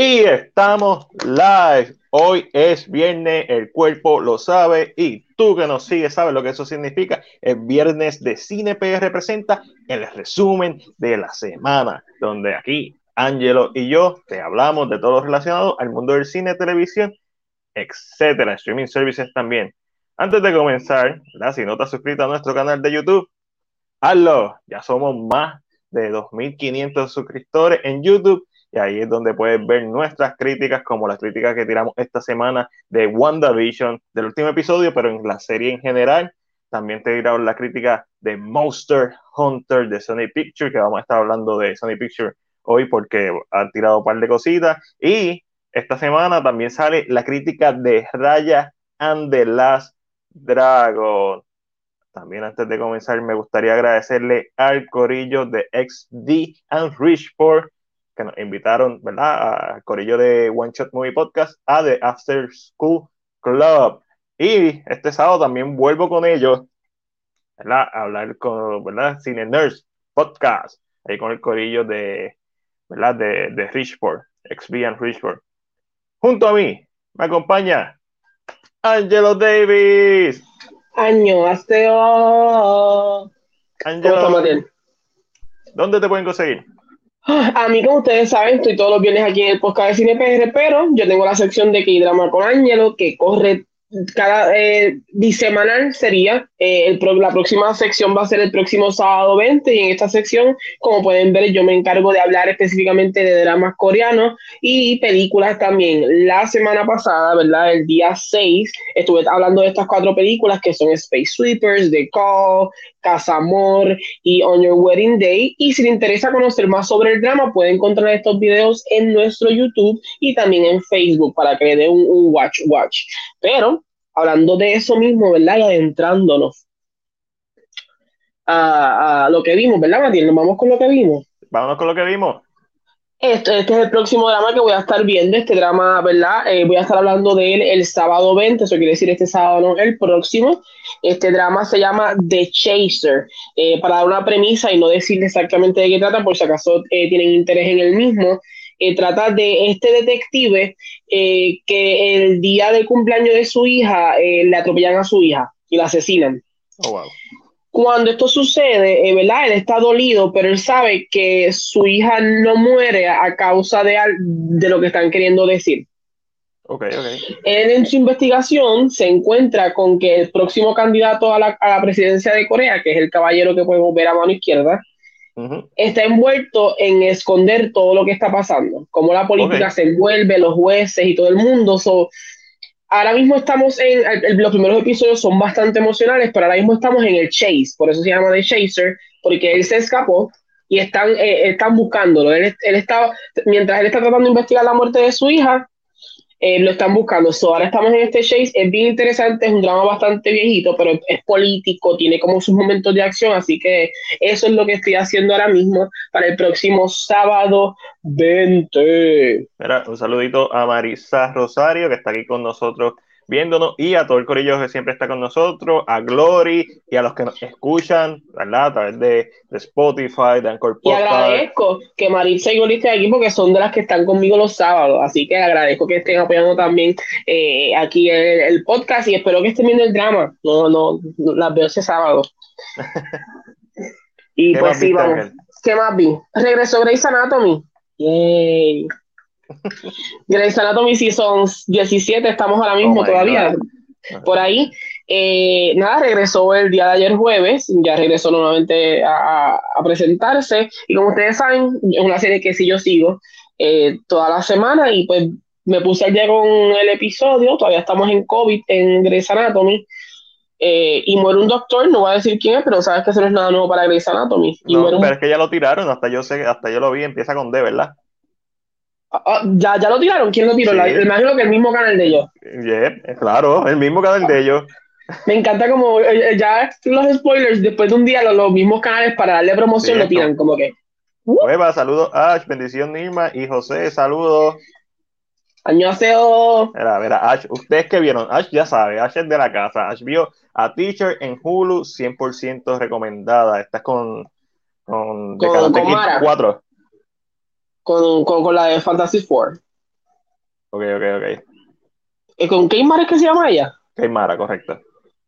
Y estamos live. Hoy es viernes, el cuerpo lo sabe y tú que nos sigues sabes lo que eso significa. El viernes de Cine PR presenta el resumen de la semana, donde aquí Angelo y yo te hablamos de todo lo relacionado al mundo del cine, televisión, etcétera, streaming services también. Antes de comenzar, si no te has suscrito a nuestro canal de YouTube, hazlo. Ya somos más de 2.500 suscriptores en YouTube y ahí es donde puedes ver nuestras críticas, como las críticas que tiramos esta semana de WandaVision, del último episodio, pero en la serie en general. También te tiramos la crítica de Monster Hunter de Sony Pictures, que vamos a estar hablando de Sony Pictures hoy porque han tirado un par de cositas. Y esta semana también sale la crítica de Raya and the Last Dragon. También antes de comenzar me gustaría agradecerle al corillo de XD and Richport que nos invitaron, ¿verdad? Al corillo de One Shot Movie Podcast a The After School Club. Y este sábado también vuelvo con ellos, ¿verdad? A hablar con, ¿verdad? Cine Nurse Podcast, ahí con el corillo de, ¿verdad? De, de Richport, XB and Richport. Junto a mí me acompaña Angelo Davis. Año, Asteo. Angelo, ¿dónde te pueden conseguir? A mí, como ustedes saben, estoy todos los viernes aquí en el podcast de Cine PR, pero yo tengo la sección de K-Drama con Ángelo, que corre cada eh, bisemanal sería. Eh, la próxima sección va a ser el próximo sábado 20 y en esta sección, como pueden ver, yo me encargo de hablar específicamente de dramas coreanos y películas también. La semana pasada, ¿verdad? El día 6, estuve hablando de estas cuatro películas que son Space Sweepers, The Call, Casa Amor y On Your Wedding Day. Y si le interesa conocer más sobre el drama, puede encontrar estos videos en nuestro YouTube y también en Facebook para que le dé un, watch watch. Pero hablando de eso mismo, ¿verdad? Y adentrándonos a, lo que vimos, ¿verdad, Matilde? Vamos con lo que vimos. Vámonos con lo que vimos. Este, este es el próximo drama que voy a estar viendo, este drama, ¿verdad? Eh, voy a estar hablando de él el sábado 20, eso quiere decir este sábado, no, el próximo. Este drama se llama The Chaser. Eh, para dar una premisa y no decir exactamente de qué trata, por si acaso eh, tienen interés en el mismo, trata de este detective que el día del cumpleaños de su hija le atropellan a su hija y la asesinan. Oh, wow cuando esto sucede, eh, ¿verdad? Él está dolido, pero él sabe que su hija no muere a causa de, de lo que están queriendo decir. Okay, okay. Él en su investigación se encuentra con que el próximo candidato a la, a la presidencia de Corea, que es el caballero que podemos ver a mano izquierda, está envuelto en esconder todo lo que está pasando, cómo la política se envuelve, los jueces y todo el mundo. So, ahora mismo estamos en, los primeros episodios son bastante emocionales, pero ahora mismo estamos en el chase, por eso se llama The Chaser, porque él se escapó y están, eh, están buscándolo. Él, él está, mientras él está tratando de investigar la muerte de su hija, eh, lo están buscando. So, ahora estamos en este chase, es bien interesante, es un drama bastante viejito, pero es, político, tiene como sus momentos de acción, así que eso es lo que estoy haciendo ahora mismo para el próximo sábado 20. un saludito a Marisa Rosario, que está aquí con nosotros viéndonos y a todo el corillo que siempre está con nosotros, a Glory y a los que nos escuchan, ¿verdad? A través de, Spotify, de Anchor Y agradezco que Marisa y Glory estén aquí porque son de las que están conmigo los sábados, así que agradezco que estén apoyando también eh, aquí el, el, podcast y espero que estén viendo el drama. No, no, las veo ese sábado. y pues sí, vamos. ¿Qué más vi? Regresó Grey's Anatomy. Yay. Grey's Anatomy Season 17, estamos ahora mismo oh todavía por ahí. Eh, nada, regresó el día de ayer jueves, ya regresó nuevamente a, presentarse. Y como ustedes saben, es una serie que sí yo sigo eh, toda la semana y pues me puse al día con el episodio. Todavía estamos en COVID en Grey's Anatomy. Eh, y muere un doctor, no voy a decir quién es, pero sabes que eso no es nada nuevo para Grey's Anatomy. pero es que ya lo tiraron, hasta yo sé, hasta yo lo vi, empieza con D, ¿verdad? Ah, ah, ¿ya, ¿Ya lo tiraron? ¿Quién lo tiró? Sí. imagino que el mismo canal de ellos. claro, el mismo canal de ellos. Me encanta como eh, eh, ya los spoilers, después de un día los, mismos canales para darle promoción lo tiran, como que. Uh. saludos Ash, bendición Nirma y José, saludos. Añaseo. Mira, mira, Ash, ustedes que vieron, Ash ya sabe, Ash es de la casa. Ash vio a Teacher en Hulu 100% recomendada. Estás con, con, con, con 4 con, con, con, la de Fantasy Four. Ok, ok, ok. ¿Con qué Mara es que se llama ella? Keimara, correcto.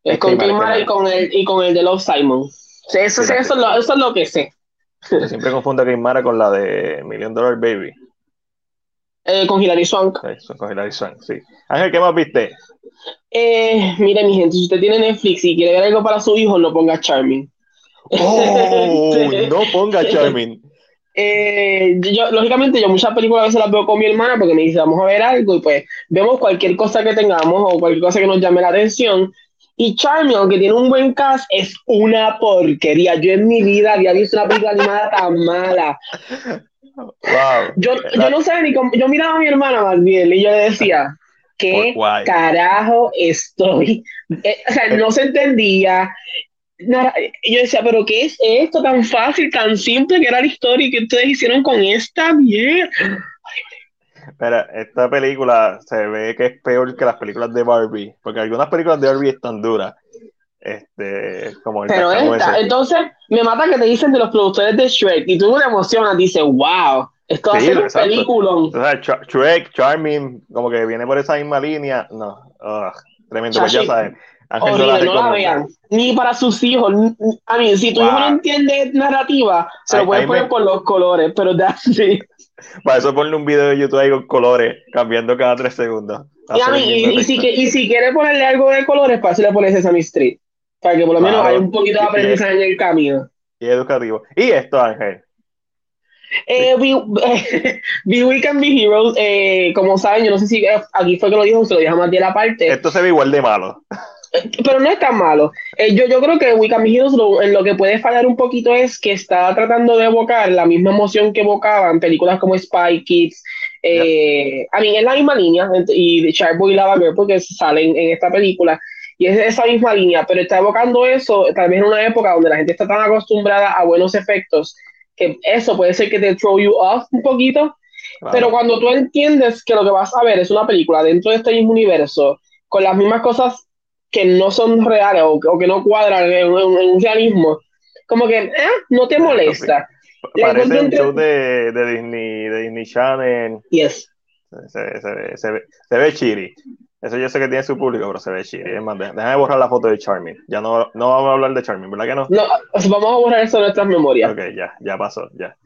Es con Keimara y con el, y con el de Love Simon. eso, eso, es lo, eso, es lo, que sé. Yo siempre confundo a con la de Million Dollar Baby. Eh, con Hilary Swank. Sí, con Hilary Swank, sí. Ángel, ¿qué más viste? Eh, mire, mi gente, si usted tiene Netflix y quiere ver algo para su hijo, no ponga Charming. Oh, no ponga Charming. Eh, yo, lógicamente, yo muchas películas a veces las veo con mi hermana porque me dice, vamos a ver algo, y pues vemos cualquier cosa que tengamos o cualquier cosa que nos llame la atención. Y Charming, aunque tiene un buen cast, es una porquería. Yo en mi vida había visto una película animada tan mala. Wow. Yo, yo no sé ni cómo. Yo miraba a mi hermana más bien y yo le decía, ¿qué carajo estoy? Eh, o sea, no se entendía. Yo decía, pero ¿qué es esto tan fácil, tan simple que era la historia que ustedes hicieron con esta mierda? Pero esta película se ve que es peor que las películas de Barbie, porque algunas películas de Barbie están duras. Este, como el Pero esta, entonces me mata que te dicen de los productores de Shrek y tú te emocionas, dices, wow, esto va a ser un película. O sea, Shrek, Charming, como que viene por esa misma línea, no, tremendo, pues ya saben. Horrible, no la vean. Ni para sus hijos. A mí, si tu hijo no entiende narrativa, se lo puedes poner por los colores, pero that's it. Para eso ponle un video de YouTube ahí con colores, cambiando cada tres segundos. Y, si, y si quiere ponerle algo de colores, para eso le pones Sesame Street. Para que por lo menos haya un poquito de aprendizaje en el camino. Y educativo. ¿Y esto, Ángel? Eh, be, We Can Be Heroes, eh, como saben, yo no sé si eh, aquí fue que lo dijo, se lo dijo más de la parte. Esto se ve igual de malo. Pero no es tan malo. Eh, yo, yo creo que Be Heroes lo, en lo que puede fallar un poquito es que está tratando de evocar la misma emoción que evocaban películas como Spy Kids. a mí es la misma línea, y de Sharkboy y Lava Girl, porque salen en esta película y es esa misma línea, pero está evocando eso tal vez en una época donde la gente está tan acostumbrada a buenos efectos que eso puede ser que te throw you off un poquito, pero cuando tú entiendes que lo que vas a ver es una película dentro de este mismo universo, con las mismas cosas que no son reales o, que no cuadran en, un realismo, como que eh, no te molesta. Parece un show de, de, Disney, de Disney Channel. Yes. Se, se, se, ve, se ve chiri. Eso yo sé que tiene su público, pero se ve chido. Es más, déjame borrar la foto de Charming. Ya no, no vamos a hablar de Charming, ¿verdad que no? No, vamos a borrar eso de nuestras memorias. Ok, ya, ya pasó, ya.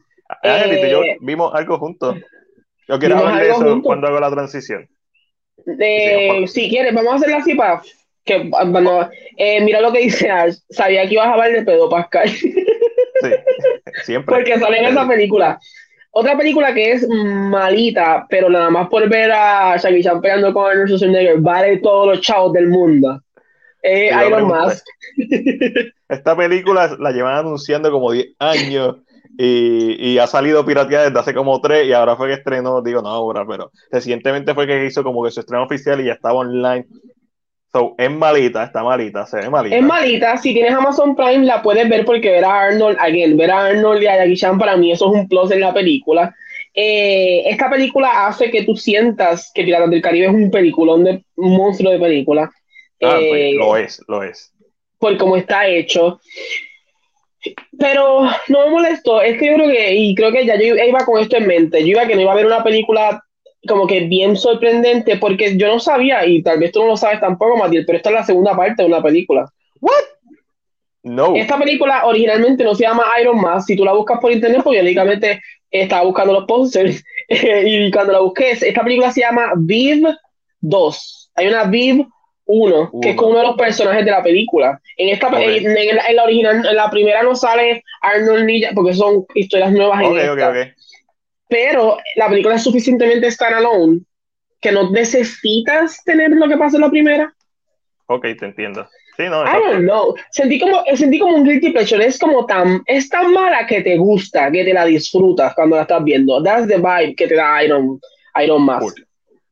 Eh, yo vimos algo juntos. Yo quiero hablar de eso cuando hago la transición. si quieres, vamos a hacerla así para que bueno, eh, mira lo que dice Ash. Sabía que ibas a hablar de Pedro Pascal. sí, siempre. Porque sale en esa película. Otra película que es malita, pero nada más por ver a Jackie Chan pegando con Arnold Schwarzenegger, vale todos los chavos del mundo. Eh, Iron Mask. Esta película la llevan anunciando como 10 años y, y, ha salido pirateada desde hace como 3 y ahora fue que estrenó, digo no ahora, pero recientemente fue que hizo como que su estreno oficial y ya estaba online es malita, está malita, se ve malita. Es malita, si tienes Amazon Prime la puedes ver porque ver a Arnold, again, ver a Arnold y a Jackie Chan para mí eso es un plus en la película. Eh, esta película hace que tú sientas que Piratas del Caribe es un peliculón de un monstruo de película. Ah, pues, eh, lo es, lo es. Por cómo está hecho. Pero no me molesto, es que yo creo que, y creo que ya yo iba con esto en mente, yo iba que no iba a ver una película como que bien sorprendente porque yo no sabía, y tal vez tú no lo sabes tampoco, Matiel, pero esta es la segunda parte de una película. ¿What? No. Esta película originalmente no se llama Iron Man. Si tú la buscas por internet, pues yo lógicamente estaba buscando los posters y cuando la busqué, esta película se llama Viv 2. Hay una Viv 1, que es como uno de los personajes de la película. En esta en, la, original, en la primera no sale Arnold Nilla, porque son historias nuevas. en esta pero la película es suficientemente standalone que no necesitas tener lo que pasa en la primera. Ok, te entiendo. Sí, no, I don't know. Sentí como, sentí como un guilty pleasure. Es como tan, es tan mala que te gusta, que te la disfrutas cuando la estás viendo. That's the vibe que te da Iron, Iron Mask.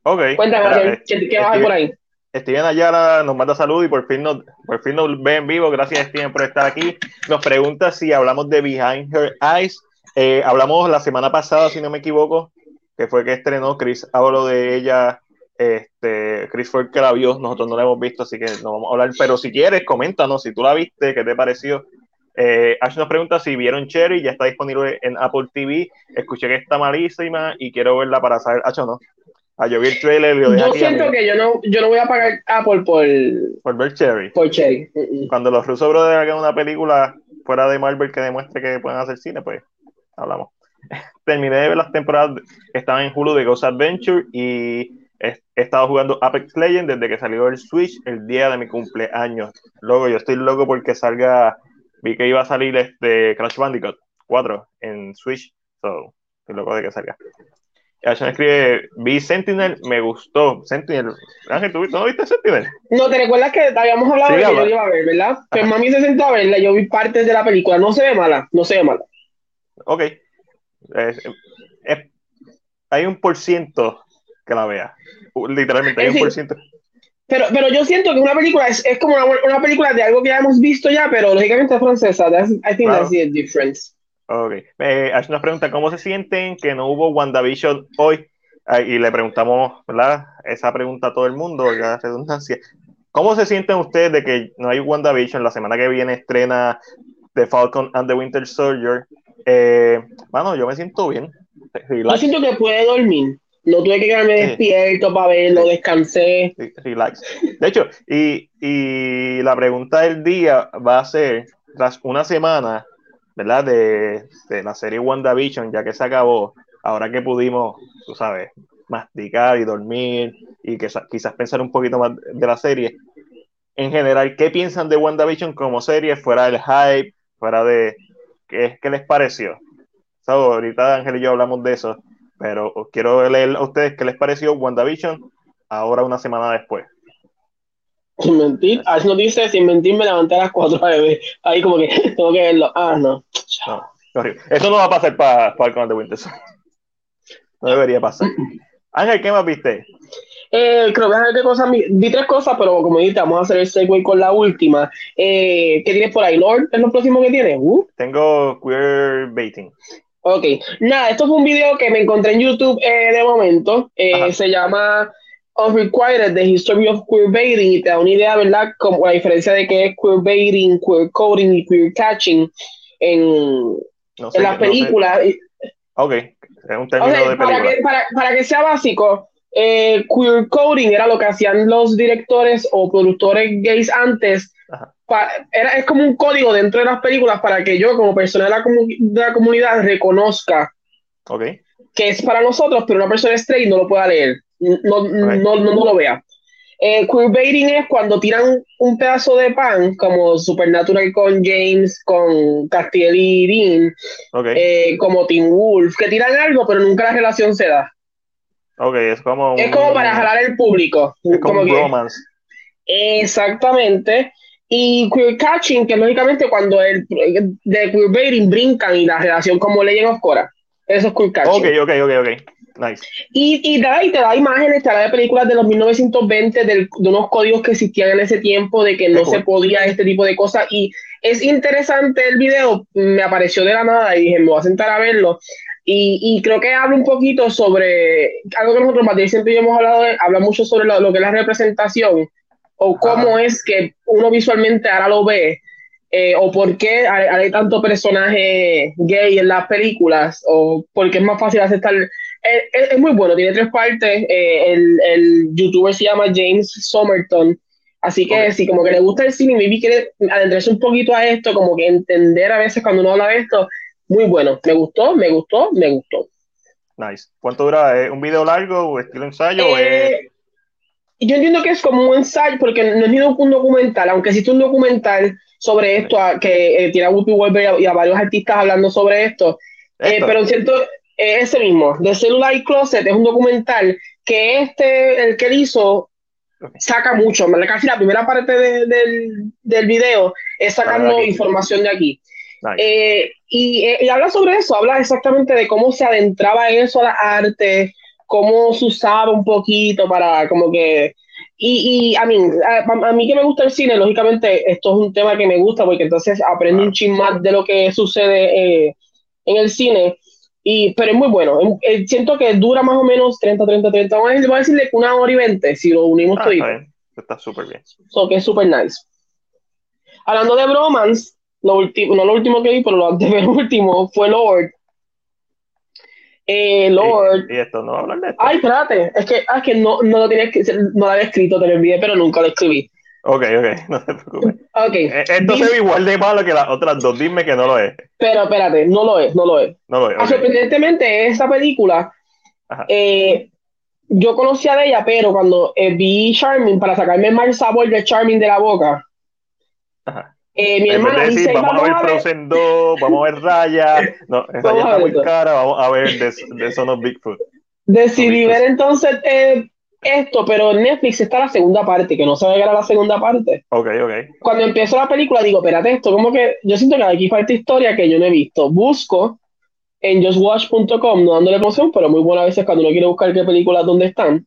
Ok. Cuéntame, ¿qué, qué vas por ahí? Steven Ayala nos manda salud y por fin nos, por fin nos ve en vivo. Gracias, Steven, por estar aquí. Nos pregunta si hablamos de Behind Her Eyes. Eh, hablamos la semana pasada, si no me equivoco, que fue que estrenó Chris. Hablo de ella. Este, Chris fue el que la vio, nosotros no la hemos visto, así que no vamos a hablar. Pero si quieres, coméntanos si tú la viste, qué te pareció. Eh, Ash nos pregunta si vieron Cherry, ya está disponible en Apple TV. Escuché que está malísima y quiero verla para saber. Ash, no. Ah, yo vi el trailer lo Yo siento que yo no, yo no voy a pagar Apple por... Por ver Cherry. Por Cherry. Cuando los rusos brothers hagan una película fuera de Marvel que demuestre que pueden hacer cine, pues hablamos. Terminé de ver las temporadas que estaban en Hulu de Ghost Adventure y he, estado jugando Apex Legends desde que salió el Switch el día de mi cumpleaños. Luego yo estoy loco porque salga, vi que iba a salir este Crash Bandicoot 4 en Switch, so, estoy loco de que salga. Ashton escribe, vi Sentinel, me gustó. Sentinel, Ángel, ¿tú no viste Sentinel? No, ¿te recuerdas que habíamos hablado de que yo iba a ver, verdad? Pues mami se sentó a verla, yo vi partes de la película, no se ve mala, no se ve mala. Ok. hay un por ciento que la vea. Literalmente, hay un por ciento. Pero, pero yo siento que una película es, es como una, una, película de algo que ya hemos visto ya, pero lógicamente es francesa. I think that's the difference. Ok. Eh, Ash nos pregunta cómo se sienten que no hubo WandaVision hoy. Ah, y le preguntamos, ¿verdad? Esa pregunta a todo el mundo, la redundancia. ¿Cómo se sienten ustedes de que no hay WandaVision? La semana que viene estrena The Falcon and the Winter Soldier. Eh, bueno, yo me siento bien. Yo siento que puede dormir. No tuve que quedarme despierto para verlo, descansé. Relax. De hecho, y, y la pregunta del día va a ser, tras una semana, ¿verdad? De, de, la serie WandaVision, ya que se acabó, ahora que pudimos, tú sabes, masticar y dormir y que quizás pensar un poquito más de la serie. En general, ¿qué piensan de WandaVision como serie, fuera del hype, fuera de... ¿Qué, qué les pareció? ahorita Ángel y yo hablamos de eso, pero quiero leer a ustedes qué les pareció WandaVision ahora una semana después. Sin mentir, Ash nos dice, sin mentir me levanté a las 4 de Ahí como que tengo que verlo. Ah, no. Eso no va a pasar para Falcon de Winter No debería pasar. Ángel, ¿qué más viste? Eh, creo que qué cosas vi tres cosas, pero como dijiste, vamos a hacer el segue con la última. Eh, ¿Qué tienes por ahí, Lord? ¿Es lo próximo que tienes? Uh. Tengo queer baiting. Ok, nada, esto fue un video que me encontré en YouTube eh, de momento. Se llama Unrequited, The History of Queerbaiting, y te da una idea, ¿verdad? Como la diferencia de qué es queerbaiting, queer coding y queer catching en, en las películas. ok, es un término de para que, para, para, que sea básico, eh, queer coding era lo que hacían los directores o productores gays antes. era, es como un código dentro de las películas para que yo, como persona de la, de la comunidad, reconozca okay. que es para nosotros, pero una persona straight no lo pueda leer no, no, no, lo vea. Eh, queerbaiting es cuando tiran un pedazo de pan, como Supernatural con James, con Castiel y Dean, eh, como Teen Wolf, que tiran algo, pero nunca la relación se da. Ok, es como. Es como para jalar el público. Es como, un romance. Exactamente. Y queer catching, que lógicamente cuando el de queerbaiting brincan y la relación como Legend of Korra. Eso es queer catching. Ok, ok, ok, ok. Y, y, da, y te da imágenes, te da de películas de los 1920, de unos códigos que existían en ese tiempo, de que no se podía este tipo de cosas. Y es interesante el video, me apareció de la nada y dije, me voy a sentar a verlo. Y, y creo que habla un poquito sobre algo que nosotros, Matías, siempre hemos hablado, de, habla mucho sobre lo, que es la representación o cómo es que uno visualmente ahora lo ve. Eh, o por qué hay, tanto personaje gay en las películas, o porque es más fácil aceptar es, muy bueno, tiene tres partes. Eh, el, el, youtuber se llama James Somerton. Así que si como que le gusta el cine y quiere adentrarse un poquito a esto, como que entender a veces cuando uno habla de esto, muy bueno. Me gustó, me gustó, me gustó. Nice. ¿Cuánto dura? ¿Un video largo o estilo ensayo? Eh, yo entiendo que es como un ensayo, porque no es ni un documental, aunque existe un documental sobre esto, que eh, tiene a Whoopi Wolver y a, varios artistas hablando sobre esto. esto. pero siento, ese mismo, The Cellular Closet, es un documental que este, el que él hizo, saca mucho. Casi la primera parte del, del video es sacando información de aquí. Eh, y, y, habla sobre eso, habla exactamente de cómo se adentraba en eso a la arte, cómo se usaba un poquito para como que... Y, y a, mí, a, mí que me gusta el cine, lógicamente esto es un tema que me gusta porque entonces aprendo un chin más de lo que sucede eh, en el cine. Y, pero es muy bueno. Eh, siento que dura más o menos 30, 30, 30. Voy a decirle que una hora y 20 si lo unimos ah, todo. Está súper bien. So, que es súper nice. Hablando de bromance, lo último, no lo último que vi, pero lo antes último fue Lord. Eh, Lord. Y, esto no va a hablar de esto. Ay, espérate. Es que, ah, es que no, no, lo tenía, no lo había escrito, te lo envié, pero nunca lo escribí. Ok, ok, no te preocupes. Okay. Eh, esto se ve igual de malo que las otras dos. Dime que no lo es. Pero espérate, no lo es, no lo es. No lo es. Okay. Sorprendentemente, esta película, eh, yo conocía de ella, pero cuando eh, vi Charming, para sacarme el mal sabor de Charming de la boca, Ajá. Eh, mi hermana decir, dice, vamos, a ver Frozen 2, vamos a ver Raya. No, esa ya está muy cara, vamos a ver The, The Son of Bigfoot. Decidí ver entonces eh, esto, pero en Netflix está la segunda parte, que no sabía que era la segunda parte. Ok, ok. Cuando empiezo la película digo, espérate, esto como que yo siento que aquí falta historia que yo no he visto. Busco en justwatch.com, no dándole emoción, pero muy buena a veces cuando uno quiere buscar qué películas dónde están.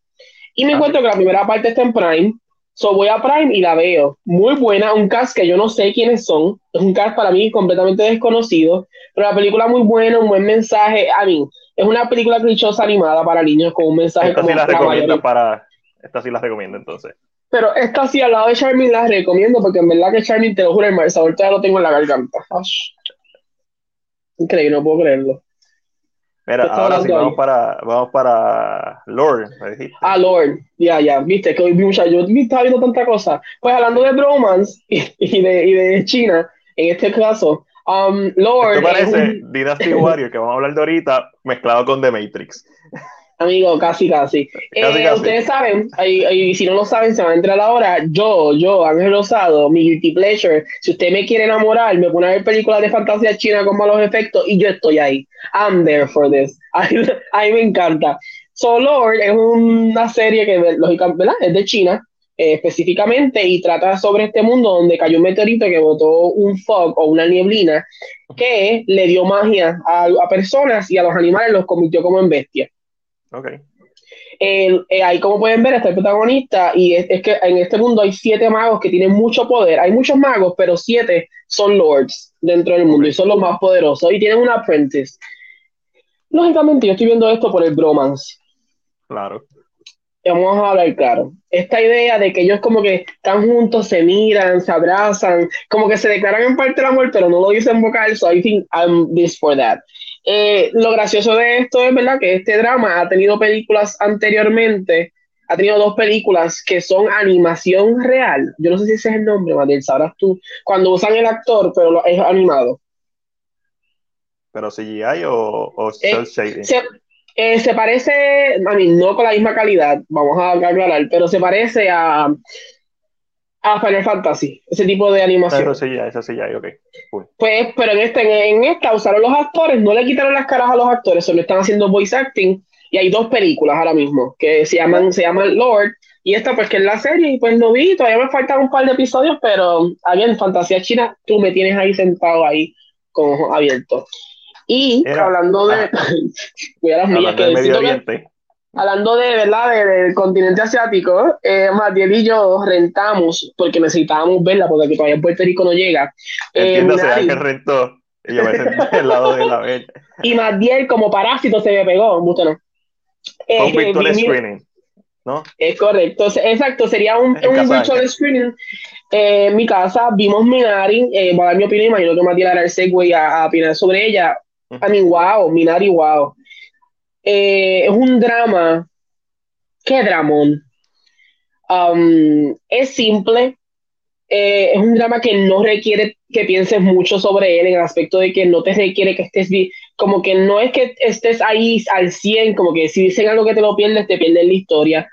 Y me encuentro que la primera parte está en Prime, So voy a Prime y la veo. Muy buena, un cast que yo no sé quiénes son. Es un cast para mí completamente desconocido. Pero la película muy buena, un buen mensaje. A mí, es una película clichosa animada para niños con un mensaje esta sí la recomiendo para Esta sí la recomiendo entonces. Pero esta sí, al lado de Charmin la recomiendo porque en verdad que Charmin, te lo juro, el sabor ya lo tengo en la garganta. Increíble, no puedo creerlo. Mira, ahora sí vamos para, vamos para Lord. Ah, Lord, ya, ya, viste que hoy vi mucha, yo estaba viendo tanta cosa. Pues hablando de bromance y, de, y de China, en este caso, um, Lord. ¿Te parece un... Dynasty Warrior, que vamos a hablar de ahorita, mezclado con The Matrix? Amigo, casi, casi. casi, eh, casi. Ustedes saben, y, si no lo saben, se van a entrar ahora. Yo, yo, Ángel Rosado, mi guilty pleasure. Si usted me quiere enamorar, me pone a ver películas de fantasía china con malos efectos y yo estoy ahí. I'm there for this. A mí, me encanta. So Lord es una serie que, lógicamente. Es de China. Eh, específicamente y trata sobre este mundo donde cayó un meteorito que botó un fog o una nieblina que le dio magia a, a personas y a los animales los convirtió como en bestias. Okay. Eh, eh, ahí como pueden ver está el protagonista y es, es, que en este mundo hay siete magos que tienen mucho poder. Hay muchos magos, pero siete son lords dentro del mundo okay. y son los más poderosos y tienen un apprentice. Lógicamente yo estoy viendo esto por el bromance. Claro. Vamos a hablar claro. Esta idea de que ellos como que están juntos, se miran, se abrazan, como que se declaran en parte el amor, pero no lo dicen vocal, so I think I'm this for that. Eh, lo gracioso de esto es, ¿verdad? Que este drama ha tenido películas anteriormente, ha tenido dos películas que son animación real. Yo no sé si ese es el nombre, Matiel, sabrás tú. Cuando usan el actor, pero lo, es animado. ¿Pero CGI o, o eh, shading? Se, eh, se parece, a mí, no con la misma calidad, vamos a aclarar, pero se parece a, a Final Fantasy, ese tipo de animación. Eso sí, ya, eso sí, ya, ok. Cool. Pues, pero en, este, en esta usaron los actores, no le quitaron las caras a los actores, solo están haciendo voice acting, y hay dos películas ahora mismo, que se llaman, se llaman Lord, y esta pues que es la serie, y pues no vi, todavía me faltan un par de episodios, pero, bien, Fantasía China, tú me tienes ahí sentado ahí, con ojos abiertos. Y Era, hablando de... Ah, voy a las que Medio Oriente. Hablando de verdad de, del continente asiático, eh, Matiel y yo rentamos, porque necesitábamos verla, porque aquí todavía en Puerto Rico no llega. Eh, que rentó. Y yo me senté al lado de la bella. Y Matiel, como parásito, se me pegó. Mucho no. Eh, un virtual screening, ¿no? Es correcto. Exacto, sería un, un virtual screening. Eh, en mi casa vimos Minari, eh, voy a dar mi opinión, imagino que Matiel hará el segue a, a opinar sobre ella. Uh -huh. I mean, wow, Minari, wow. Eh, es un drama. ¿Qué dramón? Um, es simple. Eh, es un drama que no requiere que pienses mucho sobre él en el aspecto de que no te requiere que estés como que no es que estés ahí al 100, como que si dicen algo que te lo pierdes, te pierdes la historia.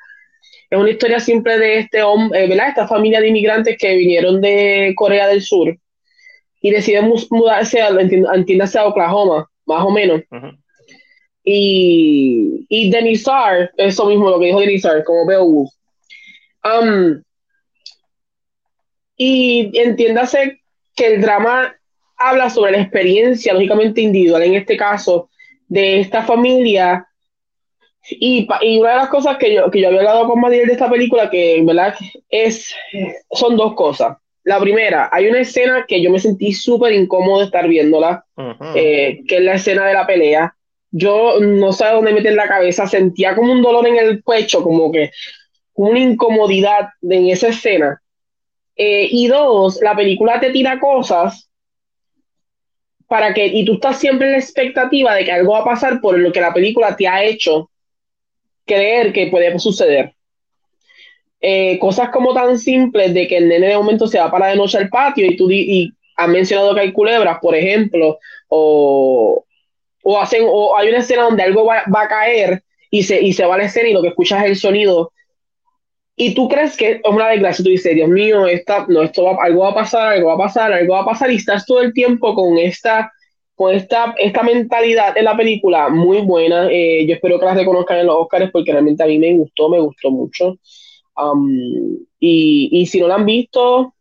Es una historia simple de este hombre, eh, ¿verdad? Esta familia de inmigrantes que vinieron de Corea del Sur y deciden mudarse a, entiéndase a Oklahoma, más o menos. Uh. Y, y Denizar, eso mismo lo que dijo Denizar, como Beowulf. Um, y entiéndase que el drama habla sobre la experiencia, lógicamente individual, en este caso, de esta familia. Y, y una de las cosas que yo, que yo había hablado con Madiel de esta película, que en verdad es, son dos cosas. La primera, hay una escena que yo me sentí súper incómodo de estar viéndola, uh -huh. eh, que es la escena de la pelea yo no sé dónde meter la cabeza, sentía como un dolor en el pecho, como que una incomodidad en esa escena. Eh, y dos, la película te tira cosas para que, y tú estás siempre en la expectativa de que algo va a pasar por lo que la película te ha hecho creer que puede suceder. Eh, cosas como tan simples de que el nene de momento se va para de noche al patio y tú y mencionado que hay culebras, por ejemplo, o, o hacen, o hay una escena donde algo va, va, a caer y se, y se va a la escena y lo que escuchas es el sonido. Y tú crees que es una desgracia, tú dices, Dios mío, esta, no, esto va, algo va a pasar, algo va a pasar, algo va a pasar, y estás todo el tiempo con esta, con esta, esta mentalidad en la película muy buena. Eh, yo espero que la reconozcan en los Oscars porque realmente a mí me gustó, me gustó mucho. Um, y, y, si no la han visto,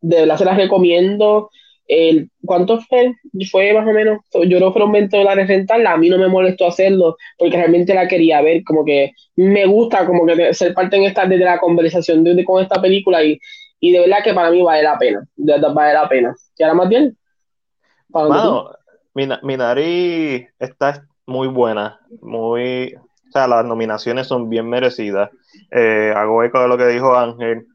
de verdad se las recomiendo. El, ¿Cuánto fue? Fue más o menos, yo creo que fueron 20 dólares rentarla, a mí no me molestó hacerlo porque realmente la quería ver, como que me gusta como que ser parte en esta, de la conversación de, con esta película y, y de verdad que para mí vale la pena, de verdad vale la pena. ¿Y ahora más bien? Minari está muy buena, muy, o sea, las nominaciones son bien merecidas. Eh, hago eco de lo que dijo Ángel.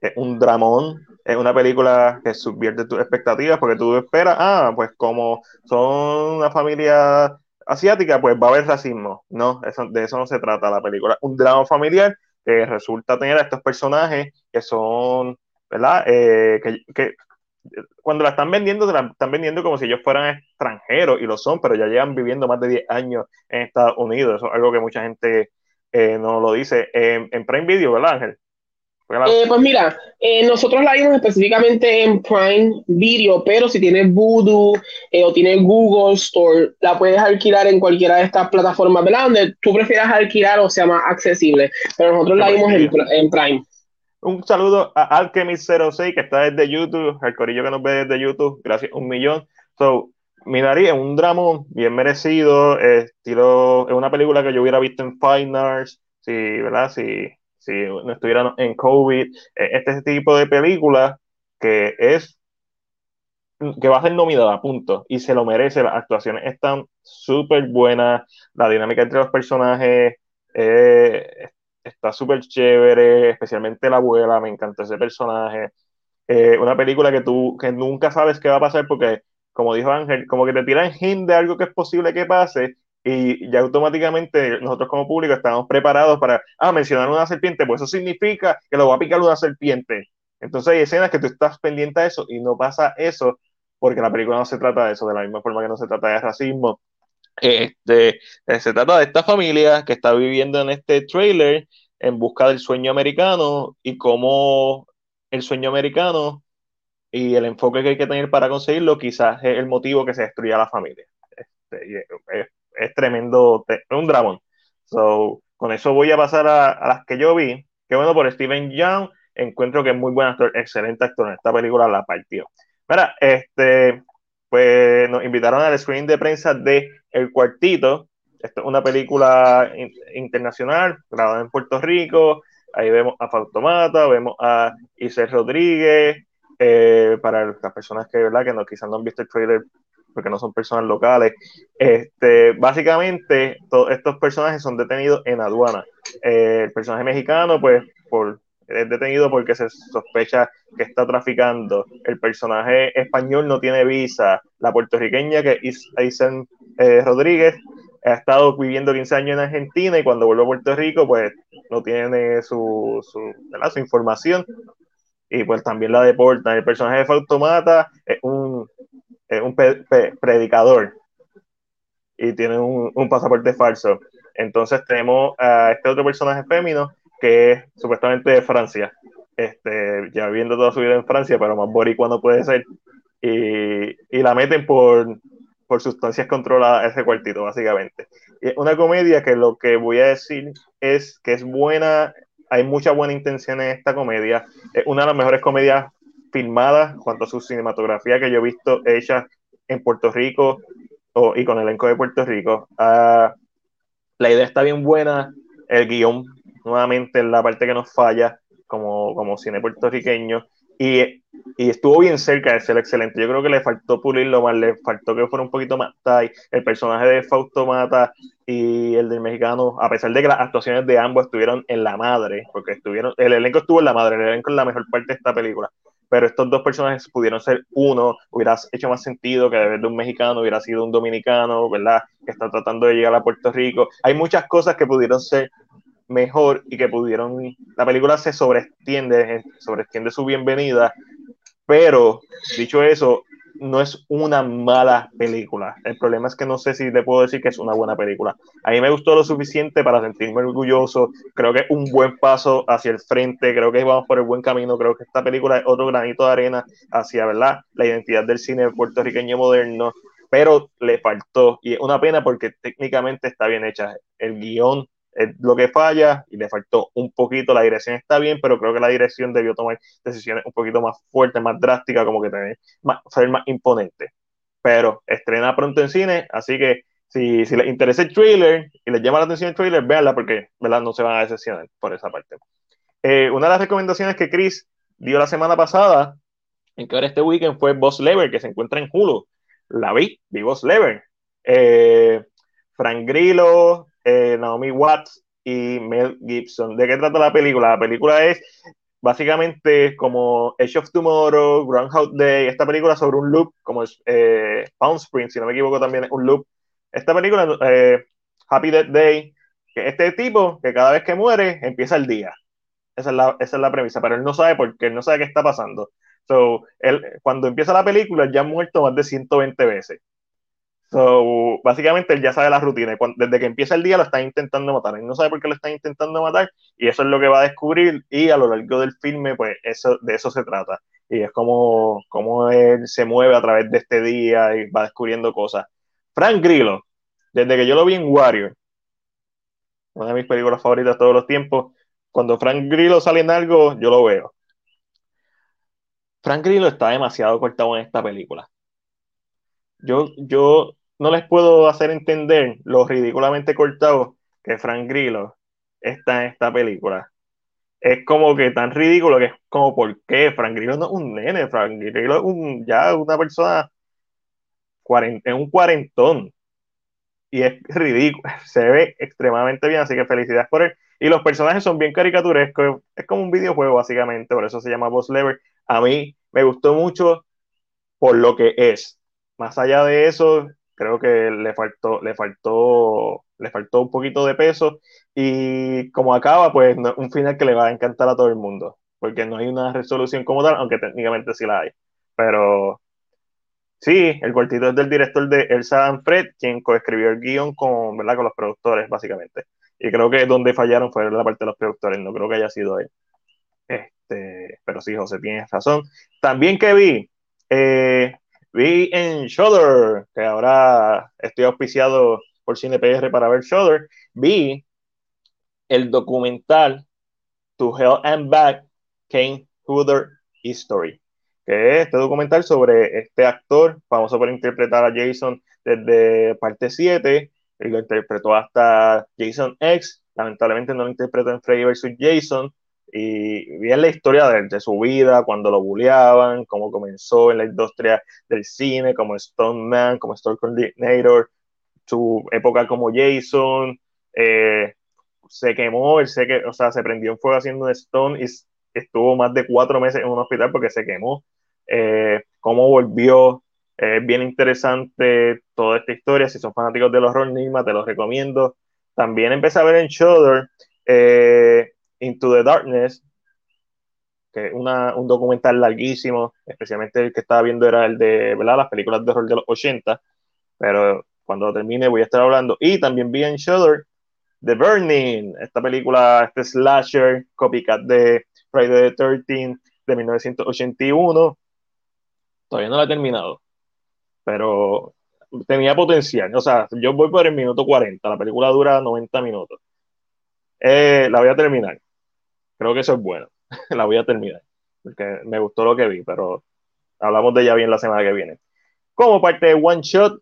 Es un dramón, es una película que subvierte tus expectativas porque tú esperas, ah, pues como son una familia asiática, pues va a haber racismo. No, eso, de eso no se trata la película. Un drama familiar que resulta tener a estos personajes que son, ¿verdad? Eh, que, que, cuando la están vendiendo, la están vendiendo como si ellos fueran extranjeros y lo son, pero ya llevan viviendo más de 10 años en Estados Unidos. Eso es algo que mucha gente eh, no lo dice. En, en Prime Video, ¿verdad, Ángel? Eh, pues mira, eh, nosotros la vimos específicamente en Prime Video, pero si tienes Voodoo eh, o tienes Google Store, la puedes alquilar en cualquiera de estas plataformas, ¿verdad? Donde tú prefieras alquilar o sea más accesible. Pero nosotros la vimos en, en, Prime. Un saludo a Alchemist06 que está desde YouTube, al corillo que nos ve desde YouTube, gracias un millón. So, Minari es un drama bien merecido, estilo, es una película que yo hubiera visto en Fine Arts, sí, ¿verdad? Sí si no estuvieran en COVID, eh, este tipo de película que es que va a ser nominada, punto, y se lo merece, las actuaciones están súper buenas, la dinámica entre los personajes eh, está súper chévere, especialmente la abuela, me encanta ese personaje, eh, una película que tú que nunca sabes qué va a pasar porque, como dijo Ángel, como que te tiran hint de algo que es posible que pase, y ya automáticamente nosotros como público estamos preparados para, ah, mencionar una serpiente, pues eso significa que lo va a picar una serpiente. Entonces hay escenas que tú estás pendiente a eso y no pasa eso porque la película no se trata de eso, de la misma forma que no se trata de racismo. Este, se trata de esta familia que está viviendo en este trailer en busca del sueño americano y cómo el sueño americano y el enfoque que hay que tener para conseguirlo quizás es el motivo que se destruya la familia. Este, es tremendo, un dragón. So, con eso voy a pasar a, las que yo vi. Qué bueno por Steven Young. Encuentro que es muy buen actor, excelente actor en esta película, la partió. Mira, este, pues nos invitaron al screening de prensa de El Cuartito. Esto es una película internacional, grabada en Puerto Rico. Ahí vemos a Fautomata, vemos a Isel Rodríguez. Eh, para las personas que, ¿verdad? que no, quizás no han visto el trailer, porque no son personas locales. Este, básicamente, todos estos personajes son detenidos en aduana. Eh, el personaje mexicano, pues, por, es detenido porque se sospecha que está traficando. El personaje español no tiene visa. La puertorriqueña, que es Aisen eh, Rodríguez, ha estado viviendo 15 años en Argentina y cuando vuelve a Puerto Rico, pues no tiene su, su, su información y pues también la deportan. El personaje de Fautomata es un un predicador y tiene un, pasaporte falso. Entonces tenemos a este otro personaje fémino que es supuestamente de Francia, este, ya viviendo toda su vida en Francia, pero más boricua no puede ser. Y, y la meten por, por sustancias controladas ese cuartito, básicamente. Es una comedia que lo que voy a decir es que es buena, hay mucha buena intención en esta comedia. Es una de las mejores comedias filmada cuanto a su cinematografía que yo he visto hecha en Puerto Rico o, y con el elenco de Puerto Rico. Uh, la idea está bien buena, el guion nuevamente es la parte que nos falla como, como cine puertorriqueño y, y, estuvo bien cerca de ser excelente. Yo creo que le faltó pulirlo más, le faltó que fuera un poquito más tight. El personaje de Fausto Mata y el del mexicano, a pesar de que las actuaciones de ambos estuvieron en la madre, porque estuvieron, el elenco estuvo en la madre, el elenco es la mejor parte de esta película pero estos dos personajes pudieron ser uno, hubiera hecho más sentido que de un mexicano hubiera sido un dominicano, ¿verdad? Que está tratando de llegar a Puerto Rico. Hay muchas cosas que pudieron ser mejor y que pudieron, la película se sobreextiende, sobreextiende su bienvenida, pero dicho eso, no es una mala película. El problema es que no sé si le puedo decir que es una buena película. A mí me gustó lo suficiente para sentirme orgulloso. Creo que es un buen paso hacia el frente. Creo que vamos por el buen camino. Creo que esta película es otro granito de arena hacia ¿verdad? la identidad del cine puertorriqueño moderno. Pero le faltó. Y es una pena porque técnicamente está bien hecha. El guion es lo que falla y le faltó un poquito. La dirección está bien, pero creo que la dirección debió tomar decisiones un poquito más fuertes, más drásticas, como que tener más, ser más imponente. Pero estrena pronto en cine, así que si, si les interesa el trailer y les llama la atención el trailer, véanla porque ¿verdad? no se van a decepcionar por esa parte. Eh, una de las recomendaciones que Chris dio la semana pasada, en que ahora este weekend, fue Boss Lever, que se encuentra en Hulu. La vi, vi Boss Lever. Eh, Frank Grillo, eh, Naomi Watts y Mel Gibson. ¿De qué trata la película? La película es básicamente como Edge of Tomorrow, Groundhog Day, esta película sobre un loop, como es eh, Palm Springs, si no me equivoco también es un loop. Esta película, eh, Happy Death Day, que este tipo que cada vez que muere empieza el día. Esa es, la, esa premisa, pero él no sabe por qué, él no sabe qué está pasando. So, él, cuando empieza la película, ya ha muerto más de 120 veces. So, básicamente él ya sabe la rutina. Desde que empieza el día lo están intentando matar. Él no sabe por qué lo están intentando matar y eso es lo que va a descubrir y a lo largo del filme, pues eso, de eso se trata. Y es como, como él se mueve a través de este día y va descubriendo cosas. Frank Grillo, desde que yo lo vi en Warrior, una de mis películas favoritas todos los tiempos, cuando Frank Grillo sale en algo, yo lo veo. Frank Grillo está demasiado cortado en esta película. Yo, yo no les puedo hacer entender lo ridículamente cortado que Frank Grillo está en esta película. Es como que tan ridículo que es como, ¿por qué? Frank Grillo no es un nene, Frank Grillo es un, ya una persona, es un cuarentón. Y es ridículo, se ve extremadamente bien, así que felicidades por él. Y los personajes son bien caricaturescos, es como un videojuego básicamente, por eso se llama Boss Lever. A mí me gustó mucho por lo que es. Más allá de eso, creo que le faltó, le faltó, le faltó un poquito de peso y como acaba, pues un final que le va a encantar a todo el mundo, porque no hay una resolución como tal, aunque técnicamente sí la hay. Pero sí, el cuartito es del director de Elsa Danfred, quien coescribió el guion con, ¿verdad? con los productores, básicamente. Y creo que donde fallaron fue la parte de los productores, no creo que haya sido él. Este, pero sí, José, tienes razón. También que vi, eh, Vi en Shudder, que ahora estoy auspiciado por CinePR para ver Shudder, vi el documental To Hell and Back, Kane Hooder History, que es este documental sobre este actor famoso por interpretar a Jason desde parte 7, y lo interpretó hasta Jason X, lamentablemente no lo interpretó en Freddy vs. Jason, y vi la historia de, su vida, cuando lo bulleaban, cómo comenzó en la industria del cine, como Stone Man, como Story Coordinator, su época como Jason, eh, se quemó, él se, que, o sea, se prendió en fuego haciendo Stone y estuvo más de cuatro meses en un hospital porque se quemó. Eh, cómo volvió, es bien interesante toda esta historia. Si son fanáticos del horror Nigma, te los recomiendo. También empecé a ver en Shudder eh, Into the Darkness, que es un documental larguísimo, especialmente el que estaba viendo era el de ¿verdad? las películas de horror de los 80, pero cuando termine voy a estar hablando. Y también vi en Shudder The Burning, esta película, este slasher, copycat de Friday the 13 de 1981. Todavía no la he terminado, pero tenía potencial. O sea, yo voy por el minuto 40, la película dura 90 minutos. Eh, la voy a terminar. Creo que eso es bueno. la voy a terminar. Porque me gustó lo que vi, pero hablamos de ella bien la semana que viene. Como parte de One Shot,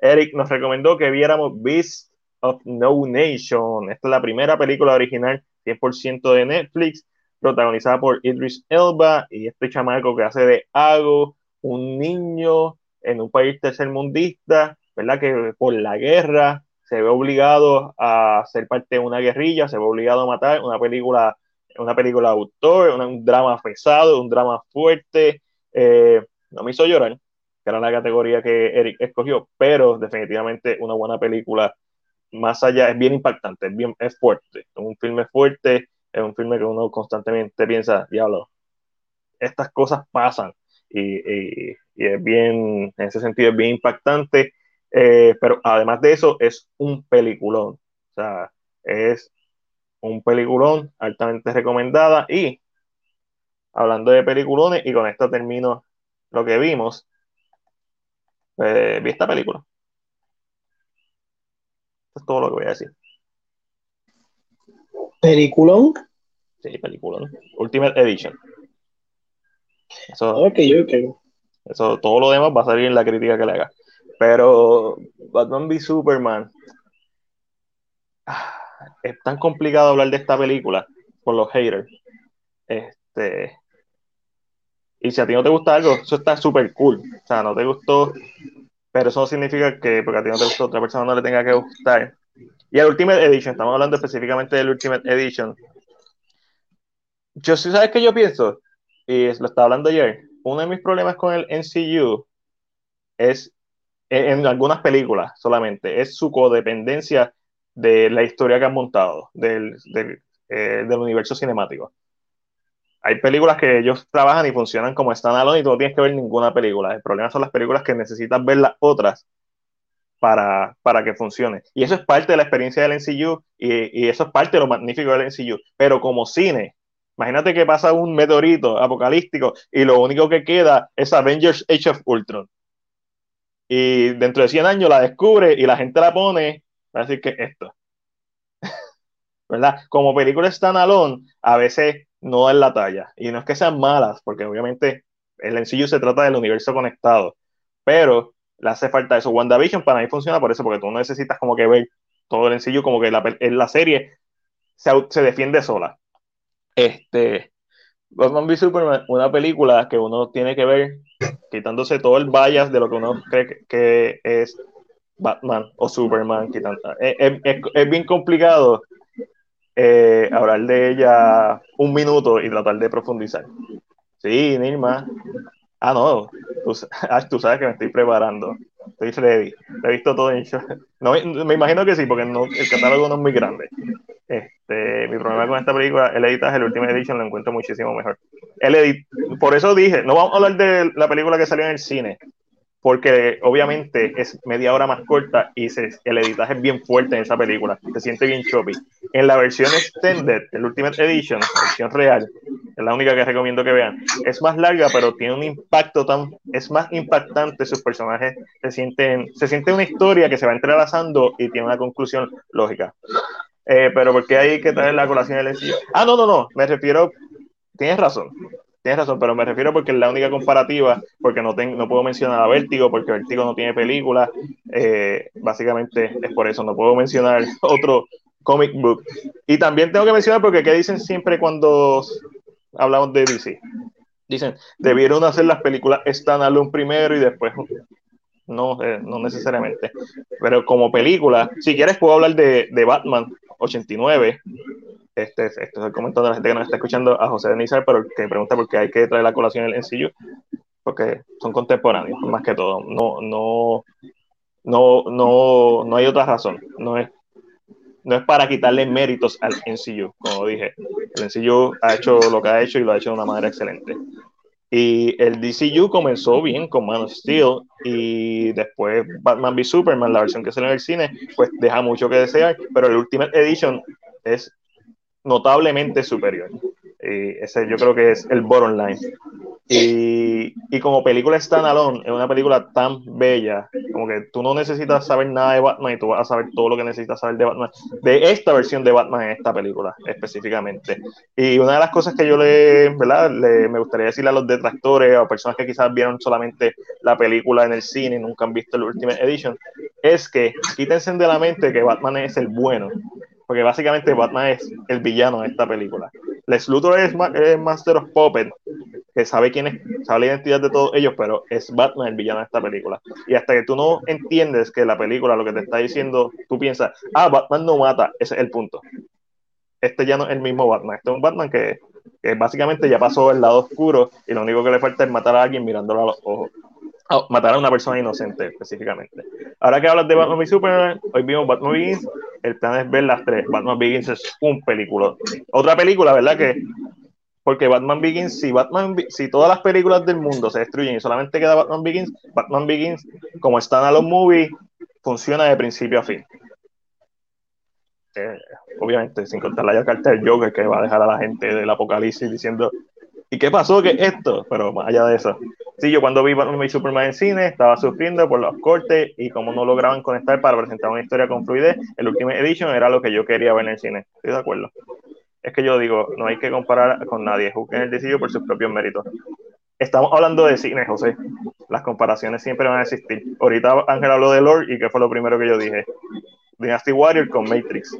Eric nos recomendó que viéramos Beast of No Nation. Esta es la primera película original 100% de Netflix, protagonizada por Idris Elba y este chamaco que hace de Ago, un niño en un país tercermundista, ¿verdad? Que por la guerra se ve obligado a ser parte de una guerrilla, se ve obligado a matar, una película una película autor, un drama pesado, un drama fuerte. Eh, no me hizo llorar, que era la categoría que Eric escogió, pero definitivamente una buena película. Más allá, es bien impactante, es, bien, es fuerte. Un filme fuerte, es un filme que uno constantemente piensa, diablo, estas cosas pasan. Y, es bien, en ese sentido, es bien impactante. Eh, pero además de eso, es un peliculón. O sea, es un peliculón altamente recomendada. Y hablando de peliculones, y con esto termino lo que vimos, eh, vi esta película. Eso es todo lo que voy a decir. ¿Peliculón? Sí, peliculón. Ultimate Edition. Eso, eso, todo lo demás va a salir en la crítica que le haga. Pero Batman v Superman. Ah, es tan complicado hablar de esta película por los haters. Este. Y si a ti no te gusta algo, eso está súper cool. O sea, no te gustó, pero eso no significa que porque a ti no te gustó, otra persona no le tenga que gustar. Y el Ultimate Edition, estamos hablando específicamente del Ultimate Edition. Yo sí, ¿sabes qué yo pienso? Y lo estaba hablando ayer. Uno de mis problemas con el NCU es, en, algunas películas solamente, es su codependencia de la historia que han montado, del, eh, del universo cinemático hay películas que ellos trabajan y funcionan como standalone y tú no tienes que ver ninguna película. El problema son las películas que necesitas ver las otras para, para que funcione. Y eso es parte de la experiencia del NCU y, y, eso es parte de lo magnífico del NCU. Pero como cine, imagínate que pasa un meteorito apocalíptico y lo único que queda es Avengers Age of Ultron. Y dentro de 100 años la descubre y la gente la pone, va a decir que esto. ¿Verdad? Como película standalone, a veces no es la talla. Y no es que sean malas, porque obviamente el sencillo se trata del universo conectado, pero le hace falta eso. WandaVision para mí funciona por eso, porque tú necesitas como que ver todo el sencillo, como que la, la serie se, se, defiende sola. Este, Batman v Superman, una película que uno tiene que ver quitándose todo el bias de lo que uno cree que, es Batman o Superman. Quitando, es, es bien complicado eh, hablar de ella un minuto y tratar de profundizar. Sí, Nirma. Ah, no, tú, tú, sabes que me estoy preparando. Estoy ready. He visto todo en show. No, me imagino que sí, porque no, el catálogo no es muy grande. Este, mi problema con esta película, el editaje, el último edition lo encuentro muchísimo mejor. El edit, por eso dije, no vamos a hablar de la película que salió en el cine, porque obviamente es media hora más corta y se, el editaje es bien fuerte en esa película, se siente bien choppy. En la versión extended, el Ultimate Edition, versión real, es la única que recomiendo que vean, es más larga, pero tiene un impacto tan, es más impactante, sus personajes se sienten, se siente una historia que se va entrelazando y tiene una conclusión lógica. Eh, pero ¿por qué hay que traer la colación del? Ah, no, no, no, me refiero, tienes razón, Tienes razón, pero me refiero porque es la única comparativa, porque no, no puedo mencionar a Vértigo, porque Vértigo no tiene película. Eh, básicamente es por eso, no puedo mencionar otro comic book. Y también tengo que mencionar porque ¿qué dicen siempre cuando hablamos de DC? Dicen, debieron hacer las películas standalone primero y después no, eh, no necesariamente. Pero como película, si quieres puedo hablar de, de Batman 89, este, este es el comentario de la gente que nos está escuchando a José Denizar, pero que pregunta por qué hay que traer la colación en el NCU, porque son contemporáneos, más que todo. No, no, no, no, no hay otra razón. No es, no es para quitarle méritos al NCU, como dije. El NCU ha hecho lo que ha hecho y lo ha hecho de una manera excelente. Y el DCU comenzó bien con Man of Steel y después Batman v Superman, la versión que salió en el cine, pues deja mucho que desear, pero el Ultimate Edition es notablemente superior. Y ese yo creo que es el bottom line. Y, y como película standalone, es una película tan bella, como que tú no necesitas saber nada de Batman y tú vas a saber todo lo que necesitas saber de Batman, de esta versión de Batman en esta película específicamente. Y una de las cosas que yo le, ¿verdad? Le, me gustaría decirle a los detractores o personas que quizás vieron solamente la película en el cine y nunca han visto el Ultimate Edition, es que quítense de la mente que Batman es el bueno porque básicamente Batman es el villano de esta película. Lex Luthor es, Master of Puppet, que sabe quién es, sabe la identidad de todos ellos, pero es Batman el villano de esta película. Y hasta que tú no entiendes que la película lo que te está diciendo, tú piensas, ah, Batman no mata, ese es el punto. este ya no es el mismo Batman, este es un Batman que, básicamente ya pasó el lado oscuro y lo único que le falta es matar a alguien mirándolo a los ojos. Oh, matar a una persona inocente específicamente. Ahora que hablas de Batman y Superman, hoy vimos Batman Begins, el plan es ver las tres. Batman Begins es un película. Otra película, ¿verdad? Que porque Batman Begins, si Batman, si todas las películas del mundo se destruyen y solamente queda Batman Begins, Batman Begins, como están a los movies, funciona de principio a fin. Eh, obviamente, sin contar la carta del Joker que va a dejar a la gente del apocalipsis diciendo ¿y qué pasó? ¿Qué es esto? Pero más allá de eso. Sí, yo cuando vi Batman y Superman en cine estaba sufriendo por los cortes y como no lograban conectar para presentar una historia con fluidez, el último Edition era lo que yo quería ver en el cine. Estoy de acuerdo. Es que yo digo, no hay que comparar con nadie. Juzguen el decidido por sus propios méritos. Estamos hablando de cine, José. Las comparaciones siempre van a existir. Ahorita Ángel habló de Lord y que fue lo primero que yo dije. Dynasty Warrior con Matrix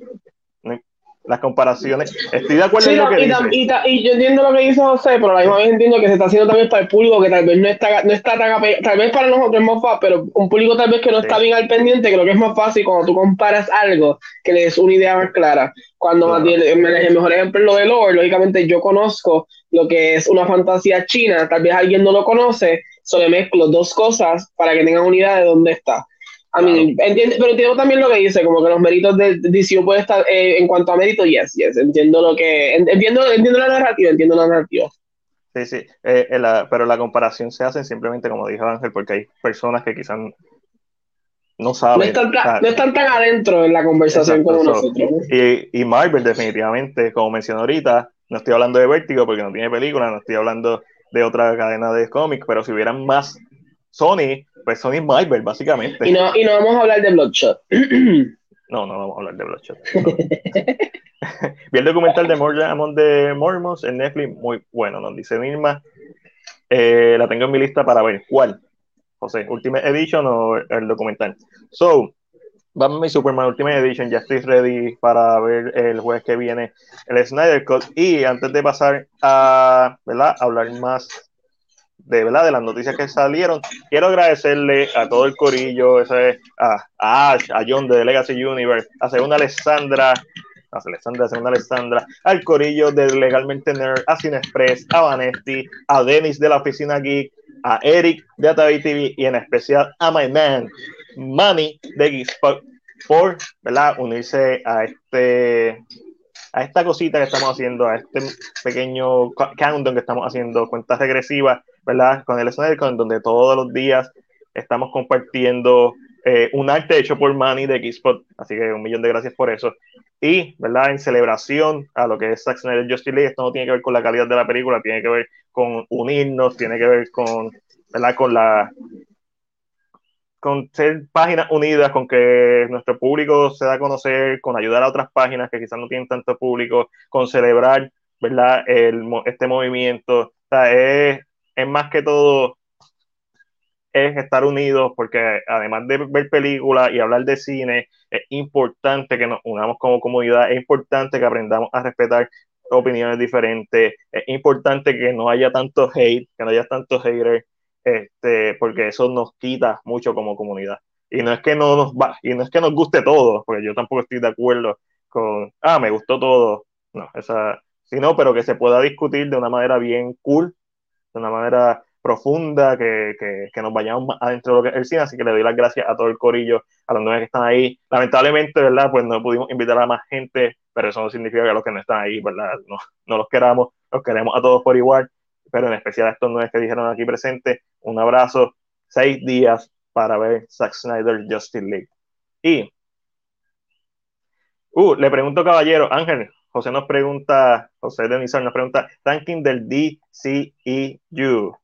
las comparaciones. Estoy de acuerdo en lo que y, dice. Y, yo entiendo lo que dice José, pero a la misma vez entiendo que se está haciendo también para el público que tal vez no está, no está tan tal vez para nosotros es más fácil, pero un público tal vez que no está bien al pendiente, creo que es más fácil cuando tú comparas algo que le des una idea más clara. Cuando el, mejor ejemplo es lo de lore, lógicamente yo conozco lo que es una fantasía china, tal vez alguien no lo conoce, solo mezclo dos cosas para que tengan una idea de dónde está. A mí, entiendo, pero entiendo también lo que dice, como que los méritos de DCU pueden estar, eh, en cuanto a méritos, yes, yes, entiendo lo que, entiendo, entiendo la narrativa, entiendo la narrativa. Sí, sí, eh, eh, pero la comparación se hace simplemente, como dijo Ángel, porque hay personas que quizás no saben. No están, tan adentro en la conversación como nosotros. Y, y Marvel, definitivamente, como mencioné ahorita, no estoy hablando de Vértigo porque no tiene película, no estoy hablando de otra cadena de cómics, pero si hubieran más Sony, pues Sony Marvel, básicamente. Y no, y no vamos a hablar de Bloodshot. no, no vamos a hablar de Bloodshot. Vi el documental de Mormon de Mormons en Netflix, muy bueno, nos dice Nirma. Eh, la tengo en mi lista para ver. ¿Cuál? José, Ultimate Edition o el documental. So, Batman y Superman Ultimate Edition, ya estoy ready para ver el jueves que viene el Snyder Cut. Y antes de pasar a ¿verdad? hablar más de verdad de las noticias que salieron. Quiero agradecerle a todo el corillo, ese, a, Ash, a John de Legacy Universe, a Segunda Alessandra, a Alessandra, a Segunda Alessandra, al corillo de Legalmente Nerd, a Express, a Vanetti, a Denis de la Oficina Geek, a Eric de Atavi TV y en especial a my man, Manny de Geekspot, por ¿verdad? unirse a este a esta cosita que estamos haciendo, a este pequeño countdown que estamos haciendo, cuentas regresivas ¿verdad? Con el con donde todos los días estamos compartiendo eh, un arte hecho por Manny de Xspot, así que un millón de gracias por eso. Y, ¿verdad? En celebración a lo que es Zack Snyder Justice League, esto no tiene que ver con la calidad de la película, tiene que ver con unirnos, tiene que ver con, ¿verdad? Con la con ser páginas unidas, con que nuestro público se da a conocer, con ayudar a otras páginas que quizás no tienen tanto público, con celebrar, ¿verdad? El, este movimiento. Es, es más que todo es estar unidos porque además de ver películas y hablar de cine, es importante que nos unamos como comunidad, es importante que aprendamos a respetar opiniones diferentes, es importante que no haya tanto hate, que no haya tanto hater, este, porque eso nos quita mucho como comunidad. Y no es que no nos va, y no es que nos guste todo, porque yo tampoco estoy de acuerdo con, ah, me gustó todo, no, esa, sino, pero que se pueda discutir de una manera bien cool, de una manera profunda, que, que, nos vayamos más adentro de lo que es el cine, así que le doy las gracias a todo el corillo, a los nueve que están ahí. Lamentablemente, ¿verdad? Pues no pudimos invitar a más gente, pero eso no significa que los que no están ahí, ¿verdad? No, no los queramos, los queremos a todos por igual, pero en especial a estos nueve que dijeron aquí presentes, un abrazo, seis días para ver Zack Snyder Justice League. Y, uh, le pregunto, caballero, Ángel, José nos pregunta, José Denizar nos pregunta, ranking del DCEU.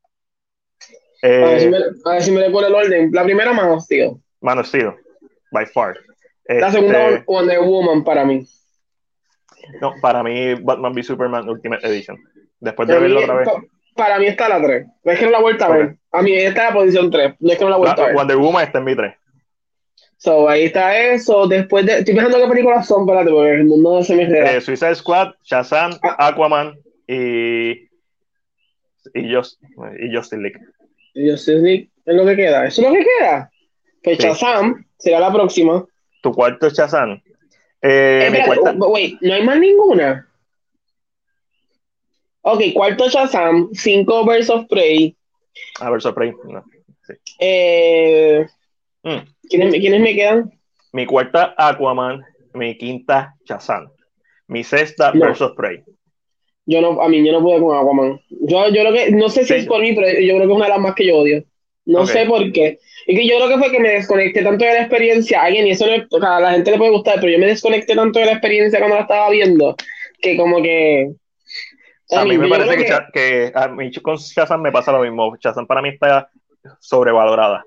Eh, a, ver si me, a, ver si me, le pone el orden. La primera, Man of Steel. Man of Steel, by far. La segunda, este, Wonder Woman para mí. No, para mí, Batman v Superman Ultimate Edition. Después de verlo otra vez. Para mí está la 3. No es que no la vuelta a ver. A mí está la posición 3. No es que no la vuelta a ver. Wonder Woman está en mi 3. So, ahí está eso. Después de. Estoy pensando qué películas son, espérate, porque el mundo se me eh, Suicide Squad, Shazam, ah. Aquaman y. Y, Just, y Justice League. Y Justice League es lo que queda. ¿Eso es lo que queda? Que pues Shazam será la próxima. Tu cuarto es Shazam. Eh, wait, ¿no hay más ninguna? Ok, cuarto Shazam, cinco Birds of Prey. Ah, Birds of Prey, no. Eh, mm. ¿quiénes, me quedan? Mi cuarta Aquaman, mi quinta Shazam, mi sexta no. Birds of Prey. Yo no, a mí yo no pude con Aquaman. Yo, yo creo que, no sé si es por mí, pero yo creo que es una de las más que yo odio. No sé por qué. Y que yo creo que fue que me desconecté tanto de la experiencia. A alguien, y eso no, a la gente le puede gustar, pero yo me desconecté tanto de la experiencia cuando la estaba viendo, que como que. A, mí me parece que, que, a mí con Shazam me pasa lo mismo. Shazam para mí está sobrevalorada.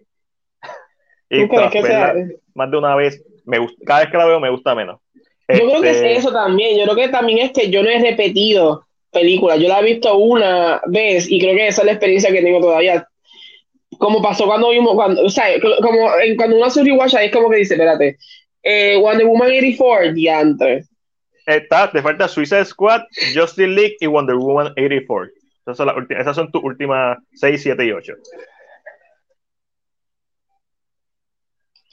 y más de una vez, me gusta, cada vez que la veo me gusta menos. Yo creo que es este eso también. Yo creo que también es que yo no he repetido películas. Yo la he visto una vez y creo que esa es la experiencia que tengo todavía como pasó cuando vimos, cuando, o sea, como cuando uno hace rewatch ahí es como que dice, espérate, eh, Wonder Woman 84, diantre. Está, te falta Suicide Squad, Justice League y Wonder Woman 84. Esas son, las esas son tus últimas 6, 7 y 8.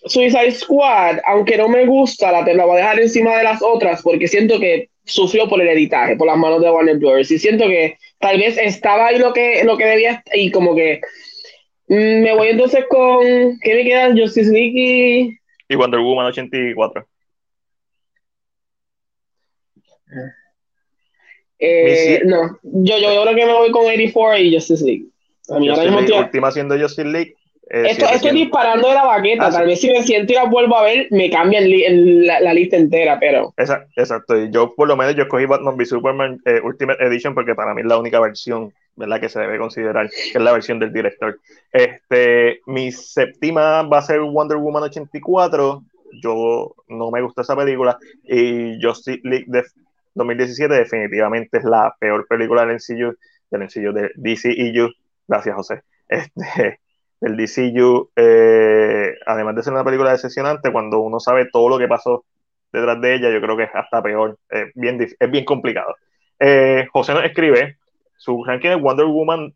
Suicide Squad, aunque no me gusta, la, la voy a dejar encima de las otras porque siento que sufrió por el editaje, por las manos de Warner Bros. Y siento que tal vez estaba ahí lo que, lo que debía y como que Mm, me voy entonces con. ¿Qué me queda? Justice League y. Y Wonder Woman 84. Eh, no, yo, yo, creo que me voy con 84 y Justice League. A mí ahora mismo última siendo Justice League. Eh, esto, estoy disparando de la baqueta. Ah, Tal vez si me siento y la vuelvo a ver, me cambia la, lista entera, pero. Exacto, exacto. Yo, por lo menos, yo escogí Batman v Superman eh, Ultimate Edition porque para mí es la única versión ¿verdad? que se debe considerar, que es la versión del director. Este, mi séptima va a ser Wonder Woman 84. Yo no me gusta esa película. Y Justice League de 2017 definitivamente es la peor película del MCU, del MCU de DCEU. Gracias, José. Este, el DCU, eh, además de ser una película decepcionante, cuando uno sabe todo lo que pasó detrás de ella, yo creo que es hasta peor, bien, es bien complicado. Eh, José nos escribe, su ranking es Wonder Woman.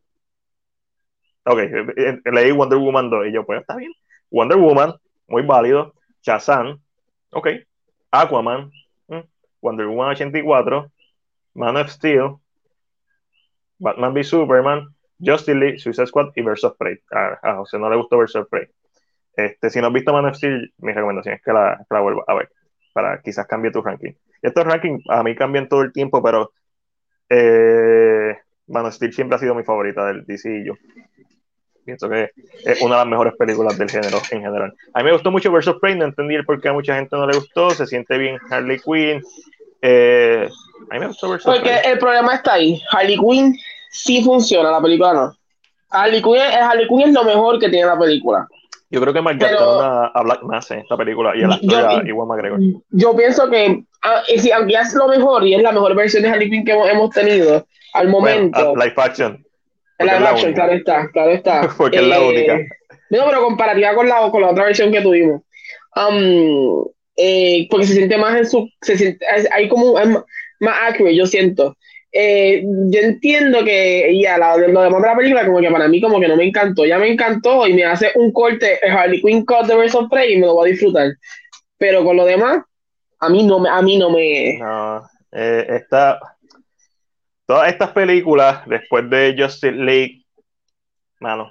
Ok, eh, eh, leí Wonder Woman 2 y yo, pues está bien. Wonder Woman, muy válido. Shazam, ok. Aquaman, Wonder Woman 84, Man of Steel, Batman v Superman, Justice League, Suicide Squad y Versus Prey. A, a, José no le gustó Versus Prey. Este, si no has visto Man of Steel, mi recomendación es que la, que la vuelva a ver para quizás cambie tu ranking. Estos rankings a mí cambian todo el tiempo, pero eh, Man of Steel siempre ha sido mi favorita del DC yo pienso que es una de las mejores películas del género en general. A mí me gustó mucho Versus Prey, no entendí el por qué a mucha gente no le gustó, se siente bien Harley Quinn. Eh, a mí me gustó Versus Porque el problema está ahí, Harley Quinn sí funciona, la película no. Harley Quinn, Harley Quinn es lo mejor que tiene la película. Yo creo que Mark a, a, Black Mass en esta película y el actor yo, Iwan McGregor. Yo pienso que, ah, si, aunque es lo mejor y es la mejor versión de Harley Quinn que hemos tenido, al momento. live action. Live action, claro está, claro está. porque es la eh, única. No, pero comparativa con la, con la otra versión que tuvimos. Um, eh, porque se siente más en su. Se siente, hay como. más accurate, yo siento. Eh, yo entiendo que ya lo, lo demás de la película como que para mí como que no me encantó ya me encantó y me hace un corte Harley Quinn cut de of Prey y me lo voy a disfrutar pero con lo demás a mí no me a mí no me no está todas estas películas, después de Justice League, mano,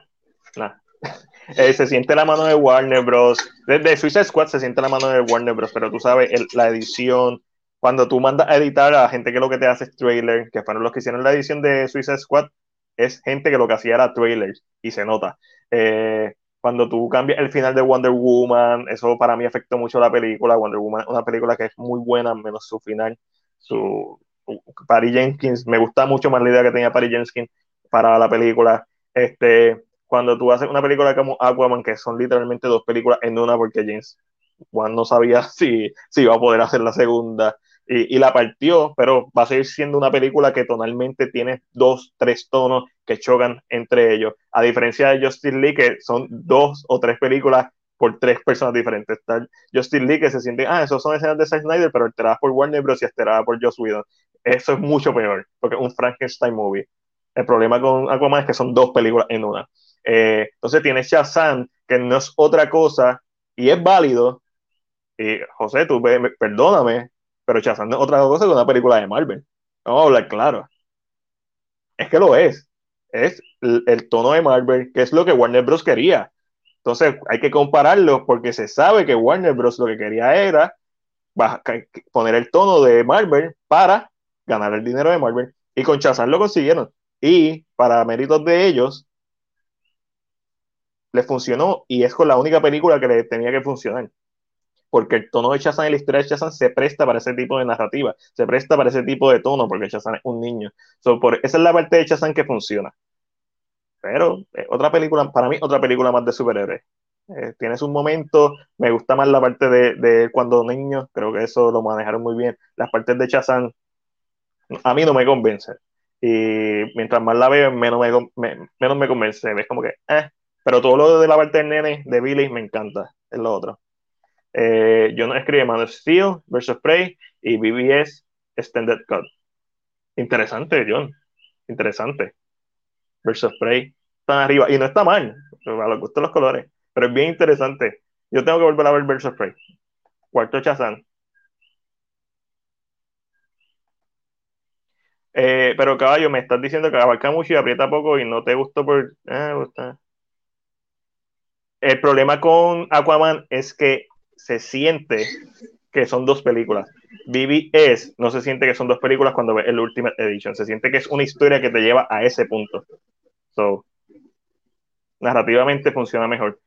eh, se siente la mano de Warner Bros. Desde Suicide Squad se siente la mano de Warner Bros. Pero tú sabes, la edición, cuando tú mandas a editar a gente que lo que te hace es trailer, que fueron los que hicieron la edición de Suicide Squad, es gente que lo que hacía era trailers y se nota. Eh, cuando tú cambias el final de Wonder Woman, eso para mí afectó mucho la película. Wonder Woman es una película que es muy buena, menos su final. Su, Patty Jenkins, me gusta mucho más la idea que tenía Patty Jenkins para la película. Este, cuando tú haces una película como Aquaman, que son literalmente dos películas en una, porque James Wan no sabía si, si iba a poder hacer la segunda, y, y, la partió, pero va a seguir siendo una película que tonalmente tiene dos, tres tonos que chocan entre ellos, a diferencia de Justice League, que son dos o tres películas por tres personas diferentes. Justin Lee que se siente, ah, esos son escenas de Zack Snyder, pero alteradas por Warner Bros. y alteradas por Joss Whedon eso es mucho peor, porque es un Frankenstein movie. El problema con Aquaman es que son dos películas en una. Eh, entonces tienes Shazam, que no es otra cosa, y es válido, Y José, tú perdóname, pero Shazam es otra cosa que una película de Marvel. Vamos a hablar claro. Es que lo es. Es el, tono de Marvel, que es lo que Warner Bros. quería. Entonces hay que compararlo porque se sabe que Warner Bros. lo que quería era poner el tono de Marvel para ganar el dinero de Marvel. Y con Shazam lo consiguieron. Y para méritos de ellos, le funcionó y es con la única película que le tenía que funcionar. Porque el tono de Shazam y la historia de Shazam se presta para ese tipo de narrativa, se presta para ese tipo de tono, porque Shazam es un niño. por, esa es la parte de Shazam que funciona. Pero eh, otra película, para mí, otra película más de superhéroes. Eh, tiene su momento, me gusta más la parte de, de, cuando niño, creo que eso lo manejaron muy bien. Las partes de Shazam a mí no me convence. Y mientras más la veo, menos me, menos me convence. Es como que, eh, pero todo lo de la parte del nene, de Billy, me encanta. Es lo otro. Eh, yo no escribí Man of Steel versus Prey y BBS Extended Cut. Interesante, John. Interesante. Versus Prey. Están arriba. Y no está mal. A lo gustan los colores. Pero es bien interesante. Yo tengo que volver a ver Versus Prey. Cuarto Chazán. Eh, pero caballo, me estás diciendo que abarca mucho y aprieta poco y no te gustó por. Ah, gusta. El problema con Aquaman es que se siente que son dos películas. BBS no se siente que son dos películas cuando ves el Ultimate Edition. Se siente que es una historia que te lleva a ese punto. So, narrativamente funciona mejor.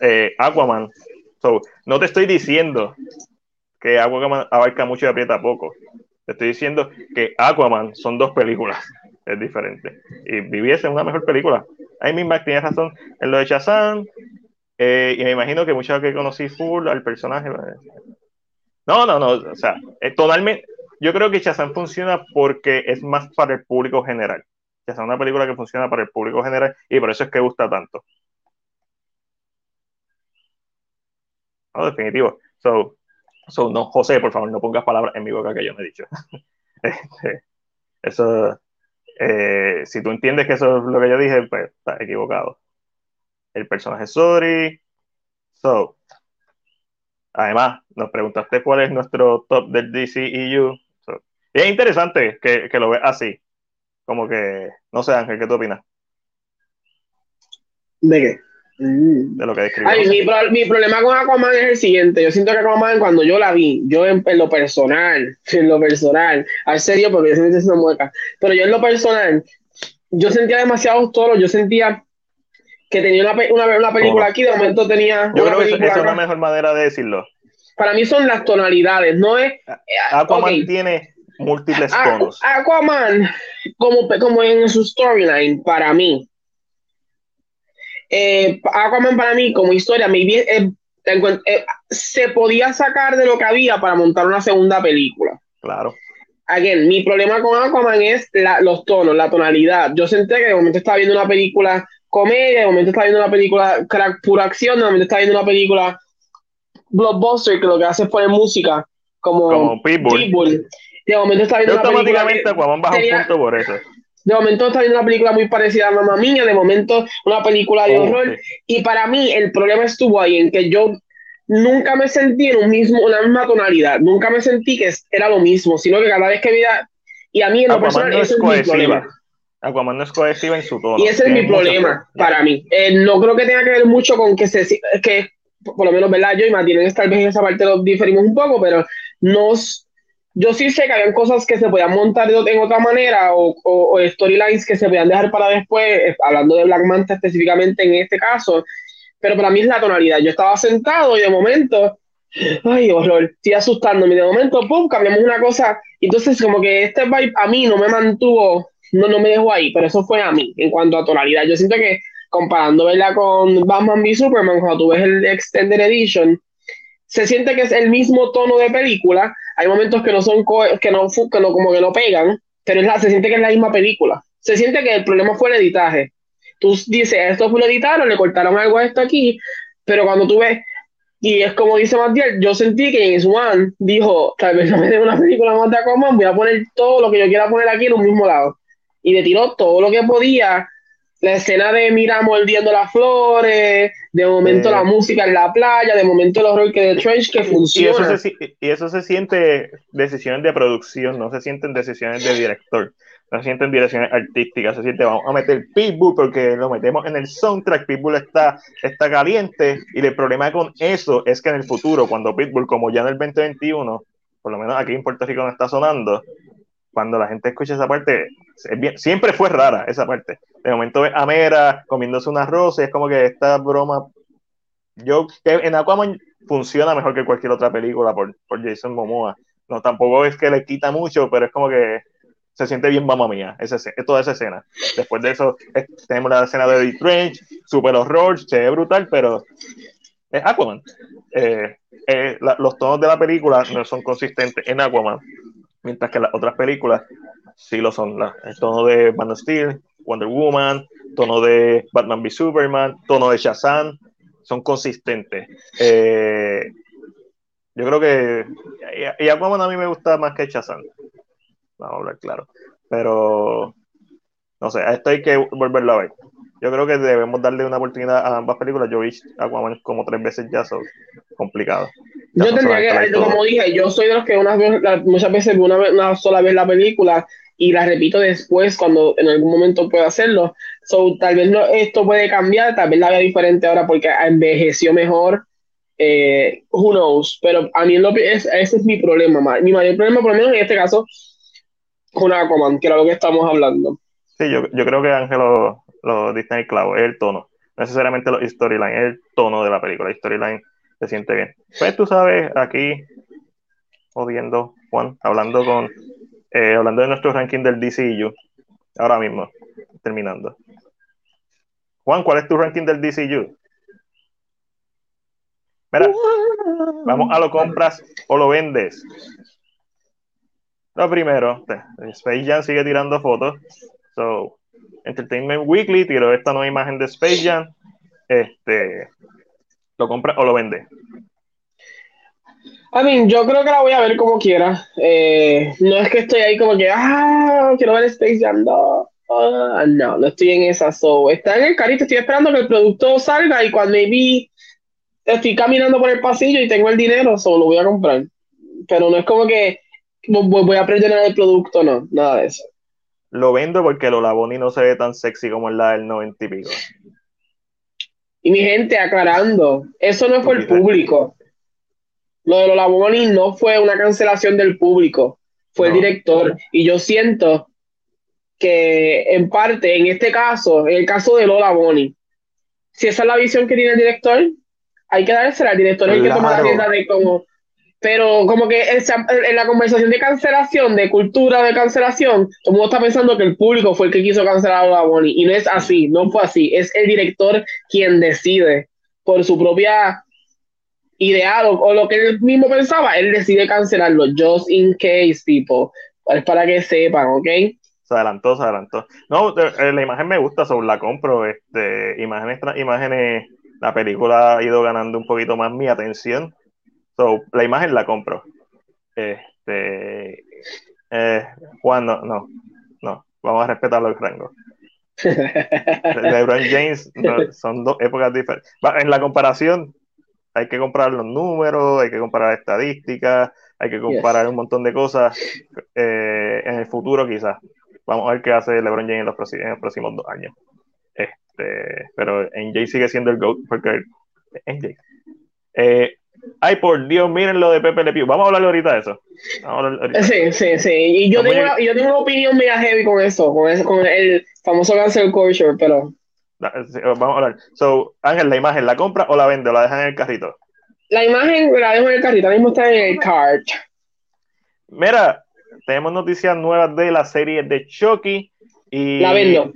Eh, Aquaman. So, no te estoy diciendo que Aquaman abarca mucho y aprieta poco. Te estoy diciendo que Aquaman son dos películas. Es diferente. Y es una mejor película. Amy Mac tiene razón en lo de Shazam, eh, y me imagino que muchos que conocí full al personaje. Eh, no, no, no. O sea, eh, totalmente. Yo creo que Shazam funciona porque es más para el público general. Shazam es una película que funciona para el público general y por eso es que gusta tanto. No, definitivo. So, so, no, José, por favor, no pongas palabras en mi boca que yo no he dicho. Este, eso, si tú entiendes que eso es lo que yo dije, pues estás equivocado el personaje Sori. So, además, nos preguntaste cuál es nuestro top del DCEU. es interesante que, lo veas así. Como que, no sé, Ángel, ¿qué tú opinas? ¿De qué? De lo que describí. mi, problema con Aquaman es el siguiente. Yo siento que Aquaman, cuando yo la vi, yo en, lo personal, en lo personal, al serio, porque yo siento una mueca, pero yo en lo personal, yo sentía demasiado toros, yo sentía que tenía una, una, una película aquí, de momento tenía. Yo creo que esa es la mejor manera de decirlo. Para mí son las tonalidades, no es. Aquaman tiene múltiples tonos. Aquaman, como, como en su storyline, para mí. Eh, Aquaman, para mí, como historia, eh, eh, se podía sacar de lo que había para montar una segunda película. Claro. Again, mi problema con Aquaman es los tonos, la tonalidad. Yo senté que de momento estaba viendo una película comedia, de momento está viendo una película crack, pura acción, de momento está viendo una película blockbuster que lo que hace es poner música como, como Pitbull. De momento está viendo una película baja un punto por eso. De momento está viendo una película muy parecida a Mamma Mía, de momento una película de oh, horror. Y para mí el problema estuvo ahí en que yo nunca me sentí en un mismo, una misma tonalidad. Nunca me sentí que era lo mismo, sino que cada vez que veía. Y a mí en lo personal, eso es mi problema. Aquaman no es cohesiva en su tono. Y ese es mi problema para mí. Eh, no creo que tenga que ver mucho con que se que por lo menos, ¿verdad? Yo y Martínez tal vez en esa parte lo diferimos un poco, pero nos, yo sí sé que habían cosas que se podían montar de, en otra manera o, o, storylines que se podían dejar para después, eh, hablando de Black Manta específicamente en este caso, pero para mí es la tonalidad. Yo estaba sentado y de momento, ay, horror, estoy asustándome, de momento, pum, cambiamos una cosa, entonces como que este vibe a mí no me mantuvo no, no me dejó ahí, pero eso fue a mí en cuanto a tonalidad. Yo siento que comparando con Batman v Superman, cuando tú ves el Extended Edition, se siente que es el mismo tono de película. Hay momentos que no son que no, que no como que no pegan, pero la, se siente que es la misma película. Se siente que el problema fue el editaje. Tú dices, esto fue lo editaron, le cortaron algo a esto aquí, pero cuando tú ves, y es como dice Matiel, yo sentí que James Wan dijo, tal vez no me dé una película más de Aquaman, voy a poner todo lo que yo quiera poner aquí en un mismo lado y le tiró todo lo que podía. La escena de Mira mordiendo las flores, de momento la música en la playa, de momento el horror que de Trench que funciona. Y eso, se, y eso se siente decisiones de producción, no se sienten decisiones de director, no se sienten direcciones artísticas, se siente vamos a meter Pitbull porque lo metemos en el soundtrack, Pitbull está, está caliente y el problema con eso es que en el futuro, cuando Pitbull, como ya en el 2021, por lo menos aquí en Puerto Rico no está sonando, cuando la gente escucha esa parte, siempre fue rara esa parte. De momento ves a Mera comiéndose un arroz y es como que esta broma. Yo, en Aquaman funciona mejor que cualquier otra película por, por Jason Momoa. No, tampoco es que le quita mucho, pero es como que se siente bien mamá mía, esa, toda esa escena. Después de eso, tenemos la escena de The Trench, super horror, se ve brutal, pero es Aquaman. Eh, eh, los tonos de la película no son consistentes en Aquaman mientras que las otras películas sí lo son. el tono de Man Steel, Wonder Woman, tono de Batman v Superman, tono de Shazam, son consistentes. Eh, yo creo que. Y Aquaman a mí me gusta más que Shazam. Vamos a hablar claro. Pero. No sé, a esto hay que volverlo a ver. Yo creo que debemos darle una oportunidad a ambas películas. Yo vi Aquaman como tres veces ya, son complicado. Yo tendría que, como dije, yo soy de los que muchas veces una, una sola vez la película y la repito después cuando en algún momento pueda hacerlo. So, tal vez no, esto puede cambiar, tal vez la vea diferente ahora porque envejeció mejor. Eh, who knows? Pero a mí es, ese es mi problema. Mi mayor problema, por lo menos en este caso, con Aquaman, que era lo que estamos hablando. Sí, yo, yo creo que Ángel lo, lo Disney clavo, es el tono. No necesariamente los storyline, es el tono de la película. La storyline se siente bien. Pues tú sabes, aquí, odiando, Juan, hablando con, eh, hablando de nuestro ranking del DCU, ahora mismo, terminando. Juan, ¿cuál es tu ranking del DCU? Mira, vamos a lo compras o lo vendes. Lo primero, Space Jam sigue tirando fotos. So, Entertainment Weekly tiró esta nueva imagen de Space Jam. Este, ¿Lo compra o lo vende? I mean, yo creo que la voy a ver como quiera. Eh, no es que estoy ahí como que, ah, quiero ver Space Jam. No, ah, no, no estoy en esa. So, está en el carrito, estoy esperando que el producto salga y cuando vi estoy caminando por el pasillo y tengo el dinero, solo lo voy a comprar. Pero no es como que voy a aprender el producto, no, nada de eso. Lo vendo porque Lola Bonnie no se ve tan sexy como en la del 90 y pico. Y mi gente, aclarando, eso no fue el público. Lo de Lola Bonnie no fue una cancelación del público, fue el director. Y yo siento que en parte, en este caso, en el caso de Lola Bonnie, si esa es la visión que tiene el director, hay que dársela al director, hay que tomar la rienda de cómo pero como que en la conversación de cancelación, de cultura de cancelación, todo el mundo está pensando que el público fue el que quiso cancelar a Bonnie. Y no es así, no fue así. Es el director quien decide por su propia ideal o, lo que él mismo pensaba, él decide cancelarlo. Just in case, tipo. Es para que sepan, ¿ok? Se adelantó, se adelantó. No, eh, la imagen me gusta, sobre la compro. Este, imágenes, imágenes, la película ha ido ganando un poquito más mi atención So, la imagen la compro. Este, eh, Juan, no, no, no, vamos a respetar el rango. LeBron James son dos épocas diferentes. En la comparación, hay que comparar los números, hay que comparar estadísticas, hay que comparar un montón de cosas eh, en el futuro, quizás. Vamos a ver qué hace LeBron James en los, próximos, en los próximos dos años. Este, pero NJ sigue siendo el GOAT porque NJ. Eh, Ay, por Dios, miren lo de Pepe Le Pew. Vamos a hablar ahorita de eso. Sí, sí, sí. Y yo tengo, una, yo tengo, una, opinión mega heavy con eso, con, con el famoso cancel culture, pero. Vamos a hablar. So, Ángel, ¿la imagen la compra o la vende o la dejan en el carrito? La imagen la dejo en el carrito, ahora mismo está en el cart. Mira, tenemos noticias nuevas de la serie de Chucky. Y... La vendo.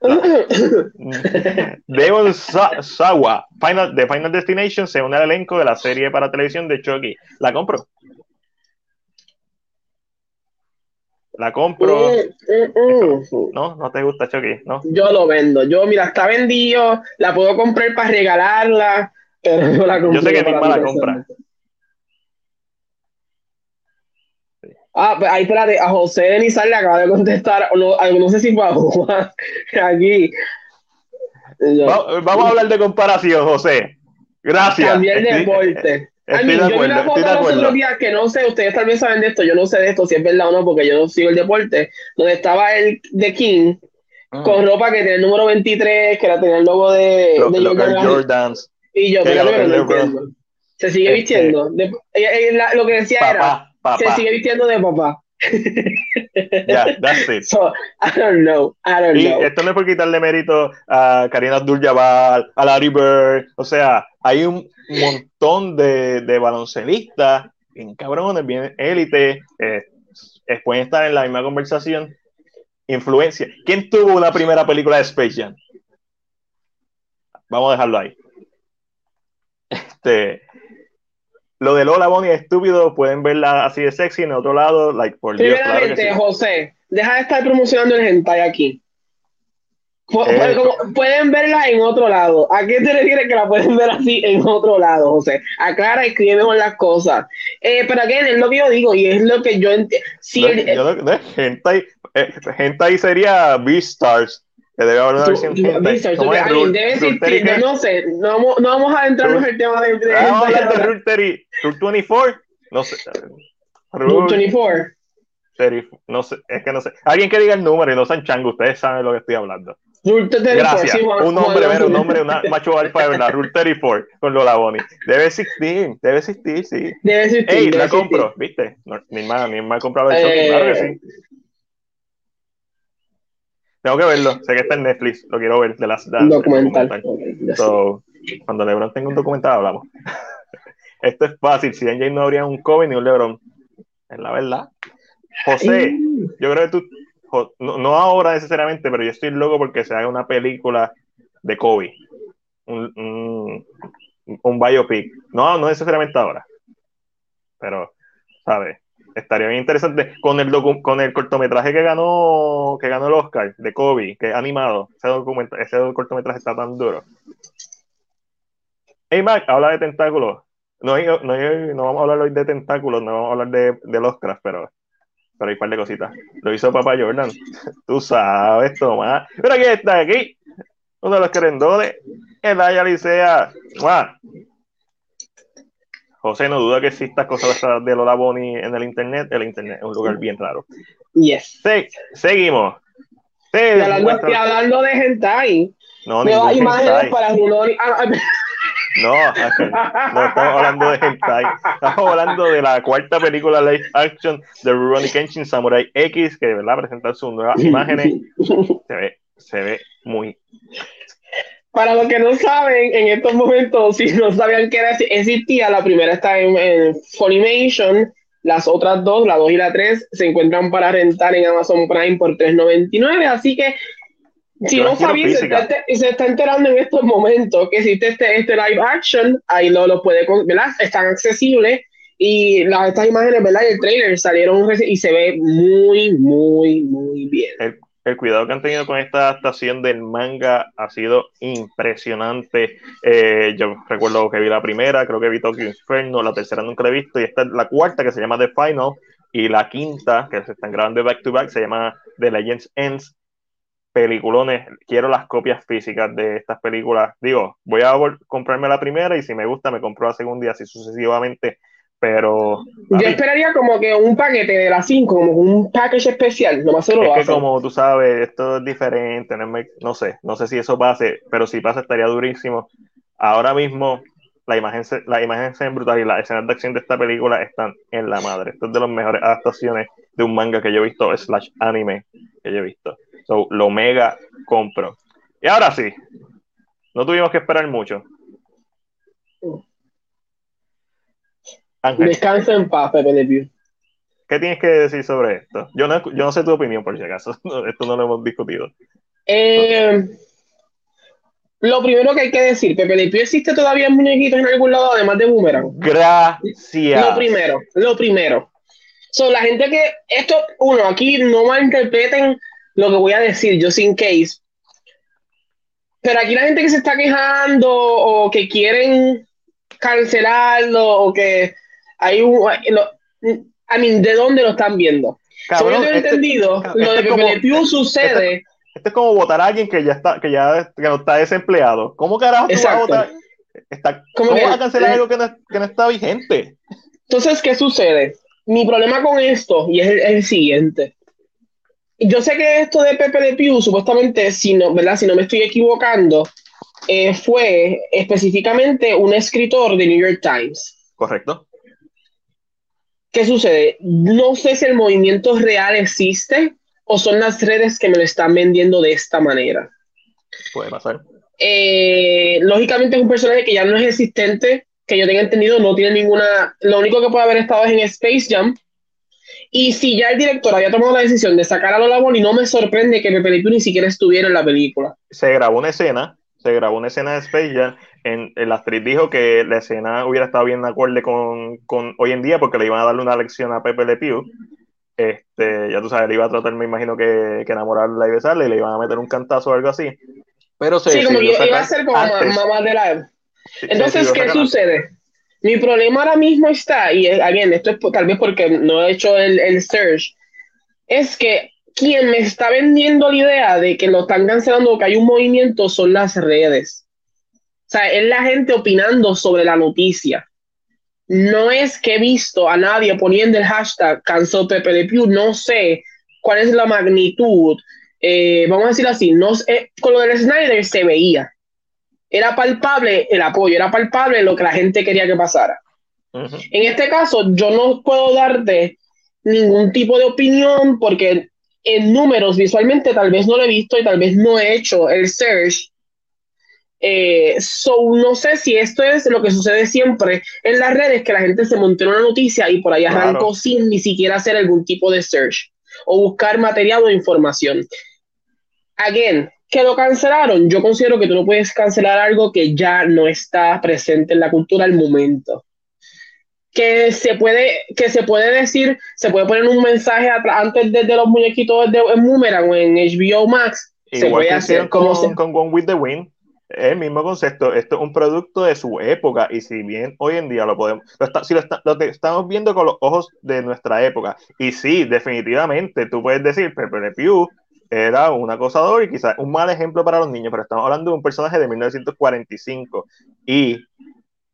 Devon Sawa, Final, de Final Destination, se une al elenco de la serie para televisión de Chucky. ¿La compro? La compro. Mm, mm, mm. No, no te gusta Chucky, ¿no? Yo lo vendo. Yo, mira, está vendido, la puedo comprar para regalarla, pero no la compro. Yo sé que misma la compra. Ah, pues ahí espérate, a José Denizar le acaba de contestar, no, no sé si fue a Juan, aquí. vamos a hablar de comparación, José. Gracias. También deporte. Estoy de acuerdo, yo vi una foto días que no sé, ustedes tal vez saben de esto, yo no sé de esto si es verdad o no, porque yo no sigo el deporte, donde estaba el de King con ropa que tenía el número 23, que era tenía el logo de, de Jordans. Y yo, pero no Se sigue este, vistiendo. De, lo que decía era, se sigue vistiendo de papá. yeah, that's it. So, I don't know. I don't y know. esto no es por quitarle mérito a Karina Abdul-Jabbar, a Larry Bird. O sea, hay un montón de, de baloncelistas bien cabrones, bien élite, eh, pueden estar en la misma conversación. Influencia. ¿Quién tuvo una primera película de Space Jam? Vamos a dejarlo ahí. Este, lo de Lola Bonnie es estúpido, pueden verla así de sexy, en otro lado, like, por Dios, claro José, deja de estar promocionando el hentai aquí. Eh, pueden verla en otro lado. ¿A qué te refieres que la pueden ver así en otro lado, José? Aclara, escribe con las cosas. Eh, pero aquí es lo que yo digo y es lo que yo entiendo. Si hentai, eh, hentai sería Beastars que debe haber una versión debe existir, no sé, no, no vamos a adentrarnos en el tema de, de, ah, vamos a hablar de Rule, 30, Rule 24 no sé Rule 24 no sé, es que no sé alguien que diga el número y no sean chango, ustedes saben de lo que estoy hablando Rule 34 Gracias. Sí, un hombre, ver, un hombre, un macho alfa de verdad. Rule 34 con Lola Bonnie. Debe existir, debe existir, sí. Debe existir. Ey, la compro, ¿viste? mi hermana, mi hermana ha comprado el eh, claro que sí. Tengo que verlo, sé que está en Netflix, lo quiero ver, de las Un documental. cuando LeBron tenga un documental hablamos. Esto es fácil, si en James no habría un Kobe ni un LeBron. Es la verdad. José, yo creo que tú, no, ahora necesariamente, pero yo estoy loco porque se haga una película de Kobe. Un, un, un biopic. No, no necesariamente ahora. Pero, ¿sabes? Estaría bien interesante con el con el cortometraje que ganó que ganó el Oscar de Kobe, que es animado. Ese, ese cortometraje está tan duro. Hey Mac, habla de tentáculos. No, no, vamos a hablar hoy de tentáculos, no vamos a hablar de, de Oscars, pero, pero hay un par de cositas. Lo hizo Papá Jordan. Tú sabes, toma. Pero aquí está, aquí. Uno de los querendones. El Aya Licea. José, no duda que existan cosas de Lola Bonnie en el internet. El internet es un lugar bien raro. Yes. seguimos. Sí, hablando, de hentai. No, me va imágenes para ah, No, no estamos hablando de hentai. Estamos hablando de la cuarta película live action de Rurouni Kenshin Samurai X, que de verdad presenta sus nuevas imágenes. Se ve, se ve muy para los que no saben, en estos momentos, si no sabían que era, existía, la primera está en, Funimation, las otras dos, la 2 y la 3, se encuentran para rentar en Amazon Prime por $3.99, así que si no sabían, se, se está, enterando en estos momentos que existe este, este live action, ahí lo, lo puede, ¿verdad? Están accesibles. Y las, estas imágenes, ¿verdad? Y el trailer salieron y se ve muy, muy, muy bien. El cuidado que han tenido con esta adaptación del manga ha sido impresionante. Eh, yo recuerdo que vi la primera, creo que vi Tokyo Inferno, la tercera nunca la he visto, y esta es la cuarta que se llama The Final, y la quinta, que se están grabando back to back, se llama The Legends Ends. Peliculones, quiero las copias físicas de estas películas. Digo, voy a comprarme la primera y si me gusta me compro la segunda y así sucesivamente pero. Yo esperaría como que un paquete de las 5, como un package especial, no más Es que como tú sabes, esto es diferente, no, sé, no sé si eso pase, pero si pasa estaría durísimo. Ahora mismo la imagen, la imagen es brutal y las escenas de acción de esta película están en la madre. Esto es de las mejores adaptaciones de un manga que yo he visto, slash anime que yo he visto. So, lo mega compro. Y ahora sí, no tuvimos que esperar mucho. Descansa en paz, Pepe Le Pew. ¿Qué tienes que decir sobre esto? Yo no, yo no sé tu opinión, por si acaso. esto no lo hemos discutido. Eh, lo primero que hay que decir, Pepe Le Pew existe todavía en muñequitos en algún lado, además de Boomerang. Gracias. Lo primero, lo primero. Son la gente que, esto, uno, aquí no malinterpreten lo que voy a decir, yo sin case. Pero aquí la gente que se está quejando o que quieren cancelarlo o que hay un. I mean, ¿de dónde lo están viendo? Cabrón, yo he este- entendido, lo de este Pepe Le Pew sucede esto es como votar a alguien que ya está, que ya que no está desempleado. ¿Cómo carajo tú vas a votar? ¿Cómo vas a cancelar algo que no, que no, está vigente? Entonces, ¿qué sucede? Mi problema con esto, y es el, siguiente. Yo sé que esto de Pepe de Pew, supuestamente, si no, ¿verdad? si no me estoy equivocando, eh, fue específicamente un escritor de New York Times. Correcto. ¿Qué sucede? No sé si el movimiento real existe o son las redes que me lo están vendiendo de esta manera. Puede pasar. Eh, lógicamente es un personaje que ya no es existente, que yo tenga entendido, no tiene ninguna. Lo único que puede haber estado es en Space Jam. Y si ya el director había tomado la decisión de sacar a Lola Bonnie, no me sorprende que Pepe Le ni siquiera estuviera en la película. Se grabó una escena, se grabó una escena de Space Jam. En, la actriz dijo que la escena hubiera estado bien de acuerdo con, con, hoy en día porque le iban a darle una lección a Pepe Le Pew. Este, ya tú sabes, le iba a tratar, me imagino que, que enamorarla y besarla y le iban a meter un cantazo o algo así. Pero sí, como iba a ser como mamá de la. Entonces, ¿qué sucede? Mi problema ahora mismo está, y alguien, esto es tal vez porque no he hecho el, el search, es que quien me está vendiendo la idea de que lo están cancelando que hay un movimiento son las redes. O sea, es la gente opinando sobre la noticia. No es que he visto a nadie poniendo el hashtag cancel Pepe de Pew, no sé cuál es la magnitud eh, vamos a decir así, no, eh, con lo del Snyder se veía. Era palpable el apoyo, era palpable lo que la gente quería que pasara. En este caso, yo no puedo darte ningún tipo de opinión porque en números visualmente tal vez no lo he visto y tal vez no he hecho el search. Eh, so, no sé si esto es lo que sucede siempre en las redes, que la gente se montó en una noticia y por ahí arrancó sin ni siquiera hacer algún tipo de search o buscar material o información again, que lo cancelaron. Yo considero que tú no puedes cancelar algo que ya no está presente en la cultura al momento. Que se puede, que se puede decir, se puede poner un mensaje antes de, los muñequitos de, en Boomerang o en HBO Max. se puede hacer como con, con Gone with the Wind. El mismo concepto, esto es un producto de su época y si bien hoy en día lo podemos, si lo, lo, estamos viendo con los ojos de nuestra época y sí, definitivamente tú puedes decir Pepe Le Pew era un acosador y quizás un mal ejemplo para los niños, pero estamos hablando de un personaje de 1945. Y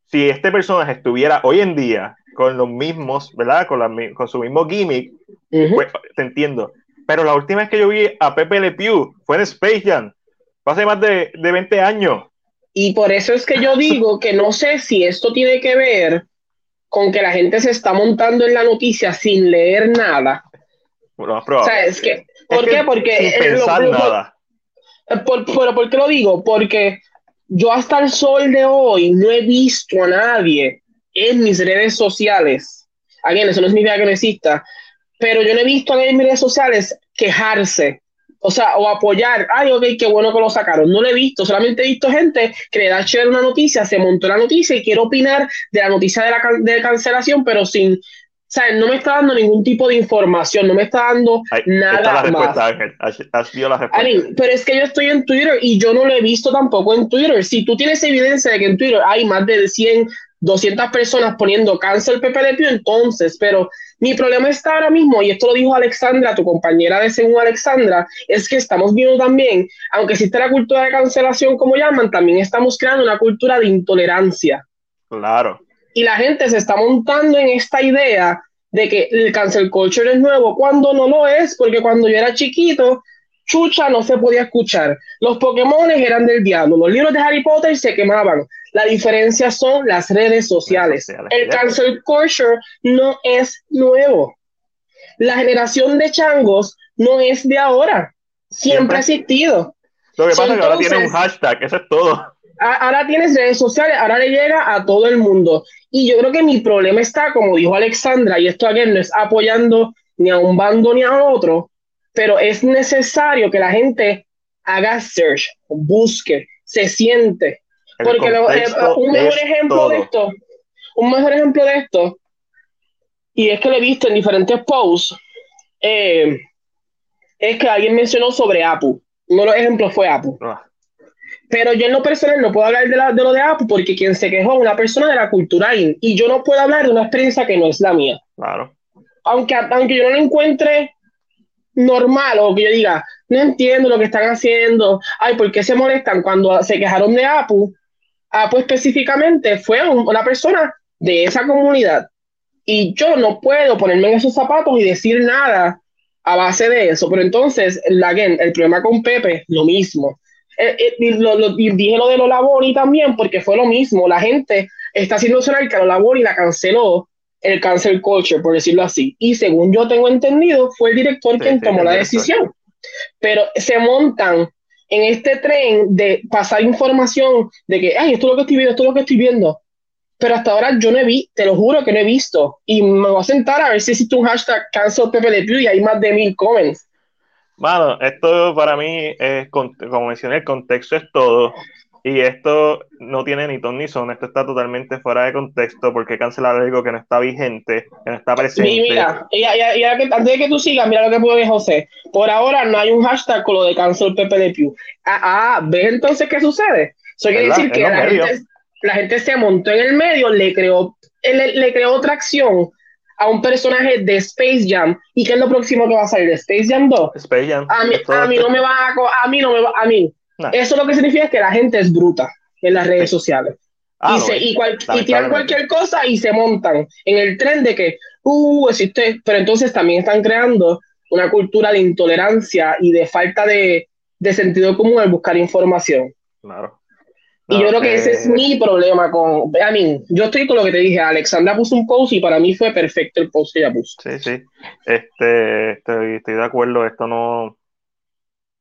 si este personaje estuviera hoy en día con los mismos, ¿verdad? Con, con su mismo gimmick, pues te entiendo. Pero la última vez que yo vi a Pepe Le Pew fue en Space Jam, hace más de, de 20 años. Y por eso es que yo digo que no sé si esto tiene que ver con que la gente se está montando en la noticia sin leer nada. Bueno, más probable. O sea, es que ¿Por qué? Porque. Sin pensar nada. Por, pero ¿por qué lo digo? Porque yo hasta el sol de hoy no he visto a nadie en mis redes sociales. Alguien, eso no significa que no exista, pero yo no he visto a nadie en mis redes sociales quejarse. O sea, o apoyar, ay, ok, qué bueno que lo sacaron. No lo he visto, solamente he visto gente que le da chévere una noticia, se montó la noticia y quiere opinar de la noticia de la de cancelación, pero sin, sea, no me está dando ningún tipo de información, no me está dando nada la más. la respuesta. pero es que yo estoy en Twitter y yo no lo he visto tampoco en Twitter. Si tú tienes evidencia de que en Twitter hay más de 100, 200 personas poniendo cancel Pepe Pío, entonces, pero mi problema está ahora mismo, y esto lo dijo Alexandra, tu compañera de según Alexandra, es que estamos viendo también, aunque existe la cultura de cancelación, como llaman, también estamos creando una cultura de intolerancia. Claro y la gente se está montando en esta idea de que el cancel culture es nuevo, cuando no lo es, porque cuando yo era chiquito, Chucha no se podía escuchar. Los Pokémon eran del diablo, los libros de Harry Potter se quemaban. La diferencia son las redes sociales. El cancel culture no es nuevo. La generación de changos no es de ahora. Siempre, ha existido. Lo que pasa es que ahora tiene un hashtag, eso es todo ahora tienes redes sociales, ahora le llega a todo el mundo. Y yo creo que mi problema está, como dijo Alexandra, y esto aquí no es apoyando ni a un bando ni a otro, pero es necesario que la gente haga search, busque, se siente. Porque eh, un mejor ejemplo de esto, un mejor ejemplo de esto, y es que lo he visto en diferentes posts, eh, es que alguien mencionó sobre Apu. Uno de los ejemplos fue Apu. Ah. Pero yo en lo personal no puedo hablar de, la, de lo de Apple porque quien se quejó es una persona de la cultura y yo no puedo hablar de una experiencia que no es la mía. Claro. Aunque, aunque yo no lo encuentre normal o que yo diga, no entiendo lo que están haciendo, ay, ¿por qué se molestan cuando se quejaron de Apu? Apu específicamente fue una persona de esa comunidad y yo no puedo ponerme en esos zapatos y decir nada a base de eso, pero entonces, again, el problema con Pepe, lo mismo. Eh, eh, lo, dije lo de lo Labori también porque fue lo mismo, la gente está haciendo sonar que lo Labori la canceló el cancel culture, por decirlo así. Y según yo tengo entendido, fue el director quien tomó la decisión. Pero se montan en este tren de pasar información de que, ay, esto es lo que estoy viendo, esto es lo que estoy viendo. Pero hasta ahora yo no he visto, te lo juro que no he visto. Y me voy a sentar a ver si existe un hashtag cancel Pepe y hay más de mil comments. Bueno, esto para mí es, como mencioné, el contexto es todo. Y esto no tiene ni ton ni son, esto está totalmente fuera de contexto porque cancelar algo que no está vigente, que no está presente. Y mira, y, antes de que tú sigas, mira lo que puedo decir José. Por ahora no hay un hashtag con lo de cancel Pepe de Pew. Ah, ah ¿ves entonces qué sucede? Eso quiere decir que la gente, la gente, se montó en el medio, le creó, le, le creó tracción a un personaje de Space Jam. ¿Y qué es lo próximo que va a salir? ¿Space Jam 2? Space Jam. A mí, a mí no me va a... A mí no me va... A mí eso lo que significa que la gente es bruta en las redes sociales. Ah, y, y, tiran cualquier cosa y se montan en el tren de que, uh, existe, pero entonces también están creando una cultura de intolerancia y de falta de, de sentido común al buscar información. Claro. y yo creo que ese es eh, mi problema con. A mí, yo estoy con lo que te dije. Alexandra puso un post y para mí fue perfecto el post que ella puso. Sí, sí. Este, estoy, estoy de acuerdo. Esto no.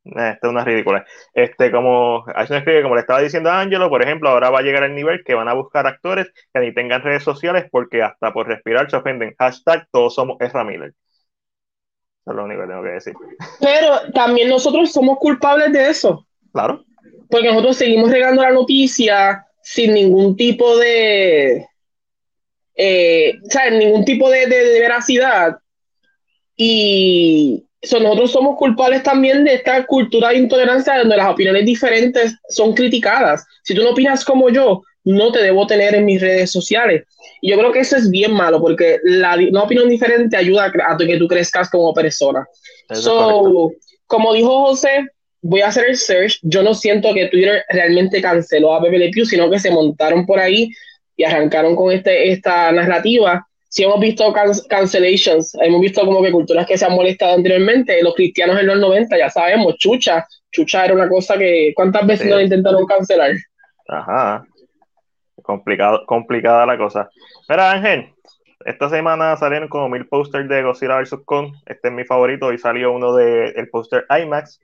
Eh, esto es una ridícula. Este, como, como le estaba diciendo a Angelo, por ejemplo, ahora va a llegar el nivel que van a buscar actores que ni tengan redes sociales porque hasta por respirar se ofenden. Hashtag todos somos Ezra Miller. Eso es lo único que tengo que decir. Pero también nosotros somos culpables de eso. Claro. Porque nosotros seguimos regando la noticia sin ningún tipo de. Eh, ningún tipo de veracidad. Y nosotros somos culpables también de esta cultura de intolerancia donde las opiniones diferentes son criticadas. Si tú no opinas como yo, no te debo tener en mis redes sociales. Y yo creo que eso es bien malo porque la una opinión diferente ayuda a, que tú crezcas como persona. So, como dijo José, voy a hacer el search. Yo no siento que Twitter realmente canceló a Pepe Le Pew, sino que se montaron por ahí y arrancaron con este, esta narrativa si hemos visto cancellations, hemos visto como que culturas que se han molestado anteriormente, los cristianos en los 90, ya sabemos, chucha, chucha era una cosa que, ¿cuántas veces no intentaron cancelar? Ajá, complicado, complicada la cosa. Mira Ángel, esta semana salieron como mil posters de Godzilla vs. Kong, este es mi favorito y salió uno del el póster IMAX,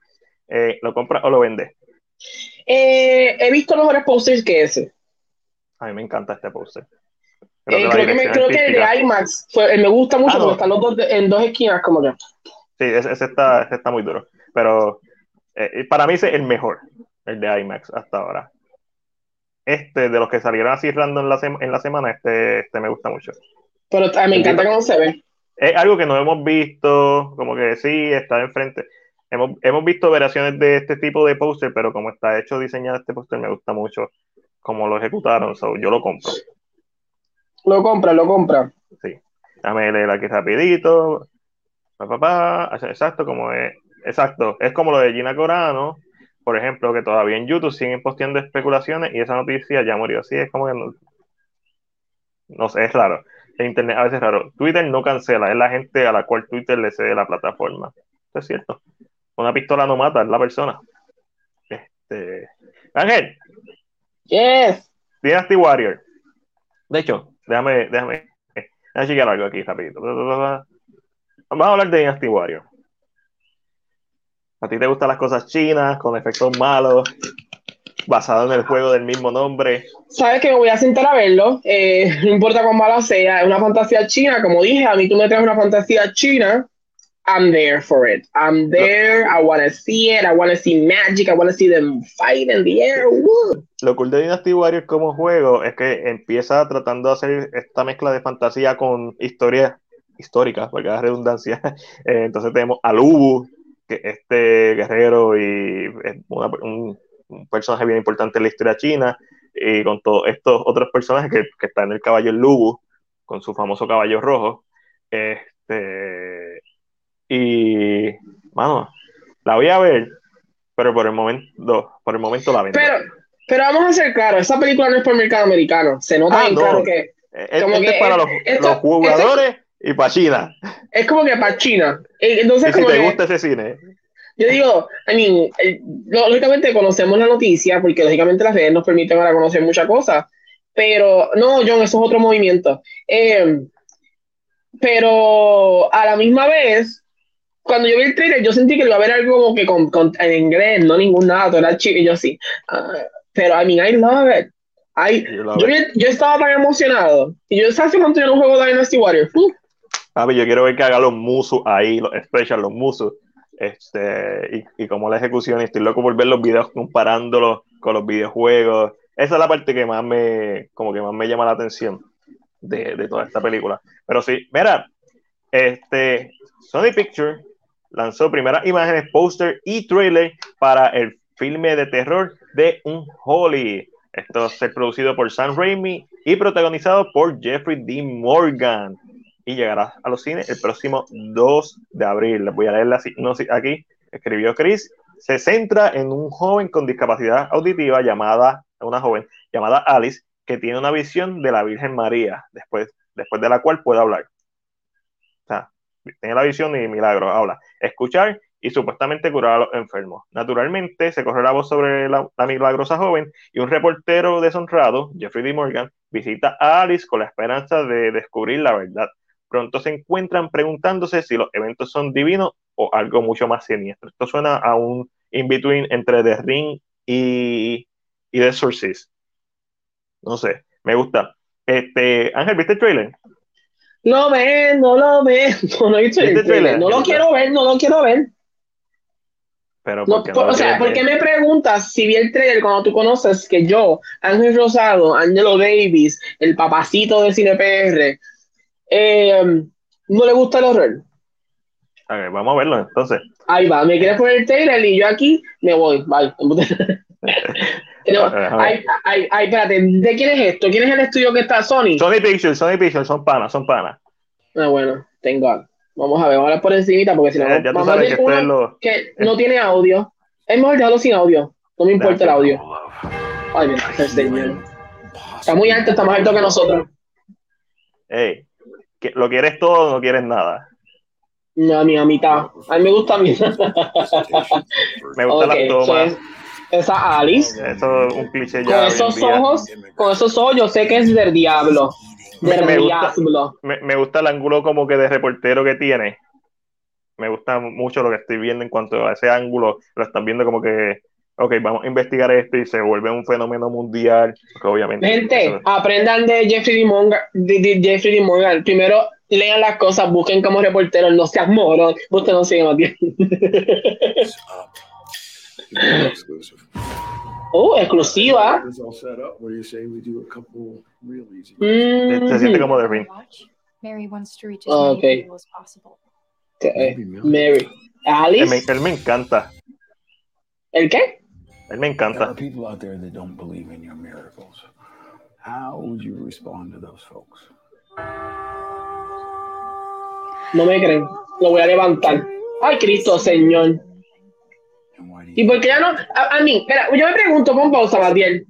eh, ¿lo compras o lo vendes? Eh, he visto mejores posters que ese. A mí me encanta este póster. Creo, que, me, creo que, el de IMAX fue, me gusta mucho ah, porque están los dos en dos esquinas como que. Sí, ese, está, ese está muy duro. Pero eh, para mí es el mejor, el de IMAX hasta ahora. Este, de los que salieron así random en la, en la semana, este, este me gusta mucho. Pero a me encanta cómo se ve. Es algo que no hemos visto, como que sí, está enfrente. Hemos, hemos visto variaciones de este tipo de póster, pero como está hecho diseñado este póster, me gusta mucho cómo lo ejecutaron, yo lo compro. Lo compra, lo compra. Sí. Déjame leer aquí rapidito. Papá, exacto, como es. Exacto, es como lo de Gina Corano, por ejemplo, que todavía en YouTube siguen posteando especulaciones y esa noticia ya murió. Así es como que no, no sé, es raro. El internet a veces es raro. Twitter no cancela, es la gente a la cual Twitter le cede la plataforma. Eso es cierto. Una pistola no mata, es la persona. Este. Ángel. Yes. Dynasty Warrior. De hecho, Déjame, déjame, déjame chequear algo aquí rapidito. Vamos a hablar de Dynasty Warrior. ¿A ti te gustan las cosas chinas, con efectos malos, basado en el juego del mismo nombre? Sabes que me voy a sentar a verlo, eh, no importa cuán malo sea, es una fantasía china, como dije, a mí tú me traes una fantasía china, I'm there for it. I'm there. I want to see it. I want to see magic. I want to see them fight in the air. Lo cool de Dynasty Warriors como juego es que empieza tratando de hacer esta mezcla de fantasía con historia histórica, porque da redundancia. Eh, entonces tenemos a Lubu, que este guerrero y es un, personaje bien importante en la historia china, y con todos estos otros personajes que, que están en el caballo Lubu, con su famoso caballo rojo. Este y mano, la voy a ver, pero por el momento, por el momento la vendo. Pero, pero vamos a ser claros, esa película no es para el mercado americano. Se nota ah, claro que. Es, es para los, los jugadores y para China. Es como que para China. Entonces, si te gusta ese cine. Yo digo, I mean, lógicamente conocemos la noticia, porque lógicamente las redes nos permiten ahora conocer muchas cosas, pero no, John, eso es otro movimiento. Eh, pero a la misma vez, cuando yo vi el trailer, yo sentí que iba a haber algo como que con, en inglés, no ningún nada, era chico, y yo sí. Uh, pero, I mean, I love it. I, yo, yo, estaba tan emocionado. Y yo, ¿sabes cuánto yo no juego Dynasty Warriors? A ver, yo quiero ver que haga los musos ahí, los special, los musos este, y, y como la ejecución, estoy loco por ver los videos comparándolos con los videojuegos. Esa es la parte que más me, como que más me llama la atención de, de toda esta película. Pero sí, mira, este, Sony Pictures lanzó primeras imágenes, póster y trailer para el filme de terror de Un Holly. Esto ser producido por Sam Raimi y protagonizado por Jeffrey D. Morgan y llegará a los cines el próximo 2 de abril. Voy a leer la aquí. Escribió Chris. Se centra en un joven con discapacidad auditiva llamada, una joven llamada Alice, que tiene una visión de la Virgen María, después, después de la cual puede hablar. Tiene la visión y milagro, habla. Escuchar y supuestamente curar a los enfermos. Naturalmente, se corre la voz sobre la, la, milagrosa joven y un reportero deshonrado, Jeffrey D. Morgan, visita a Alice con la esperanza de descubrir la verdad pronto se encuentran preguntándose si los eventos son divinos o algo mucho más siniestro. Esto suena a un in-between entre The Ring y, y The Sources. No sé, me gusta. Este, Ángel, ¿viste el trailer? No ve, no lo ve. No, no, no lo quiero ver, no lo quiero ver. Pero o sea, ¿por qué me preguntas si vi el trailer cuando tú conoces que yo, Ángel Rosado, Angelo Davis, el papacito de CinePR, eh, no le gusta el horror. vamos a verlo entonces. Ahí va, me quieres poner el trailer y yo aquí me voy. Vale. No, ay, ay, ay, espérate, ¿de quién es esto? ¿Quién es el estudio que está? Sony. Sony Pictures, Sony Pictures, son panas, son panas. Ah, bueno, tengo. Vamos a ver, vamos a ver por encima porque si no, ya, vamos a ver que, lo... que no tiene audio. Es mejor dejarlo sin audio. No me importa el audio. Ay, mira, señor. Está muy alto, está más alto que nosotros. Ey, ¿Lo quieres todo o no quieres nada? No, a mí a mitad. A mí me gusta a mí. me gusta la toma. Esa Alice. Eso es un cliché ya. Con esos ojos, con esos ojos yo sé que es del diablo. Del me, diablo. Gusta, me, me, gusta el ángulo como que de reportero que tiene. Me gusta mucho lo que estoy viendo en cuanto a ese ángulo. Lo están viendo como que ok, vamos a investigar esto y se vuelve un fenómeno mundial, obviamente. Gente, aprendan de Jeffrey D. Morgan, de, Jeffrey D. Morgan. Primero lean las cosas, busquen como reporteros, no seas moro, usted no sigue más oh, exclusiva. Mm. Se siente como de ring. Mary wants to reach as many okay. people as possible. Okay. Mary. Alice. Él me, él me encanta. ¿El qué? Él me encanta. There are people out there that don't believe in your miracles. How would you respond to those folks? No me creen. Lo voy a levantar. Ay, Cristo, Señor. ¿Y por qué ya no? A, mí, espera, yo me pregunto, pon pausa, Matiel.